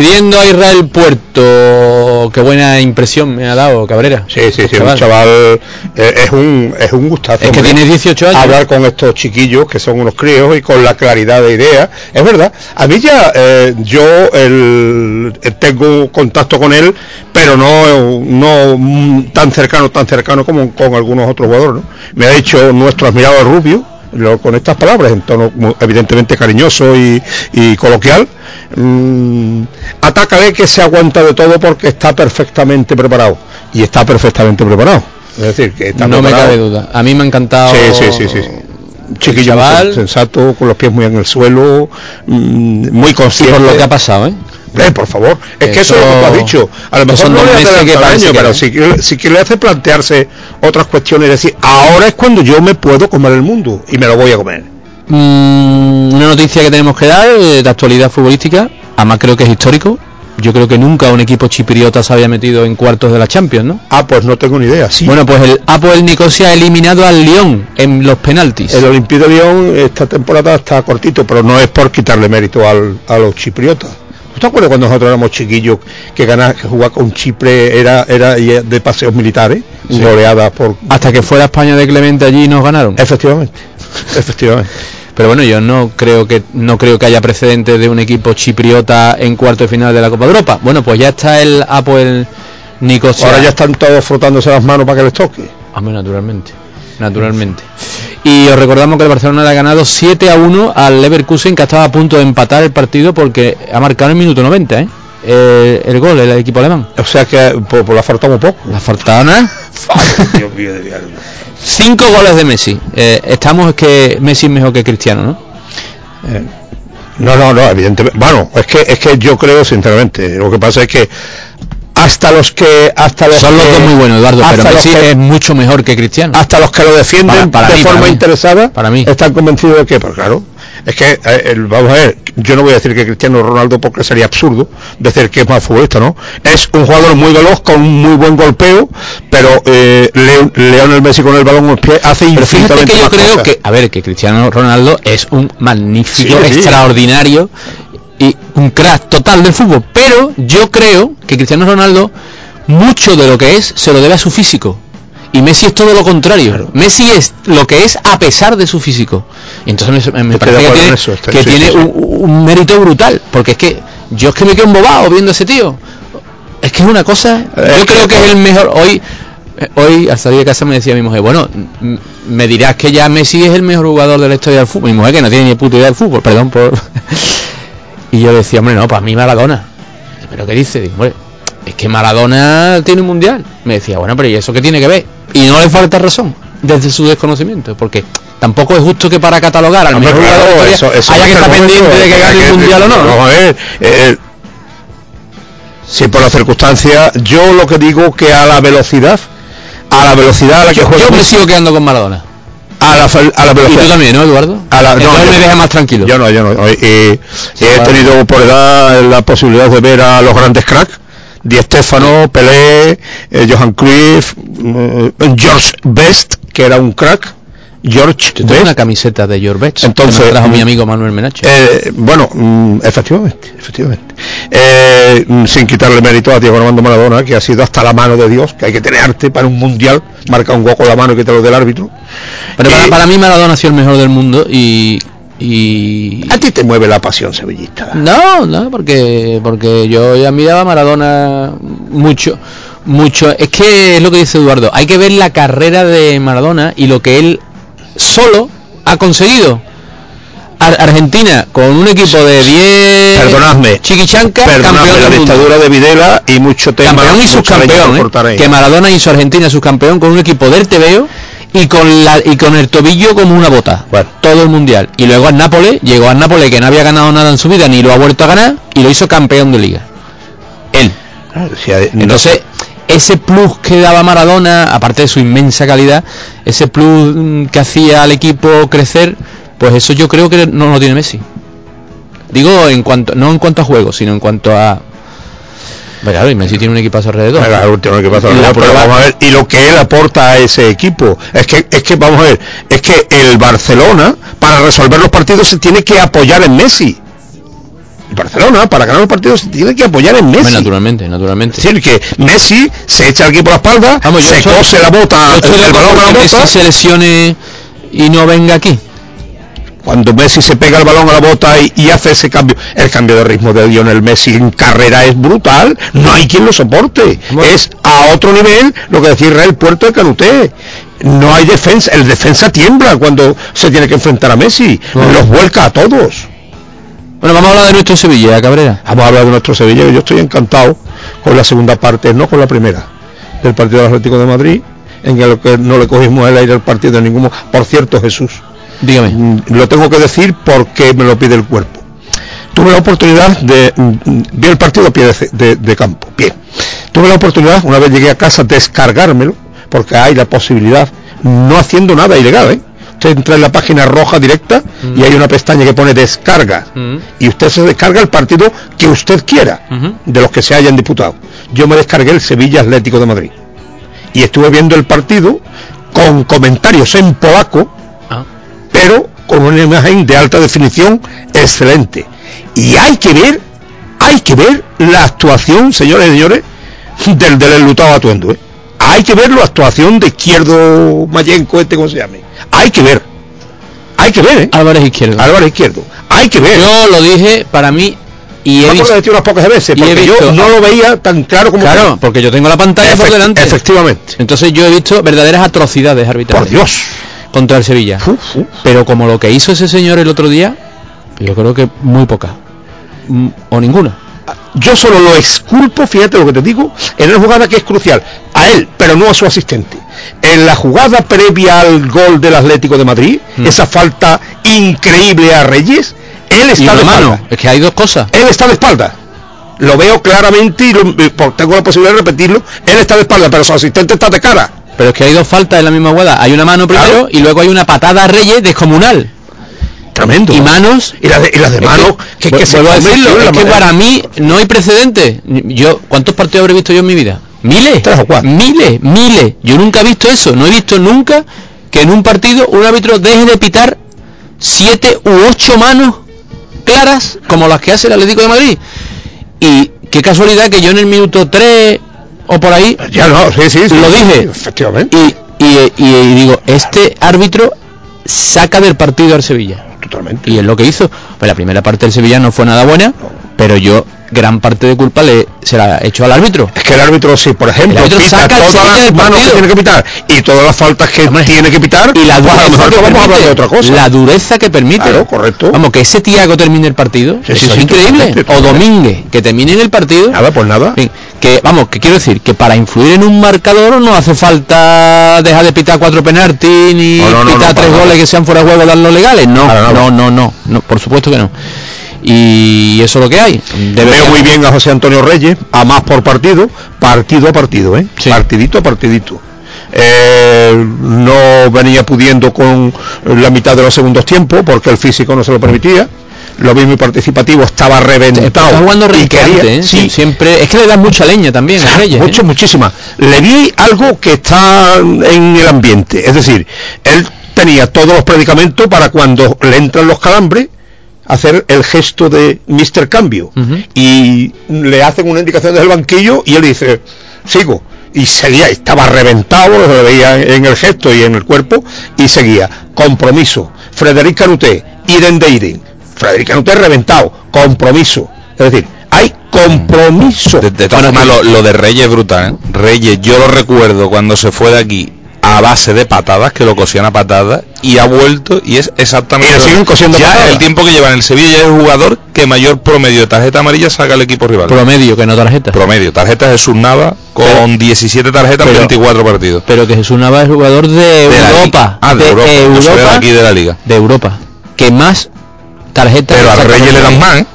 Despidiendo a Israel Puerto, qué buena impresión me ha dado Cabrera. Sí, sí, sí, un chaval eh, es un es un gustazo. Es que tiene 18 años. Hablar con estos chiquillos que son unos críos y con la claridad de ideas. Es verdad. A mí ya eh, yo el, eh, tengo contacto con él, pero no no tan cercano tan cercano como con algunos otros jugadores. ¿no? Me ha dicho nuestro admirado Rubio lo- con estas palabras en tono evidentemente cariñoso y, y coloquial. Mm, atácale que se aguanta de todo porque está perfectamente preparado y está perfectamente preparado. Es decir, que está No me cabe duda. A mí me ha encantado Sí, sí, sí, sí, chiquillo sensato, con los pies muy en el suelo, mm, muy Y consciente. por lo que ha pasado, ¿eh? Eh, por favor, es que eso es lo que tú has dicho. A lo mejor no le adelanta el año, que pero que, sí que le hace plantearse otras cuestiones. Es decir, ahora es cuando yo me puedo comer el mundo y me lo voy a comer. Mm, una noticia que tenemos que dar eh, de actualidad futbolística, además creo que es histórico. Yo creo que nunca un equipo chipriota se había metido en cuartos de la Champions, ¿no? Ah, pues no tengo ni idea. Sí. Bueno, pues el Apoel Nicosia ha eliminado al Lyon en los penaltis. El Olympique de Lyon esta temporada está cortito, pero no es por quitarle mérito al, a los chipriotas. ¿Tú te acuerdas cuando nosotros éramos chiquillos que ganar, que jugar con Chipre era, era de paseos militares? Sí. Goleadas por... Hasta que fuera España de Clemente allí nos ganaron. Efectivamente, efectivamente. Pero bueno, yo no creo que no creo que haya precedentes de un equipo chipriota en cuarto de final de la Copa de Europa. Bueno, pues ya está el Apoel Nicosia. Ahora ya están todos frotándose las manos para que les toque. Hombre, naturalmente. Naturalmente. Y os recordamos que el Barcelona le ha ganado 7 a 1 al Leverkusen que estaba a punto de empatar el partido porque ha marcado en el minuto 90, ¿eh? Eh, el gol, el equipo alemán. O sea que por, por la falta un poco. La faltaba nada. Dios mío de mi alma. Cinco goles de Messi. Eh, estamos es que Messi es mejor que Cristiano, ¿no? Eh, no, no, no, evidentemente. Bueno, es que es que yo creo sinceramente, lo que pasa es que hasta los que hasta los Son los que- dos muy buenos, Eduardo, pero Messi que- es mucho mejor que Cristiano. hasta los que lo defienden Para- para de mí, forma para interesada Para mí. están convencidos de que pues claro es que eh, el- vamos a ver yo no voy a decir que Cristiano Ronaldo porque sería absurdo decir que es más futbolista no es un jugador muy veloz con un muy buen golpeo pero eh, Leonel Messi con el balón en los pies hace Pero infinitamente que yo más creo cosas. que, a ver, que Cristiano Ronaldo es un magnífico, Sí, sí. Y un crack total del fútbol. Pero yo creo que Cristiano Ronaldo, mucho de lo que es, se lo debe a su físico. Y Messi es todo lo contrario. Messi es lo que es a pesar de su físico. Y entonces me, me parece que tiene, eso, que sí, tiene sí, sí. Un, un mérito brutal. Porque es que yo es que me quedo embobado viendo a ese tío. Es que es una cosa. Yo creo que es el mejor. Hoy, eh, hoy al salir de casa me decía mi mujer, bueno, me dirás que ya Messi es el mejor jugador de la historia del fútbol. Mi mujer que no tiene ni puta idea del fútbol, perdón por. y yo decía, hombre, no, para mí Maradona. ¿Pero qué dice? Digo, hombre, es que Maradona tiene un mundial. Me decía, bueno, pero ¿y eso qué tiene que ver? Y no le falta razón desde su desconocimiento, porque tampoco es justo que para catalogar al mejor jugador la eso- haya que estar pendiente de que gane el mundial o no. a ver, eh, si por las circunstancias, yo lo que digo que a la velocidad, a la velocidad a la que Yo, juega yo me sigo quedando con Maradona. A la, a la Y velocidad. tú también, ¿no, Eduardo? A la- no, Entonces yo- me deja más tranquilo. Yo no, yo no. eh, he vale. tenido por edad la posibilidad de ver a los grandes cracks. Di Stefano, Pelé, eh, Johan Cruyff, eh, George Best, que era un crack. George Yo tengo Best. una camiseta de Your Best. Entonces, que trajo mi mm, amigo Manuel Menacho. Eh, bueno, mm, efectivamente, efectivamente. Eh, mm, sin quitarle mérito a Diego Armando Maradona, que ha sido hasta la mano de Dios, que hay que tener arte para un mundial, marca un con la mano y quítalo del árbitro. Pero para, eh, para mí Maradona ha sido el mejor del mundo y... y... A ti te mueve la pasión sevillista. No, no, porque porque yo ya miraba a Maradona mucho, mucho. Es que es lo que dice Eduardo, hay que ver la carrera de Maradona y lo que él solo ha conseguido. Ar- Argentina con un equipo de 10 Perdonadme, chiquichanca, Perdonadme, campeón la del mundo. dictadura de Videla y mucho tema. campeón y subcampeón, ¿eh? que Maradona hizo Argentina subcampeón con un equipo del TVO y con la y con el tobillo como una bota. Todo el mundial. Y luego al Nápoles llegó al Nápoles que no había ganado nada en su vida ni lo ha vuelto a ganar y lo hizo campeón de liga. Él. Ah, hay- no- entonces ese plus que daba Maradona aparte de su inmensa calidad ese plus mm, que hacía al equipo crecer pues eso yo creo que no lo tiene Messi. Digo en cuanto no en cuanto a juego sino en cuanto a Claro, y Messi tiene un equipazo alrededor. Claro, tiene un equipazo la alrededor, pero vamos a ver, y lo que él aporta a ese equipo es que es que vamos a ver es que el Barcelona para resolver los partidos se tiene que apoyar en Messi el Barcelona para ganar los partidos se tiene que apoyar en Messi Hombre, naturalmente, naturalmente. es decir que Messi se echa el equipo a la espalda Vamos, se estoy- cose la bota el balón a que la Messi bota se lesione y no venga aquí. Cuando Messi se pega el balón a la bota y, y hace ese cambio, el cambio de ritmo de Lionel Messi en carrera es brutal, no hay quien lo soporte, es a otro nivel lo que decía Israel Puerto de Canuté. No hay defensa, el defensa tiembla cuando se tiene que enfrentar a Messi, los vuelca a todos. Bueno, vamos a hablar de nuestro Sevilla, Cabrera. Vamos a hablar de nuestro Sevilla, que yo estoy encantado con la segunda parte, no con la primera, del partido del Atlético de Madrid, en el que no le cogimos el aire al partido de ningún Por cierto, Jesús, Dígame. Mm, Lo tengo que decir porque me lo pide el cuerpo. Tuve la oportunidad de mm, mm, vi el partido a pie de, de- de campo. Bien. Tuve la oportunidad, una vez llegué a casa, descargármelo, porque hay la posibilidad, no haciendo nada ilegal, ¿eh? Usted entra en la página roja directa y hay una pestaña que pone descarga. Y usted se descarga el partido que usted quiera, de los que se hayan disputado. Yo me descargué el Sevilla Atlético de Madrid. Y estuve viendo el partido con comentarios en polaco, pero con una imagen de alta definición excelente. Y hay que ver, hay que ver la actuación, señores y señores, del del enlutado atuendo. ¿eh? Hay que ver la actuación de Izquierdo Mayenco, este como se llame. Hay que ver. Hay que ver, ¿eh? Álvarez Izquierdo. Álvarez Izquierdo. Hay que ver. Yo lo dije para mí y he visto, unas pocas veces, porque yo no lo veía tan claro como Claro, porque yo tengo la pantalla por delante. Efectivamente. Entonces yo he visto verdaderas atrocidades arbitrales. Por Dios. Contra el Sevilla. Pero como lo que hizo ese señor el otro día, yo creo que muy poca. Mm, O ninguna. Yo solo lo exculpo, fíjate lo que te digo, en una jugada que es crucial, a él, pero no a su asistente. En la jugada previa al gol del Atlético de Madrid, esa falta increíble a Reyes, él está de mano. espalda. Es que hay dos cosas. Él está de espalda. Lo veo claramente y lo- eh, tengo la posibilidad de repetirlo. Él está de espalda, pero su asistente está de cara. Pero es que hay dos faltas en la misma jugada. Hay una mano primero y luego hay una patada a Reyes descomunal. Tremendo. Y manos. Y las de, y las de Es mano, que, que se a decirlo, es que para mí no hay precedente. Yo, ¿cuántos partidos habré visto yo en mi vida? Miles. Miles, miles. Yo nunca he visto eso. No he visto nunca que en un partido un árbitro deje de pitar siete u ocho manos claras como las que hace el Atlético de Madrid. Y qué casualidad que yo en el minuto 3 o por ahí Ya no, sí, sí, sí, lo dije. Efectivamente. Y, y, y- y digo, este árbitro saca del partido al Sevilla. Totalmente. Y es lo que hizo. Pues la primera parte del Sevilla no fue nada buena, pero yo gran parte de culpa le se la he hecho al árbitro. Es que el árbitro, si por ejemplo pita todas las manos que tiene que pitar y todas las faltas que tiene que pitar, y la pues dureza a lo mejor que a hablar permite, de otra cosa. la dureza que permite. Claro, correcto. vamos que ese Tiago termine el partido Sí, eso sí, es sí, increíble. o. Domínguez que termine en el partido. Nada pues nada. Fin, que vamos que quiero decir que para influir en un marcador no hace falta dejar de pitar cuatro penaltis ni No, no, no, pitar no, tres goles que sean fuera de juego darlos legales. No no no no no por supuesto que no y eso es lo que hay Debe Veo muy bien a José Antonio Reyes, a más por partido, partido a partido, ¿eh? partidito a partidito. Eh, no venía pudiendo con la mitad de los segundos tiempos porque el físico no se lo permitía. Lo muy participativo, estaba reventado. está jugando quería- ¿eh? sí, siempre es que le dan mucha leña también a Reyes ¿eh? mucho, muchísima. Le vi algo que está en el ambiente, es decir, él tenía todos los predicamentos para cuando le entran los calambres hacer el gesto de Mr. Cambio y le hacen una indicación desde el banquillo y él dice, sigo. Y seguía, estaba reventado, lo veía en el gesto y en el cuerpo, y seguía. Compromiso. Frederic Canuté, Iden de Iden. Frederic Canuté reventado. Compromiso. Es decir, hay compromiso. De, de todas formas, lo, lo de Reyes es brutal. ¿eh? Reyes, yo lo recuerdo cuando se fue de aquí a base de patadas, que lo cosían a patadas, y ha vuelto y es exactamente. Y le lo- siguen cosiendo ya patadas. el tiempo que lleva en el Sevilla ya es el jugador que mayor promedio de tarjeta amarilla saca al equipo rival. promedio que no tarjeta promedio. Tarjeta de Jesús Nava con 17 tarjetas en pero- 24 partidos. pero que Jesús Nava es jugador de, De Europa. Ah, de Europa. De aquí de la liga. de Europa que más tarjetas Pero a saca Reyes le dan más, ¿eh?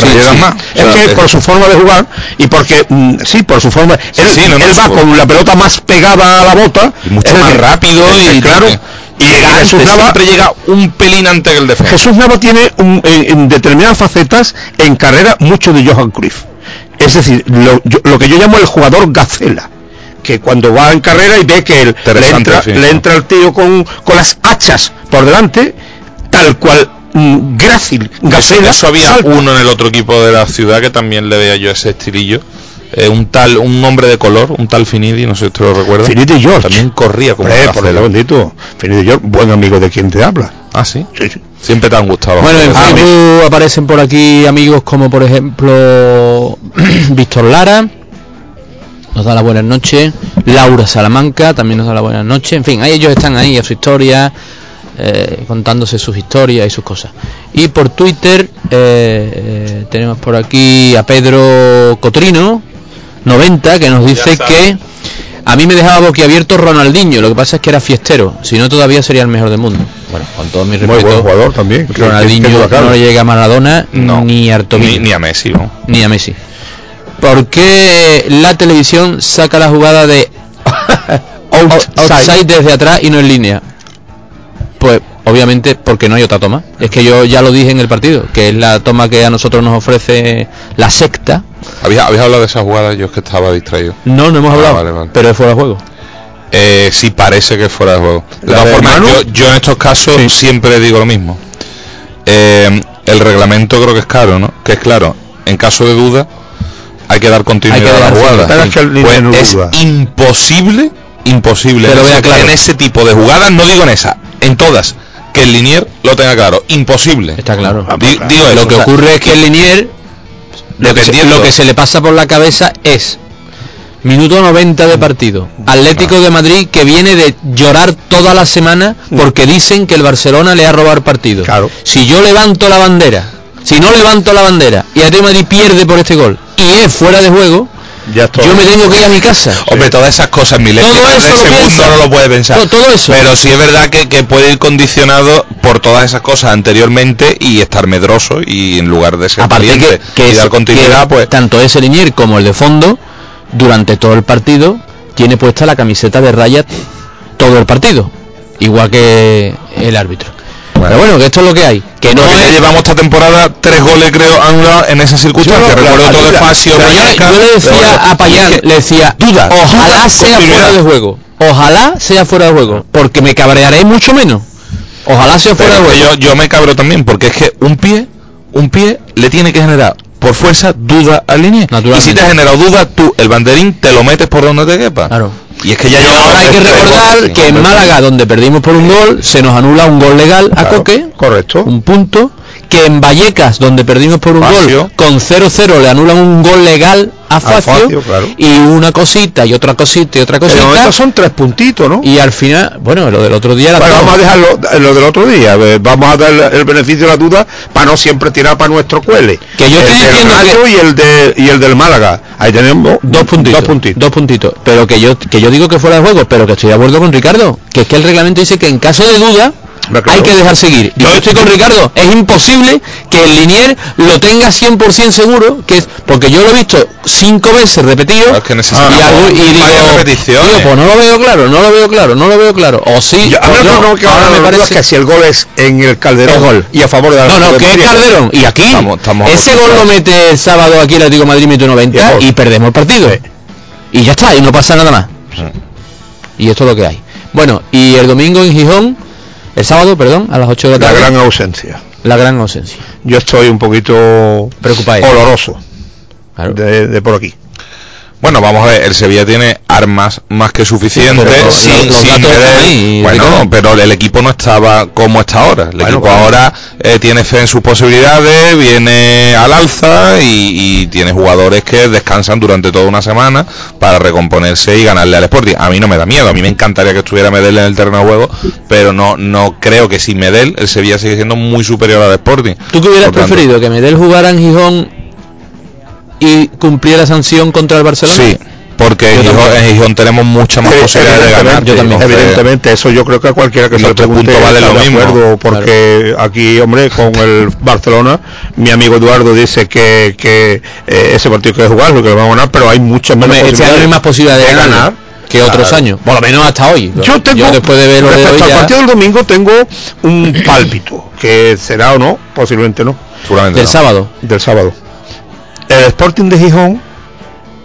Sí, más. Es O sea, que por su forma de jugar y porque, mm, sí, por su forma, él, no, no, él va con la pelota más pegada a la bota, y mucho más rápido eh, y claro. Y llega Jesús Nava, siempre llega un pelín antes que el defensa. Jesús Nava tiene un- en, en determinadas facetas en carrera mucho de Johan Cruyff. Es decir, lo, yo- lo que yo llamo el jugador gacela que cuando va en carrera y ve que él, le, entra, le entra el tío con, con las hachas por delante, tal cual grácil, Eso, gacela, eso había salta. uno en el otro equipo de la ciudad que también le veía yo ese estilillo. Eh, un tal, un hombre de color, un tal Finidi, no sé si usted lo recuerda. Finidi George. También corría como Hombre, un por el bendito. Finidi George, buen amigo de quien te habla. Ah, sí. Sí, sí. Siempre te han gustado. Bueno, en Ah, Facebook aparecen por aquí amigos como por ejemplo Víctor Lara, nos da la buenas noches, Laura Salamanca también nos da la buenas noches, en fin, ahí ellos están ahí a su historia, eh, contándose sus historias y sus cosas. Y por Twitter eh, eh, tenemos por aquí a Pedro Cotrino, 90, que nos dice que A mí me dejaba boquiabierto Ronaldinho, lo que pasa es que era fiestero, si no todavía sería el mejor del mundo. Bueno, con todo mi Muy respeto. buen jugador también. Ronaldinho que- que duda no llega a Maradona ni a. Ni, ni a Messi, ¿no? ni a Messi. ¿Por qué la televisión saca la jugada de out- outside desde atrás y no en línea? Pues obviamente porque no hay otra toma. Es que yo ya lo dije en el partido, que es la toma que a nosotros nos ofrece la secta. ¿Habéis, habéis hablado de esa jugada? Yo es que estaba distraído. No, no hemos Ah, hablado, vale, vale. pero es fuera de juego. Eh, sí, parece que es fuera de juego. De ¿La todas formas, yo, yo en estos casos siempre digo lo mismo. Eh, el reglamento creo que es claro, ¿no? Que es claro, en caso de duda hay que dar continuidad que a la jugada. Pues es imposible, imposible Pero vea claro. en ese tipo de jugadas, no digo en esa, en todas, que el linier lo tenga claro. Imposible. Está claro. Di- digo lo que ocurre es que el Linier lo que, se, Dependiendo. lo que se le pasa por la cabeza es minuto 90 de partido Atlético de Madrid que viene de llorar toda la semana porque dicen que el Barcelona le ha robado el partido si yo levanto la bandera si no levanto la bandera y Atlético de Madrid pierde por este gol y es fuera de juego yo me tengo que ir a mi casa Hombre, todas esas cosas, Milenio, Todo eso lo segundo piensa. no lo puede pensar. To- todo eso. Pero sí es verdad que, que puede ir condicionado por todas esas cosas anteriormente y estar medroso y en lugar de ser aparte que, valiente que, y ese- dar continuidad, que pues tanto ese Linier como el de fondo durante todo el partido tiene puesta la camiseta de raya todo el partido igual que el árbitro pero bueno que esto es lo que hay que no ya llevamos esta temporada tres goles creo anulados en esa circunstancia. Yo- Recuerdo todo Facio, pero yo- yo le decía a Payán, le decía, duda, ojalá duda, sea fuera de juego. Ojalá sea fuera de juego. Porque me cabrearé mucho menos. Ojalá sea fuera de juego. yo, yo me cabro también porque es que un pie, un pie le tiene que generar por fuerza duda al línea. Y si te ha generado duda, tú el banderín te lo metes por donde te quepa. Claro. Y es que ya ahora hay que recordar goles, que en. Málaga, donde perdimos por un gol, se nos anula un gol legal a Coque. Correcto. Un punto. Que en Vallecas, donde perdimos por un Facio. gol, con 0-0 le anulan un gol legal a Facio. Facio, claro. Y una cosita, y otra cosita, y otra cosita. son tres puntitos, ¿no? Y al final, bueno, lo del otro día era Bueno, todo. vamos a dejarlo lo del otro día. Vamos a dar el, beneficio de la duda para no siempre tirar para nuestro cuele. Que yo el estoy del diciendo Rayo que- y el de y el del Málaga. Ahí tenemos dos puntitos, Dos puntitos. dos puntitos. Pero que yo que yo digo que fuera de juego, pero que estoy de acuerdo con Ricardo, que es que el reglamento dice que en caso de duda hay que dejar seguir. Yo estoy con Ricardo, es imposible que el linier lo tenga 100% seguro, que es porque yo lo he visto cinco veces repetido que necesitamos y, algo- y digo, digo, pues no lo veo claro, no lo veo claro, no lo veo claro. O sí, Yo- no, que ahora me parece que si el gol es en el Calderón Es gol. y a favor de la No, no, que es. Calderón. Y aquí, Estamos- estamos ese gol lo mete el sábado aquí el Atlético de Madrid, minuto 90 y perdemos el partido. Y ya está, y no pasa nada más. Y esto es lo que hay. Bueno, y el domingo en Gijón, el sábado, perdón, a las 8 de la La tarde. gran ausencia. La gran ausencia. Yo estoy un poquito Preocupado. oloroso de, de por aquí. Bueno, vamos a ver, el Sevilla tiene armas más que suficientes. pero los- sin- los sin datos ahí, bueno, pero el equipo no estaba como está ahora. El equipo claro. ahora eh, tiene fe en sus posibilidades, viene al alza y, y tiene jugadores que descansan durante toda una semana para recomponerse y ganarle al Sporting. A mí no me da miedo, a mí me encantaría que estuviera Medel en el terreno de juego, pero no no creo que sin Medel el Sevilla sigue siendo muy superior al Sporting. ¿Tú qué hubieras tanto, preferido? ¿Que Medel jugara en Gijón y cumpliera sanción contra el Barcelona? Sí, porque en Yo Gijón, también. en Gijón tenemos muchas más Eh, posibilidades de ganar. evidentemente, Evidentemente, eso yo creo que a cualquiera que se nuestro pregunte vale lo de mismo. acuerdo, porque aquí, hombre, con el Barcelona, mi amigo Eduardo dice que, que eh, ese partido que jugarlo, que lo vamos a ganar, pero hay muchas menos Hombre, este año hay más posibilidades de ganar que otros años. Por lo menos hasta hoy. Yo tengo, después de ver lo de hoy respecto al ya- partido del domingo, tengo un pálpito, que será o no, posiblemente no. Seguramente del no. sábado. Del sábado. El Sporting de Gijón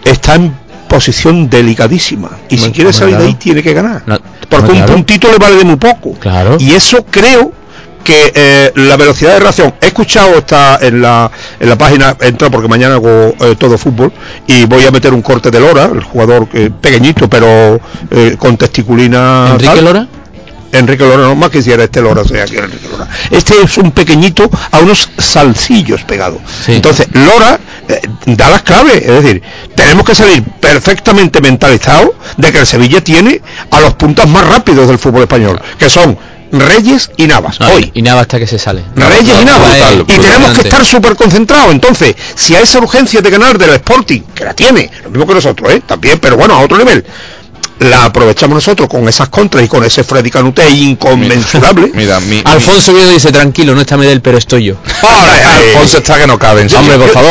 está en posición delicadísima. Y si quiere salir de ahí, tiene que ganar. No, Porque un puntito le vale de muy poco. Claro. Y eso creo que eh, la velocidad de reacción, he escuchado está en la, en la página, entra porque mañana hago eh, todo fútbol y voy a meter un corte de Lora, el jugador eh, pequeñito pero eh, con testiculina. ¿Enrique tal. Lora? Enrique Lora, no más quisiera este Lora, sea, que era Enrique Lora. Este es un pequeñito a unos salsillos pegados. Sí. Entonces, Lora eh, da las claves, es decir, tenemos que salir perfectamente mentalizados de que el Sevilla tiene a los puntas más rápidos del fútbol español, que son Reyes y Navas. No, Hoy. Y nada hasta que se sale. Reyes y Navas. Y tenemos que estar súper concentrados. Entonces, si a esa urgencia de ganar del Sporting, que la tiene, lo mismo que nosotros, ¿eh? también, pero bueno, a otro nivel, la aprovechamos nosotros con esas contras y con ese Freddy Canute inconmensurable. Mira, mi, Alfonso Viedo dice, tranquilo, no está Medel, pero estoy yo. Alfonso está que no cabe Hombre, por favor,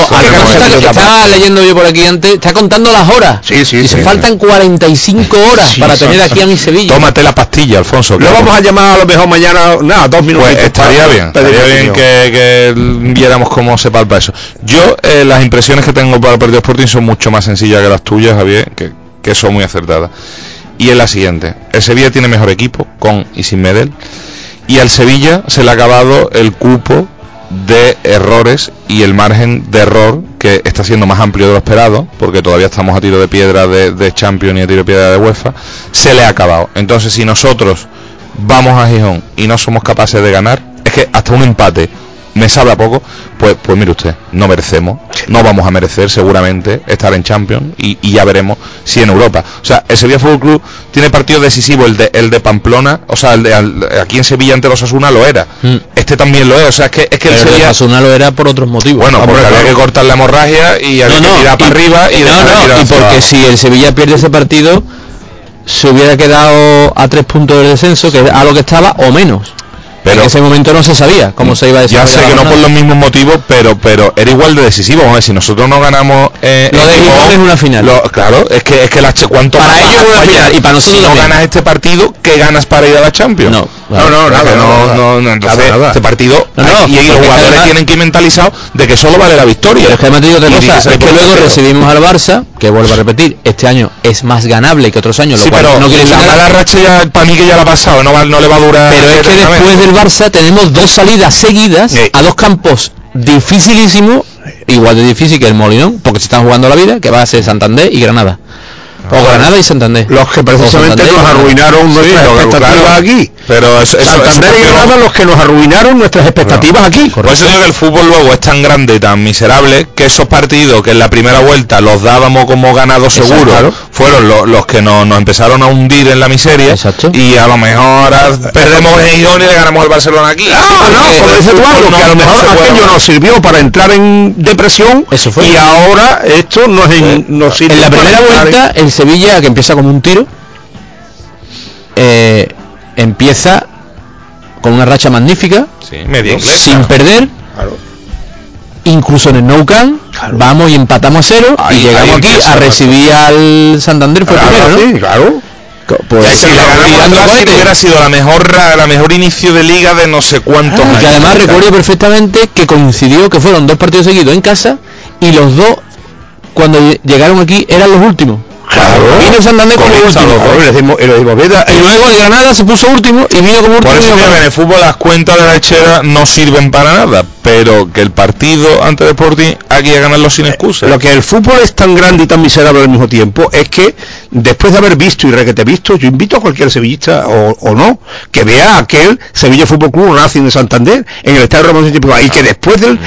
estaba leyendo yo por aquí antes, está contando las horas. Sí, sí, Dice, sí. faltan 45 horas Sí, para tener aquí a mi Sevilla. Tómate la pastilla, Alfonso. Lo claro. vamos a llamar a lo mejor mañana, nada, dos minutos. Pues estaría bien, estaría bien que, que viéramos cómo se palpa eso. Yo, eh, las impresiones que tengo para el partido Sporting son mucho más sencillas que las tuyas, Javier, que, que son muy acertadas. Y es la siguiente: el Sevilla tiene mejor equipo, con y sin Medel, y al Sevilla se le ha acabado el cupo de errores y el margen de error que está siendo más amplio de lo esperado, porque todavía estamos a tiro de piedra de, de Champions y a tiro de piedra de UEFA, se le ha acabado. Entonces, si nosotros vamos a Gijón y no somos capaces de ganar, es que hasta un empate me sabe a poco, pues, pues mire usted, no merecemos, no vamos a merecer seguramente estar en Champions y, y ya veremos si en Europa. O sea, el Sevilla Fútbol Club tiene partido decisivo, el de, el de Pamplona, o sea, el de al- aquí en Sevilla ante los Asuna lo era. Este también lo es, o sea, es que, es que el Mm. Pero el Sevilla... Osasuna lo era por otros motivos. Bueno, porque había que cortar la hemorragia y había que tirar para arriba y no, de no, y porque si el Sevilla pierde ese partido se hubiera quedado a tres puntos del descenso que es a lo que estaba o menos Pero- en ese momento no se sabía cómo se iba a Ya desarrollar sé la que no por los mismos motivos, pero pero era igual de decisivo. Vamos a ver, si nosotros no ganamos eh, Lo de Gijón es una final. lo- claro, es que es que la cuánto Para ellos una final, y para nosotros si no ganas este partido, ¿qué ganas para ir a la Champions? No, no, no, nada, no, no, no, entonces este partido No, no, hay- y los jugadores tienen que ir mentalizados de que solo vale la victoria. Pero es que además te digo es que luego recibimos al Barça, que vuelvo a repetir, este año es más ganable que otros años, lo cual no quiere la mala racha ya para mí que ya la ha pasado, no, no le va a durar. Pero es que después del Barça tenemos dos salidas seguidas a dos campos dificilísimos, igual de difícil que el Molinón, porque se están jugando la vida, que va a ser Santander y Granada. O Granada y Santander. Los que precisamente nos arruinaron nuestras expectativas aquí. Pero eso, eso, Santander eso- y Granada los que nos arruinaron nuestras expectativas aquí. Por eso digo que el fútbol luego es tan grande y tan miserable que esos partidos que en la primera vuelta los dábamos como ganados Exacto. seguros Claro. fueron lo- los que nos, nos empezaron a hundir en la miseria y a lo mejor perdemos en Gijón y le ganamos al Barcelona aquí. Ah, no, como dice Eduardo, que a lo mejor aquello nos sirvió para entrar en depresión y ahora esto nos, en- nos sirve En la primera en- vuelta, el Sevilla, que empieza como un tiro, eh, empieza con una racha magnífica, Sí, sin perder, incluso en el Nou Camp, vamos y empatamos a cero Ahí- y llegamos aquí a recibir al Santander fue Claro, primero, ¿no? sí, claro. Pues, si ganamos hubiera sido la mejor la mejor inicio de liga de no sé cuántos Y años. que además recuerdo perfectamente que coincidió que fueron dos partidos seguidos en casa y los dos cuando lle- llegaron aquí eran los últimos. Vino el Santander como último. Y. Y luego el Granada se puso último y vino como último. Por eso que en el fútbol las cuentas de la lechera no sirven para nada, pero que el partido ante el Sporting aquí a ganarlo sin excusa. Lo que el fútbol es tan grande y tan miserable al mismo tiempo es que después de haber visto y requete visto, yo invito a cualquier sevillista o, o no que vea aquel Sevilla Fútbol Club Racing de Santander en el Estadio Ramón Sánchez y que después de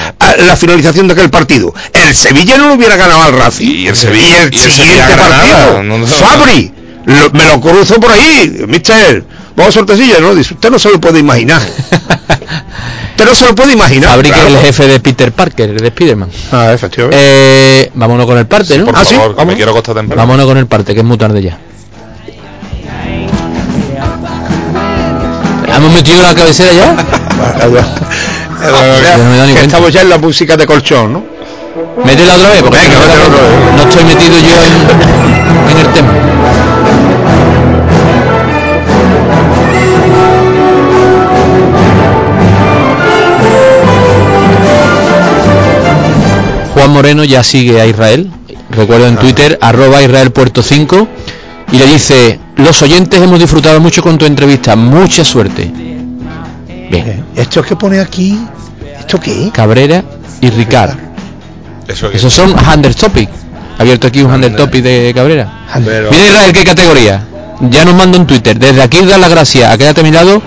la finalización de aquel partido el Sevilla no lo hubiera ganado al Racing Y el Sevilla- y el y el siguiente Sevilla Granada, partido no, no, no. Fabri lo- me lo cruzo por ahí mister vamos a sortecilla no dice usted no se lo puede imaginar usted no se lo puede imaginar Fabri, que es claro. el jefe de Peter Parker, de Spiderman. ah efectivamente Eh, vámonos con el parte, ¿no? Por Ah, sí, favor, que vamos. me quiero acostar temprano. Vámonos con el parte, que es muy tarde ya. ¿Hemos metido la cabecera ya? No me ni que cuenta. estamos ya en la música de colchón, ¿no? Métela otra vez, porque Venga, no, no estoy metido yo en, en el tema. Juan Moreno ya sigue a Israel. Recuerdo en Twitter, arroba Israel Puerto 5. Y le dice, los oyentes hemos disfrutado mucho con tu entrevista. Mucha suerte. Bien. ¿Esto que pone aquí? ¿Esto qué? Cabrera y Ricard. Eso Esos son Under Topic. Abierto aquí un Under Topic de Cabrera. Pero- Mira Israel, qué categoría. Ya nos manda un Twitter. Desde aquí dar las gracias a Quédate a mi lado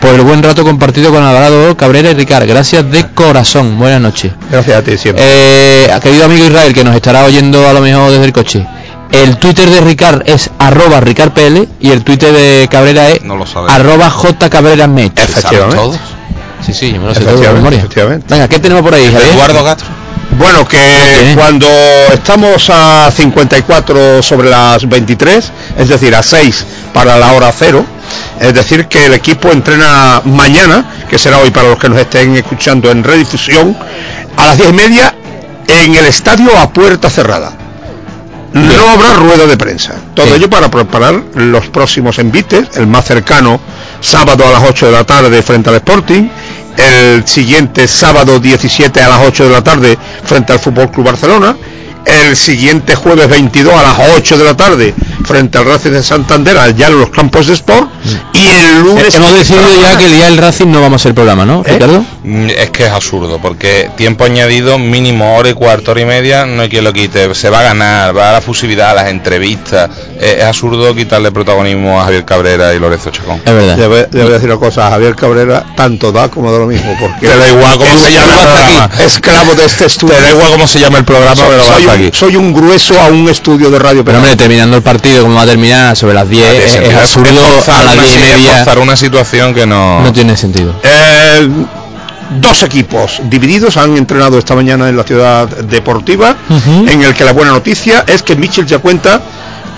por el buen rato compartido con Alvarado, Cabrera y Ricard. Gracias de corazón. Buenas noches. Gracias a ti siempre. Eh, querido amigo Israel, que nos estará oyendo a lo mejor desde el coche. El Twitter de Ricard es arroba RicardPL y el Twitter de Cabrera es No lo arroba JCabreraMech. Efectivamente. todos? Sí, sí, yo me lo sé todo de Efectivamente, memoria. efectivamente. Venga, ¿qué tenemos por ahí, Javier? Eduardo Castro. Bueno, que cuando estamos a 54 sobre las 23, es decir, a 6 para la hora cero, es decir, que el equipo entrena mañana, que será hoy para los que nos estén escuchando en redifusión, a las 10 y media en el estadio a puerta cerrada. No habrá rueda de prensa. Todo ello para preparar los próximos envites, el más cercano sábado a las 8 de la tarde frente al Sporting, el siguiente sábado 17 a las 8 de la tarde frente al Fútbol Club Barcelona, el siguiente jueves 22 a las 8 de la tarde frente al Racing de Santander allá en los campos de sport y el lunes Hemos decidido ya que el día del Racing no vamos a hacer programa, ¿no, Ricardo? Mm, Es que es absurdo, porque tiempo añadido, mínimo hora y cuarto, hora y media, no hay quien lo quite. Se va a ganar, va a la fusividad, las entrevistas. Eh, es absurdo quitarle protagonismo a Javier Cabrera y Lorenzo Chacón. Es verdad. Debe, debe decir una cosa, a Javier Cabrera tanto da como da lo mismo, porque Te da igual cómo se llama el hasta programa. aquí, esclavo de este estudio. Te da igual cómo se llama el programa, soy, pero un, aquí. soy un grueso a un estudio de radio, Pero hombre, terminando el partido, como va a terminar sobre las 10, es, es absurdo a las 10 y media. forzar una situación que no... No tiene sentido. Eh, dos equipos divididos han entrenado esta mañana en la ciudad deportiva, en el que la buena noticia es que Michel ya cuenta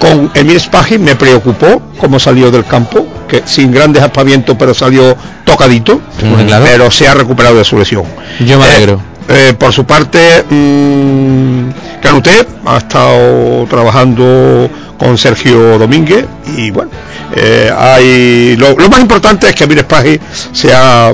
con Emir Spahi, me preocupó cómo salió del campo, que sin grandes aspavientos, pero salió tocadito, claro. pero se ha recuperado de su lesión. Yo me Eh, alegro. eh, por su parte, mm, Canuté ha estado trabajando con Sergio Domínguez y bueno, eh, hay lo, lo más importante es que Emir Spahi se ha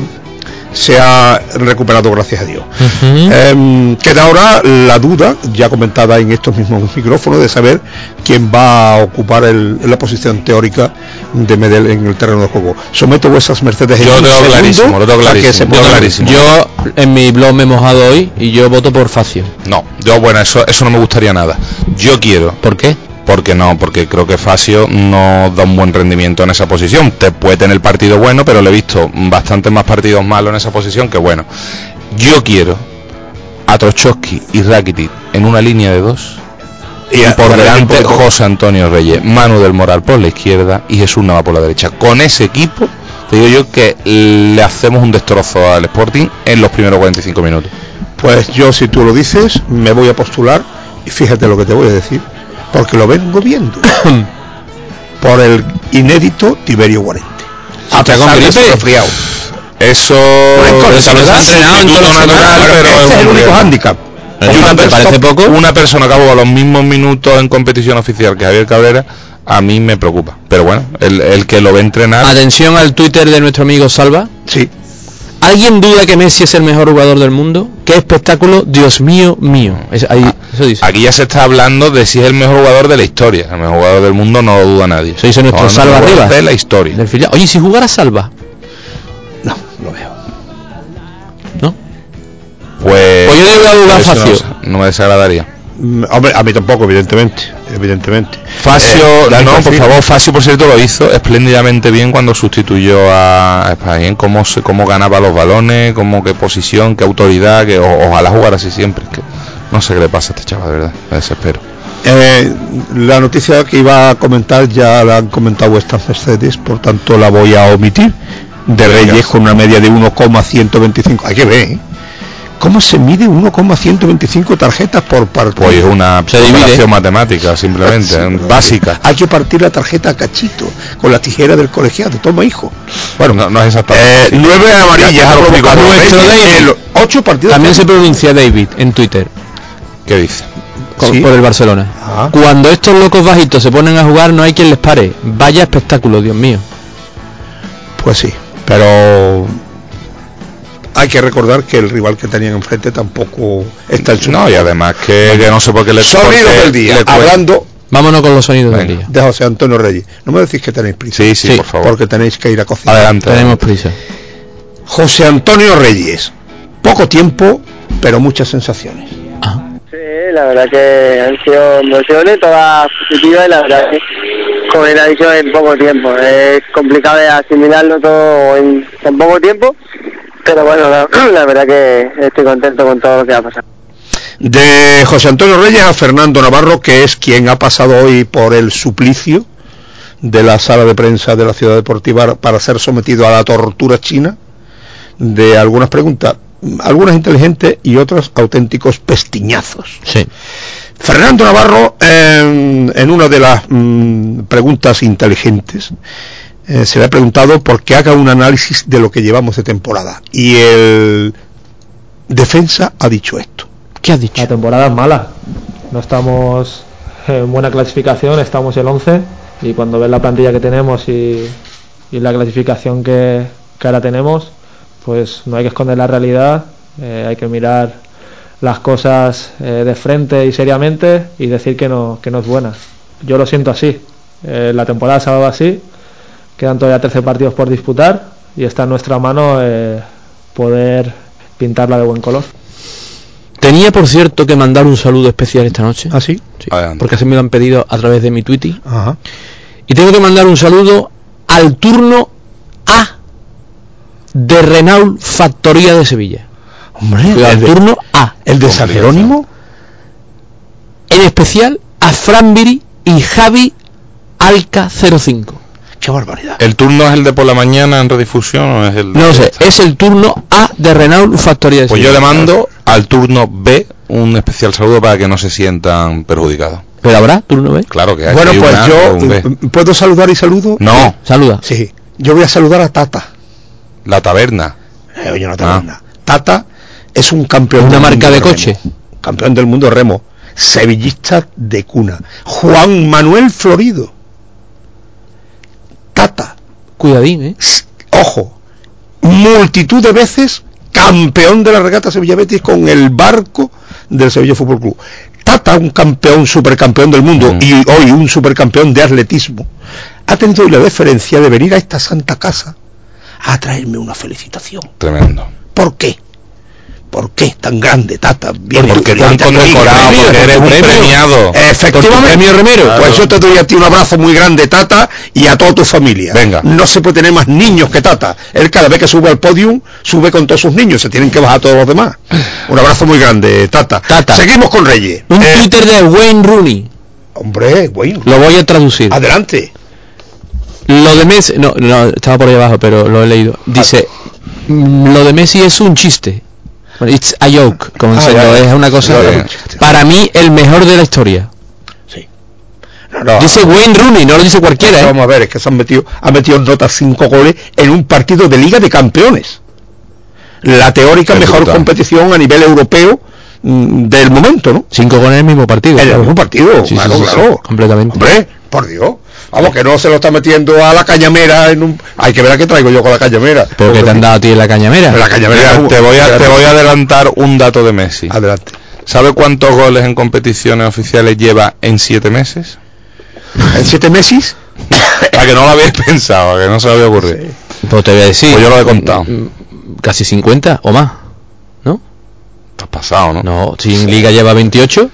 se ha recuperado gracias a Dios. Em, queda ahora la duda, ya comentada en estos mismos micrófonos, de saber quién va a ocupar el- la posición teórica de Medel en el terreno de juego. Someto vuestras mercedes en Yo lo tengo clarísimo, lo tengo clarísimo, se lo tengo ponga- clarísimo. Yo en mi blog me he mojado hoy y yo voto por Facio. No, yo bueno, eso, eso no me gustaría nada. Yo quiero. ¿Por qué? Porque no, porque creo que Facio no da un buen rendimiento en esa posición. Te puede tener partido bueno, pero le he visto bastantes más partidos malos en esa posición que bueno. Yo quiero a Trochowski y Rakitic en una línea de dos. Y, a- por delante José Antonio Reyes, Manu del Moral por la izquierda y Jesús Nava por la derecha. Con ese equipo, te digo yo que le hacemos un destrozo al Sporting en los primeros 45 minutos. Pues yo, si tú lo dices, me voy a postular y fíjate lo que te voy a decir, porque lo vengo viendo por el inédito Tiberio Guarente. A pesar de su resfriado. Eso está entrenado en natural, pero es el un único hándicap. Una Ojalá persona- parece poco. Una persona que ha jugado los mismos minutos en competición oficial que Javier Cabrera, a mí me preocupa. Pero bueno, el, el que lo ve entrenar. Atención al Twitter de nuestro amigo Salva. Sí. ¿Alguien duda que Messi es el mejor jugador del mundo? ¿Qué espectáculo? Dios mío, mío. Es- ahí- eso dice. Aquí ya se está hablando de si es el mejor jugador de la historia. El mejor jugador del mundo no lo duda nadie. Eso dice nuestro No, no, Salva arriba. De la historia. Del filial. Oye, si jugara Salva. No, lo veo. Pues, Pues yo le voy a dudar no Facio. No, me desagradaría. Mm, Hombre, a mí tampoco, evidentemente. Evidentemente. Facio, Eh, no, por favor, Facio por cierto lo hizo espléndidamente bien cuando sustituyó a España, cómo se, cómo ganaba los balones, cómo qué posición, qué autoridad, que o- ojalá jugara así siempre, que no sé qué le pasa a este chaval, de verdad, me desespero. Eh, la noticia que iba a comentar ya la han comentado vuestras Mercedes, por tanto la voy a omitir. De Reyes con una media de 1,125. Hay que ver, ¿eh? ¿Cómo se mide 1,125 tarjetas por partido? Pues es una Se divide. operación matemática, simplemente, Sí, pero básica. Hay que partir la tarjeta a cachito, con la tijera del colegiado. Toma, hijo. Bueno, no, no es exactamente. Eh, nueve amarillas Ya- ya ha lo provocado explicó nuestro Reyes David. en los ocho partidos. También se pronuncia David en Twitter. ¿Qué dice? con- Sí. por el Barcelona. Ah. Cuando estos locos bajitos se ponen a jugar, no hay quien les pare. Vaya espectáculo, Dios mío. Pues sí, pero hay que recordar que el rival que tenían enfrente tampoco está en su No, y además que, que no sé por qué le Sonidos del día, le hablando Vámonos con los sonidos Venga. del día. de José Antonio Reyes. No me decís que tenéis prisa. Sí, sí, Sí, por favor. Porque tenéis que ir a cocinar. Adelante. Tenemos prisa. José Antonio Reyes. Poco tiempo, pero muchas sensaciones. La verdad que han sido emociones todas positivas y la verdad que, como bien ha dicho, en poco tiempo. Es complicado asimilarlo todo en, poco tiempo, pero bueno, la verdad que estoy contento con todo lo que ha pasado. De José Antonio Reyes a Fernando Navarro, que es quien ha pasado hoy por el suplicio de la sala de prensa de la ciudad deportiva para ser sometido a la tortura china de algunas preguntas algunas inteligentes y otras auténticos pestiñazos. Sí. Fernando Navarro, en, en una de las mm, preguntas inteligentes, eh, se le ha preguntado por que haga un análisis de lo que llevamos de temporada. Y el defensa ha dicho esto. ¿Qué has dicho? La temporada es mala. No estamos en buena clasificación, estamos el 11 y cuando ves la plantilla que tenemos y, y la clasificación que, que ahora tenemos, pues no hay que esconder la realidad, eh, hay que mirar las cosas eh, de frente y seriamente y decir que no, que no es buena. Yo lo siento así. Eh, la temporada se ha dado así, quedan todavía 13 partidos por disputar y está en nuestra mano eh, poder pintarla de buen color. Tenía, por cierto, que mandar un saludo especial esta noche. ¿Ah, sí? Porque así me lo han pedido a través de mi Twitter. Ajá. Y tengo que mandar un saludo al turno A de Renault Factoría de Sevilla. Hombre, Cuidado, el de- turno A. ¿El de San Jerónimo? En especial a Franbiri y Javi Alca 05. ¡Qué barbaridad! ¿El turno es el de por la mañana en redifusión o es el de No sé, es el turno A de Renault Factoría de Pues yo Sevilla. le mando al turno B un especial saludo para que no se sientan perjudicados. ¿Pero habrá turno B? Claro que hay. Bueno, hay pues una yo, ¿puedo saludar y saludo? No, Saluda. Sí, yo voy a saludar a Tata. La taberna. Eh, oye, no taberna. Tata es un campeón Una del marca mundo de remo. coche. Campeón del mundo remo. Sevillista de cuna. Juan Manuel Florido. Tata. Cuidadín, ¿eh? Ojo. Multitud de veces campeón de la regata Sevilla Betis con el barco del Sevilla Fútbol Club. Tata, un campeón, supercampeón del mundo y hoy un supercampeón de atletismo, ha tenido hoy la deferencia de venir a esta santa casa a traerme una felicitación. Tremendo. ¿Por qué? ¿Por qué tan grande, Tata? Viene Porque te han condecorado, porque eres un premiado. Efectivamente. Premio remero. Pues yo te doy a ti un abrazo muy grande, Tata, y a toda tu familia. Venga. No se puede tener más niños que Tata. Él cada vez que sube al podium, sube con todos sus niños. Se tienen que bajar todos los demás. Un abrazo muy grande, Tata. Tata. Seguimos con Reyes. Un Eh, Twitter de Wayne Rooney. hombre, bueno. Lo voy a traducir. Adelante. Lo de Messi, no, no, estaba por ahí abajo, pero lo he leído. Dice, "Mm, lo de Messi es un chiste. It's a joke, como Ah, diciendo, es una cosa. Para mí, el mejor de la historia. No, no, Dice Wayne Rooney, no lo dice cualquiera, ¿eh? Vamos a ver, es que se han metido, han metido en nota cinco goles en un partido de Liga de Campeones. La teórica Es mejor brutal. competición a nivel europeo mm, del momento, ¿no? Cinco goles en el mismo partido. En el mismo partido, Sí, sí, claro, sí, sí, claro. completamente. Hombre, por Dios. Vamos, que no se lo está metiendo a la cañamera en un... Hay que ver a qué traigo yo con la cañamera. ¿Pero que te han dado a ti en la cañamera? La cañamera. Mira, te voy a te voy a adelantar un dato de Messi. Adelante. ¿Sabe cuántos goles en competiciones oficiales lleva en siete meses? ¿En siete meses? Para que no lo habéis pensado, a que no se lo había ocurrido. Pues te voy a decir. Pues yo lo he contado. mm, Casi 50 o más. ¿No? Estás pasado, ¿no? No, si en Liga lleva 28,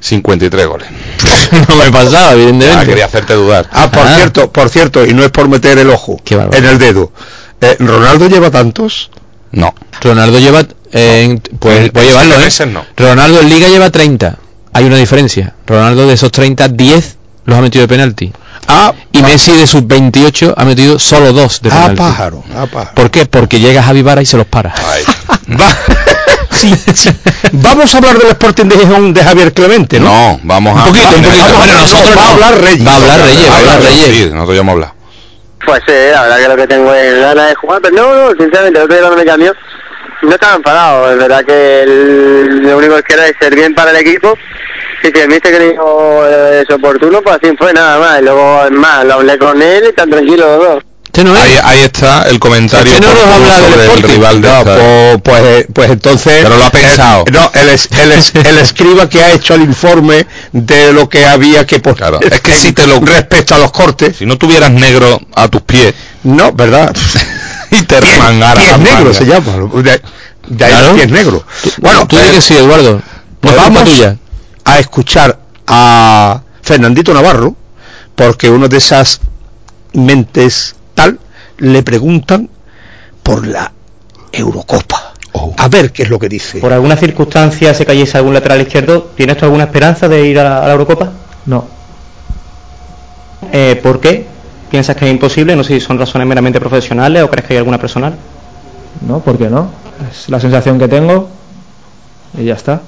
53 goles. no me pasaba, Ah, evidentemente. quería hacerte dudar. Ah, por Ah. cierto, por cierto, y no es por meter el ojo en el dedo. Eh, ¿Ronaldo lleva tantos? No. Ronaldo lleva. eh, en- pues En- voy a en llevarlo, ¿eh? no. Ronaldo en Liga lleva 30. Hay una diferencia. Ronaldo de esos 30, 10 los ha metido de penalti. Ah, Y Messi de sus 28 ha metido solo dos de ah, penalti. pájaro, ah, pájaro. ¿Por qué? Porque llega Javi Vara y se los para. Ay. Sí, sí. Vamos a hablar del Sporting de Gijón de Javier Clemente, ¿no? No, vamos a. Un poquito, un poquito. Vamos a- Bueno, no, nosotros va a hablar Reyes. Va a hablar Reyes, va a hablar Reyes. Sí, nosotros ya hemos hablado. Pues sí, la verdad que lo que tengo es ganas de jugar, pero no, no, sinceramente, el otro día cuando me cambió, no estaba enfadado, es verdad que el- lo único que quiero es ser bien para el equipo, y si me dice que le dijo eh, es oportuno, pues así fue, nada más, y luego, es más, lo hablé con él y están tranquilos los dos. Este no es. Ahí, ahí está el comentario Este no nos oportuno habla del sobre el rival de No, esta- pues, pues, eh, pues entonces... Pero lo ha pensado. eh, no, el, es- el, es- el escriba que ha hecho el informe de lo que había que poner. Claro, es que si te lo- Respecto a los cortes... Si no tuvieras negro a tus pies No, ¿verdad? y te remangara negro se llama. De, de ahí Claro. los pies negros. Bueno, Tú eh, que sí, Eduardo. pues vamos tuya. a escuchar a Fernandito Navarro, porque uno de esas mentes le preguntan por la Eurocopa. Oh. A ver qué es lo que dice. ¿Por alguna circunstancia se cayese algún lateral izquierdo? ¿Tienes tú alguna esperanza de ir a la, a la Eurocopa? No, Eh, ¿Por qué? ¿Piensas que es imposible? No sé si son razones meramente profesionales o crees que hay alguna personal. no, ¿por qué no? Es la sensación que tengo y ya está.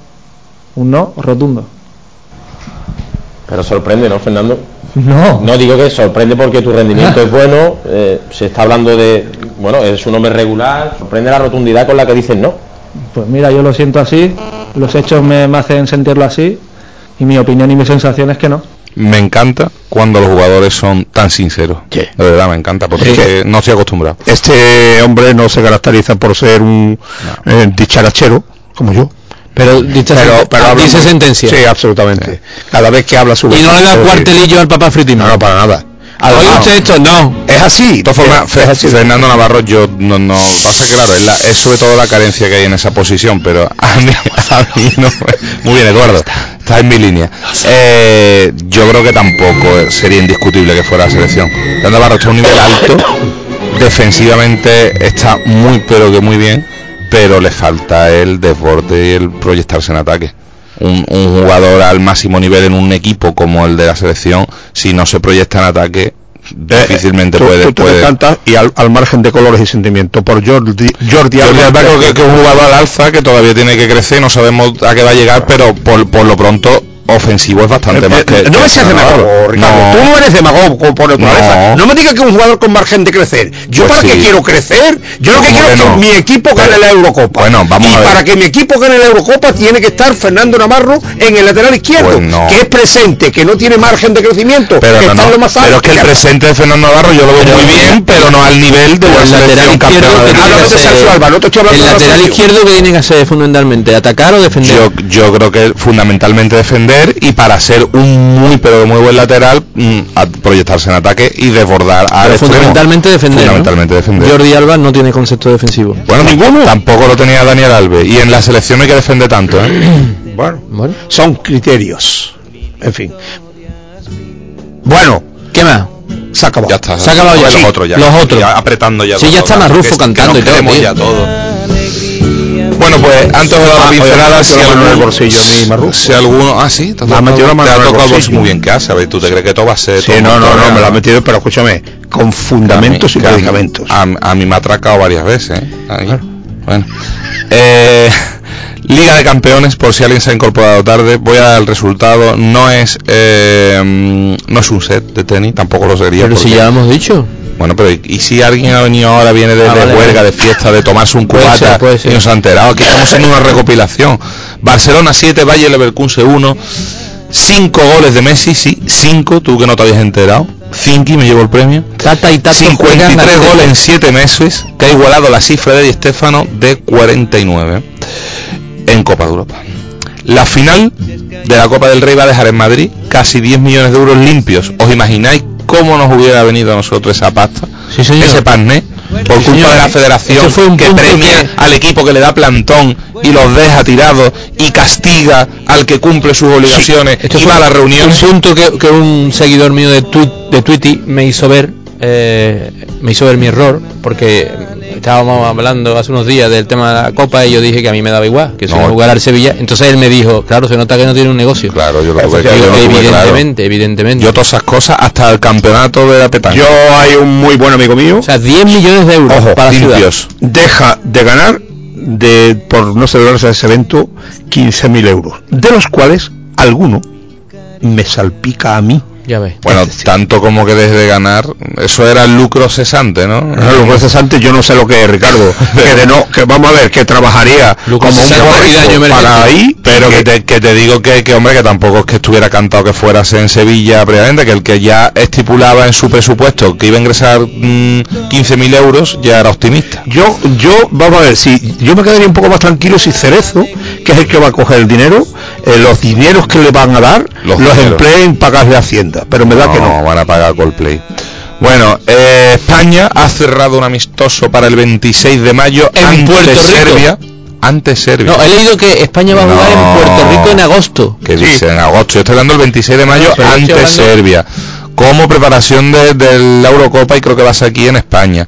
Un no rotundo. Pero sorprende, ¿no, Fernando? No. No digo que sorprende porque tu rendimiento es bueno, eh, se está hablando de, bueno, es un hombre regular, sorprende la rotundidad con la que dices no. Pues mira, yo lo siento así, los hechos me, me hacen sentirlo así y mi opinión y mi sensación es que no. Me encanta cuando los jugadores son tan sinceros. De verdad, me encanta, porque no estoy acostumbrado. Este hombre no se caracteriza por ser un eh, dicharachero, como yo. Pero dice, habla dice muy- sentencia. Sí, absolutamente. Cada vez que habla su Y no le da cuartelillo al papá Fritino. No, no, para nada. Oye usted esto, no. Es así. De todas formas, Fe- Fernando Navarro, yo no, no pasa claro, es, la- es sobre todo la carencia que hay en esa posición, pero a mí, a mí no. Muy bien, Eduardo, estás en mi línea. Eh, yo creo que tampoco sería indiscutible que fuera la selección. Fernando Navarro está a un nivel alto, defensivamente está muy, pero que muy bien, pero le falta el desborde y el proyectarse en ataque. Un, un jugador al máximo nivel en un equipo como el de la selección, si no se proyecta en ataque, difícilmente Eh, Tú, puede, tú te puede- y al, al margen de colores y sentimientos por Jordi, Jordi Jordi Alba, que es un jugador al alza que todavía tiene que crecer, no sabemos a qué va a llegar, pero por, por lo pronto ofensivo es bastante más que Eh, no me seas demagogo, Ricardo. No. Tú no eres demagogo por naturaleza. No. No. me digas que un jugador con margen de crecer. Yo Pues para qué sí. quiero crecer. Yo lo que ¿Cómo quiero que es que mi equipo gane la Eurocopa. Bueno, vamos y a ver. para que mi equipo gane la Eurocopa tiene que estar Fernando Navarro en el lateral izquierdo, Pues no. que es presente, que no tiene margen de crecimiento, Pero, que no, está no. en lo más alto. pero es que el presente de Fernando Navarro yo lo veo muy bien, pero no al nivel de la selección campeona que que el lateral izquierdo que tiene que hacer fundamentalmente atacar o defender Yo, yo creo que fundamentalmente defender y para ser un muy pero muy buen lateral mm, a proyectarse en ataque y desbordar al Pero extremo. fundamentalmente defender ¿no? Fundamentalmente defender. Jordi Alba no tiene concepto defensivo Bueno, ninguno. Tampoco lo tenía Daniel Alves. Y en la selección no hay que defender tanto, ¿eh? Bueno, son criterios. En fin. Bueno, ¿qué más? Se ha acabado. Ya está. Se ha acabado ya. Los Sí, otros ya. los otros. Ya apretando ya. Sí, ya está Marrufo que cantando y todo, ya todo. Bueno, pues antes de dar la pincelada, si la en el bolsillo a mí, Marrufo. si alguno, ah sí, te ha metido la mano te ha tocado bolsillo. muy bien, ¿qué hace? A ver, tú te crees que todo va a ser Sí, no, no, no, me lo ha metido, pero escúchame, con fundamentos y Que medicamentos. A, mí me ha atracado varias veces. ¿eh? Bueno. Eh, Liga de Campeones, por si alguien se ha incorporado tarde, voy a dar el resultado. No es eh, no es un set de tenis, tampoco lo sería. pero si ya hemos dicho Bueno, pero ¿y, y si alguien ha venido ahora, viene de, Ah, de vale, huelga, vale. de fiesta, de tomarse un Puede cubata ser, puede ser. y no se ha enterado? Aquí estamos en una recopilación. Barcelona 7, Valle Leverkusen 1. 5 goles de Messi, sí, 5, tú que no te habías enterado. Cinqui me llevo el premio. Tata y Tato juegan 53 al- goles en 7 meses, que ha igualado la cifra de Di Stéfano de 49 en Copa de Europa. La final de la Copa del Rey va a dejar en Madrid casi 10 millones de euros limpios. ¿Os imagináis cómo nos hubiera venido a nosotros esa pasta? Ese pané por Sí, culpa de la federación Ese fue un que premia que- al equipo que le da plantón y los deja tirados y castiga al que cumple sus obligaciones Esto y va a las reuniones. Un punto que, que un seguidor mío de, de Twitty me hizo ver, eh, me hizo ver mi error, porque estábamos hablando hace unos días del tema de la Copa y yo dije que a mí me daba igual, que se No. iba a jugar al Sevilla. Entonces él me dijo, claro, se nota que no tiene un negocio. Claro, yo lo tuve que- yo lo tuve claro. evidentemente, evidentemente. Yo todas esas cosas hasta el campeonato de la petanca. Yo hay un muy buen amigo mío. O sea, 10 millones de euros Ojo, para la ciudad. limpios. deja de ganar de por no celebrarse ese evento 15.000 euros, de los cuales alguno me salpica a mí. Ya ves. Bueno, tanto como que deje de ganar, eso era el lucro cesante, ¿no? No, lo que es cesante yo no sé lo que es, Ricardo. que de no, que vamos a ver, que trabajaría Lucro como un daño para ahí, Pero que te, que te digo que, que, hombre, que tampoco es que estuviera cantado que fueras en Sevilla previamente, que el que ya estipulaba en su presupuesto que iba a ingresar mm, 15.000 euros, ya era optimista. Yo, yo, vamos a ver, si yo me quedaría un poco más tranquilo si Cerezo, que es el que va a coger el dinero, eh, los dineros que le van a dar, Los los, dineros. emplee en pagarle a Hacienda. Pero me da que no. van a pagar Coldplay. Bueno, eh, España ha cerrado un amistoso para el 26 de mayo En ante Puerto Rico. Serbia. Ante Serbia. No, he leído que España va a jugar No. en Puerto Rico en agosto. que dice en agosto. Yo estoy hablando el 26 de mayo estoy ante hablando- Serbia. Como preparación de, de la Eurocopa y creo que va a ser aquí en España.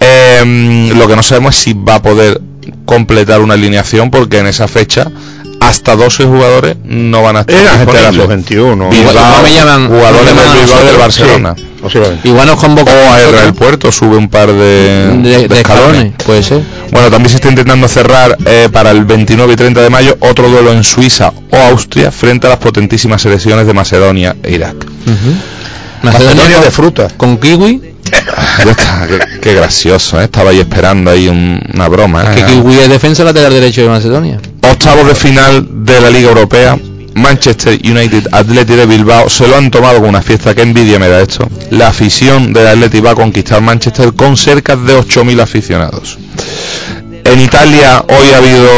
Eh, lo que no sabemos es si va a poder completar una alineación porque en esa fecha hasta 12 jugadores no van a estar Era gente de la disponibles. sub-21. Bilbao, Igual me llaman- jugadores me llaman del a Bilbao del. Barcelona. Sí, posiblemente. Igual nos convoca O a nosotros. el Puerto sube un par de, de, de escalones, puede ser. Bueno, también se está intentando cerrar eh, para el 29 y 30 de mayo otro duelo en Suiza o Austria frente a las potentísimas selecciones de Macedonia e Irak. Macedonia de fruta. Con kiwi. Está, qué, qué gracioso, ¿eh? estaba ahí esperando ahí un- una broma. Que ¿eh? kiwi es defensa lateral derecho de Macedonia. Octavos de final de la Liga Europea. Manchester United Athletic de Bilbao se lo han tomado con una fiesta que envidia me da esto. La afición del Athletic va a conquistar Manchester con cerca de 8.000 aficionados. En Italia hoy ha habido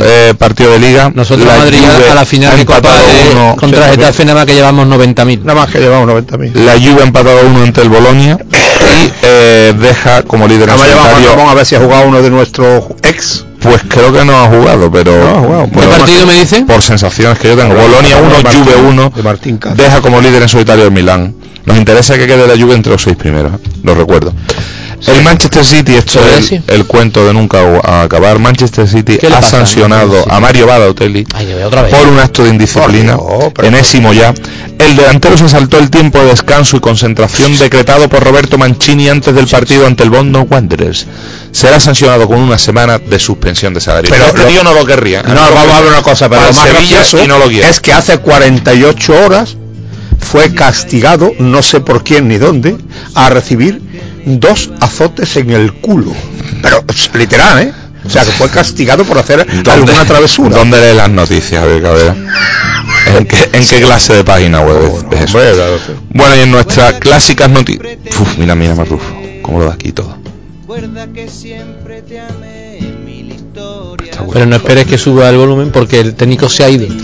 eh, partido de liga. Nosotros La Madrid Juve a la final ha de Copa empatado de, uno- contra Sí, Getafe nada más que llevamos 90.000. Nada más que llevamos 90.000. La Juve ha empatado uno ante el Bolonia y eh, deja como líder en Además llevamos a solitario. Ramón a ver si ha jugado uno de nuestros ex. Pues creo que no ha jugado, pero. No ha jugado. ¿Qué partido me dice? Por sensaciones que yo tengo. Bolonia 1, De Martín- Juve 1. de Martín Caz. Deja como líder en solitario el Milán. Nos interesa que quede la Juve entre los seis primeros, lo recuerdo. El Manchester City, esto ¿Sobre es el, el cuento de nunca acabar. Manchester City ¿Qué le ha pasa? sancionado a Mario Balotelli Ay, que veo otra vez. por un acto de indisciplina, enésimo ya. El delantero se saltó el tiempo de descanso y concentración decretado por Roberto Mancini antes del partido ante el Bondo Wanderers. Será sancionado con una semana de suspensión de salario. Pero este lo- tío no lo querría. ¿eh? No, vamos a ver una cosa, pero lo más Sevilla gracioso y no lo quiere. es que hace 48 horas fue castigado, no sé por quién ni dónde, a recibir dos azotes en el culo. Pero literal, ¿eh? O sea, que fue castigado por hacer alguna travesura. ¿Dónde lee las noticias, Javier Cabrera? ¿En qué, en qué clase de página web es eso? Bueno, y en nuestras clásicas noticias... Uf, mira, mira, Marrufo, cómo lo da aquí todo. Pero no esperes que suba el volumen porque el técnico se ha ido.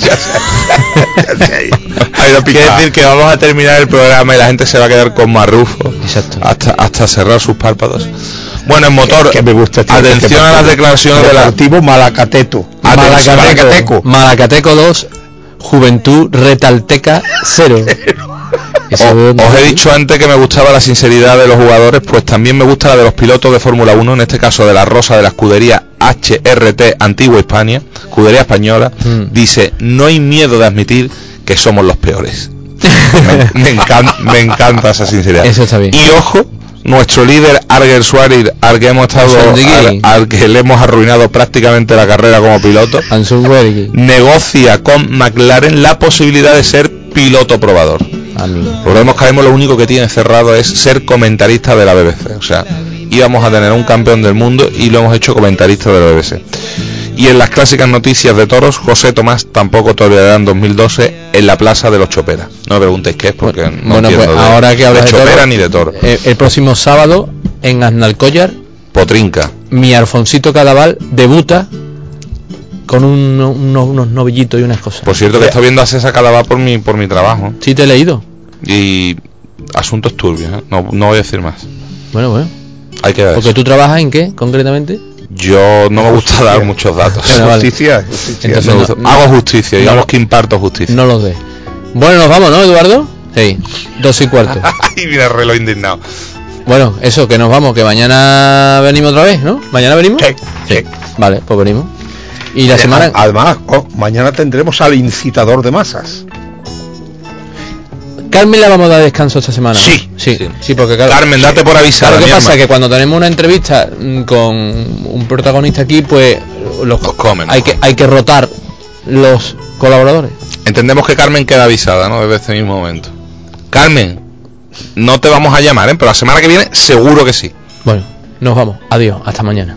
Quiere decir que vamos a terminar el programa y la gente se va a quedar con Marrufo hasta, hasta cerrar sus párpados. Bueno, en motor, que me gusta este- atención este a las declaraciones de la... Deportivo Malacateto. Atención, Malacateco, Malacateco 2, Juventud Retalteca 0. Eso O- es- os he dicho antes que me gustaba la sinceridad de los jugadores, pues también me gusta la de los pilotos de Fórmula 1, en este caso de la Rosa de la escudería HRT Antigua Hispania, escudería española, Mm. dice, no hay miedo de admitir que somos los peores. Me, me encan- me encanta esa sinceridad. Eso está bien. Y ojo, nuestro líder Arger Suárez, al que hemos estado, al, al que le hemos arruinado prácticamente la carrera como piloto, negocia con McLaren la posibilidad de ser piloto probador. Recordemos que lo único que tiene cerrado es ser comentarista de la BBC. O sea, íbamos a tener un campeón del mundo y lo hemos hecho comentarista de la BBC. Y en las clásicas noticias de toros, José Tomás tampoco toreará en 2012 en la plaza de los Choperas. No me preguntéis qué es porque no bueno, entiendo pues de- ahora que de de Chopera toro, ni de toro. eh, el próximo sábado en Aznalcóllar, Potrinca. mi Alfonsito Cadaval debuta con un- unos, unos novillitos y unas cosas. Por cierto que estoy viendo a César Cadavá por mi, por mi trabajo. Sí, te he leído. Y asuntos turbios, ¿eh? no, no voy a decir más. Bueno, bueno. Hay que ver Porque eso. tú trabajas en qué, concretamente? Yo no me gusta dar muchos datos. Bueno, vale. Justicia, justicia. Entonces, Me gusta- no- hago justicia, no- digamos que imparto justicia. No los de. Bueno, nos vamos, ¿no, Eduardo? Sí, dos y cuarto. Ay, mira el reloj indignado. Bueno, eso, que nos vamos, que mañana venimos otra vez, ¿no? ¿Mañana venimos? Sí. Vale, pues venimos. Y la semana... Además, oh, mañana tendremos al incitador de masas. Carmen la vamos a dar descanso esta semana. Sí. sí, sí, porque claro, Carmen, date por avisada. Claro, ¿qué pasa? alma. Que cuando tenemos una entrevista mm, con un protagonista aquí, pues los, comen. hay que hay que rotar los colaboradores. Entendemos que Carmen queda avisada, ¿no? Desde este mismo momento. Carmen, no te vamos a llamar, ¿eh? Pero la semana que viene seguro que sí. Bueno, nos vamos. Adiós, hasta mañana.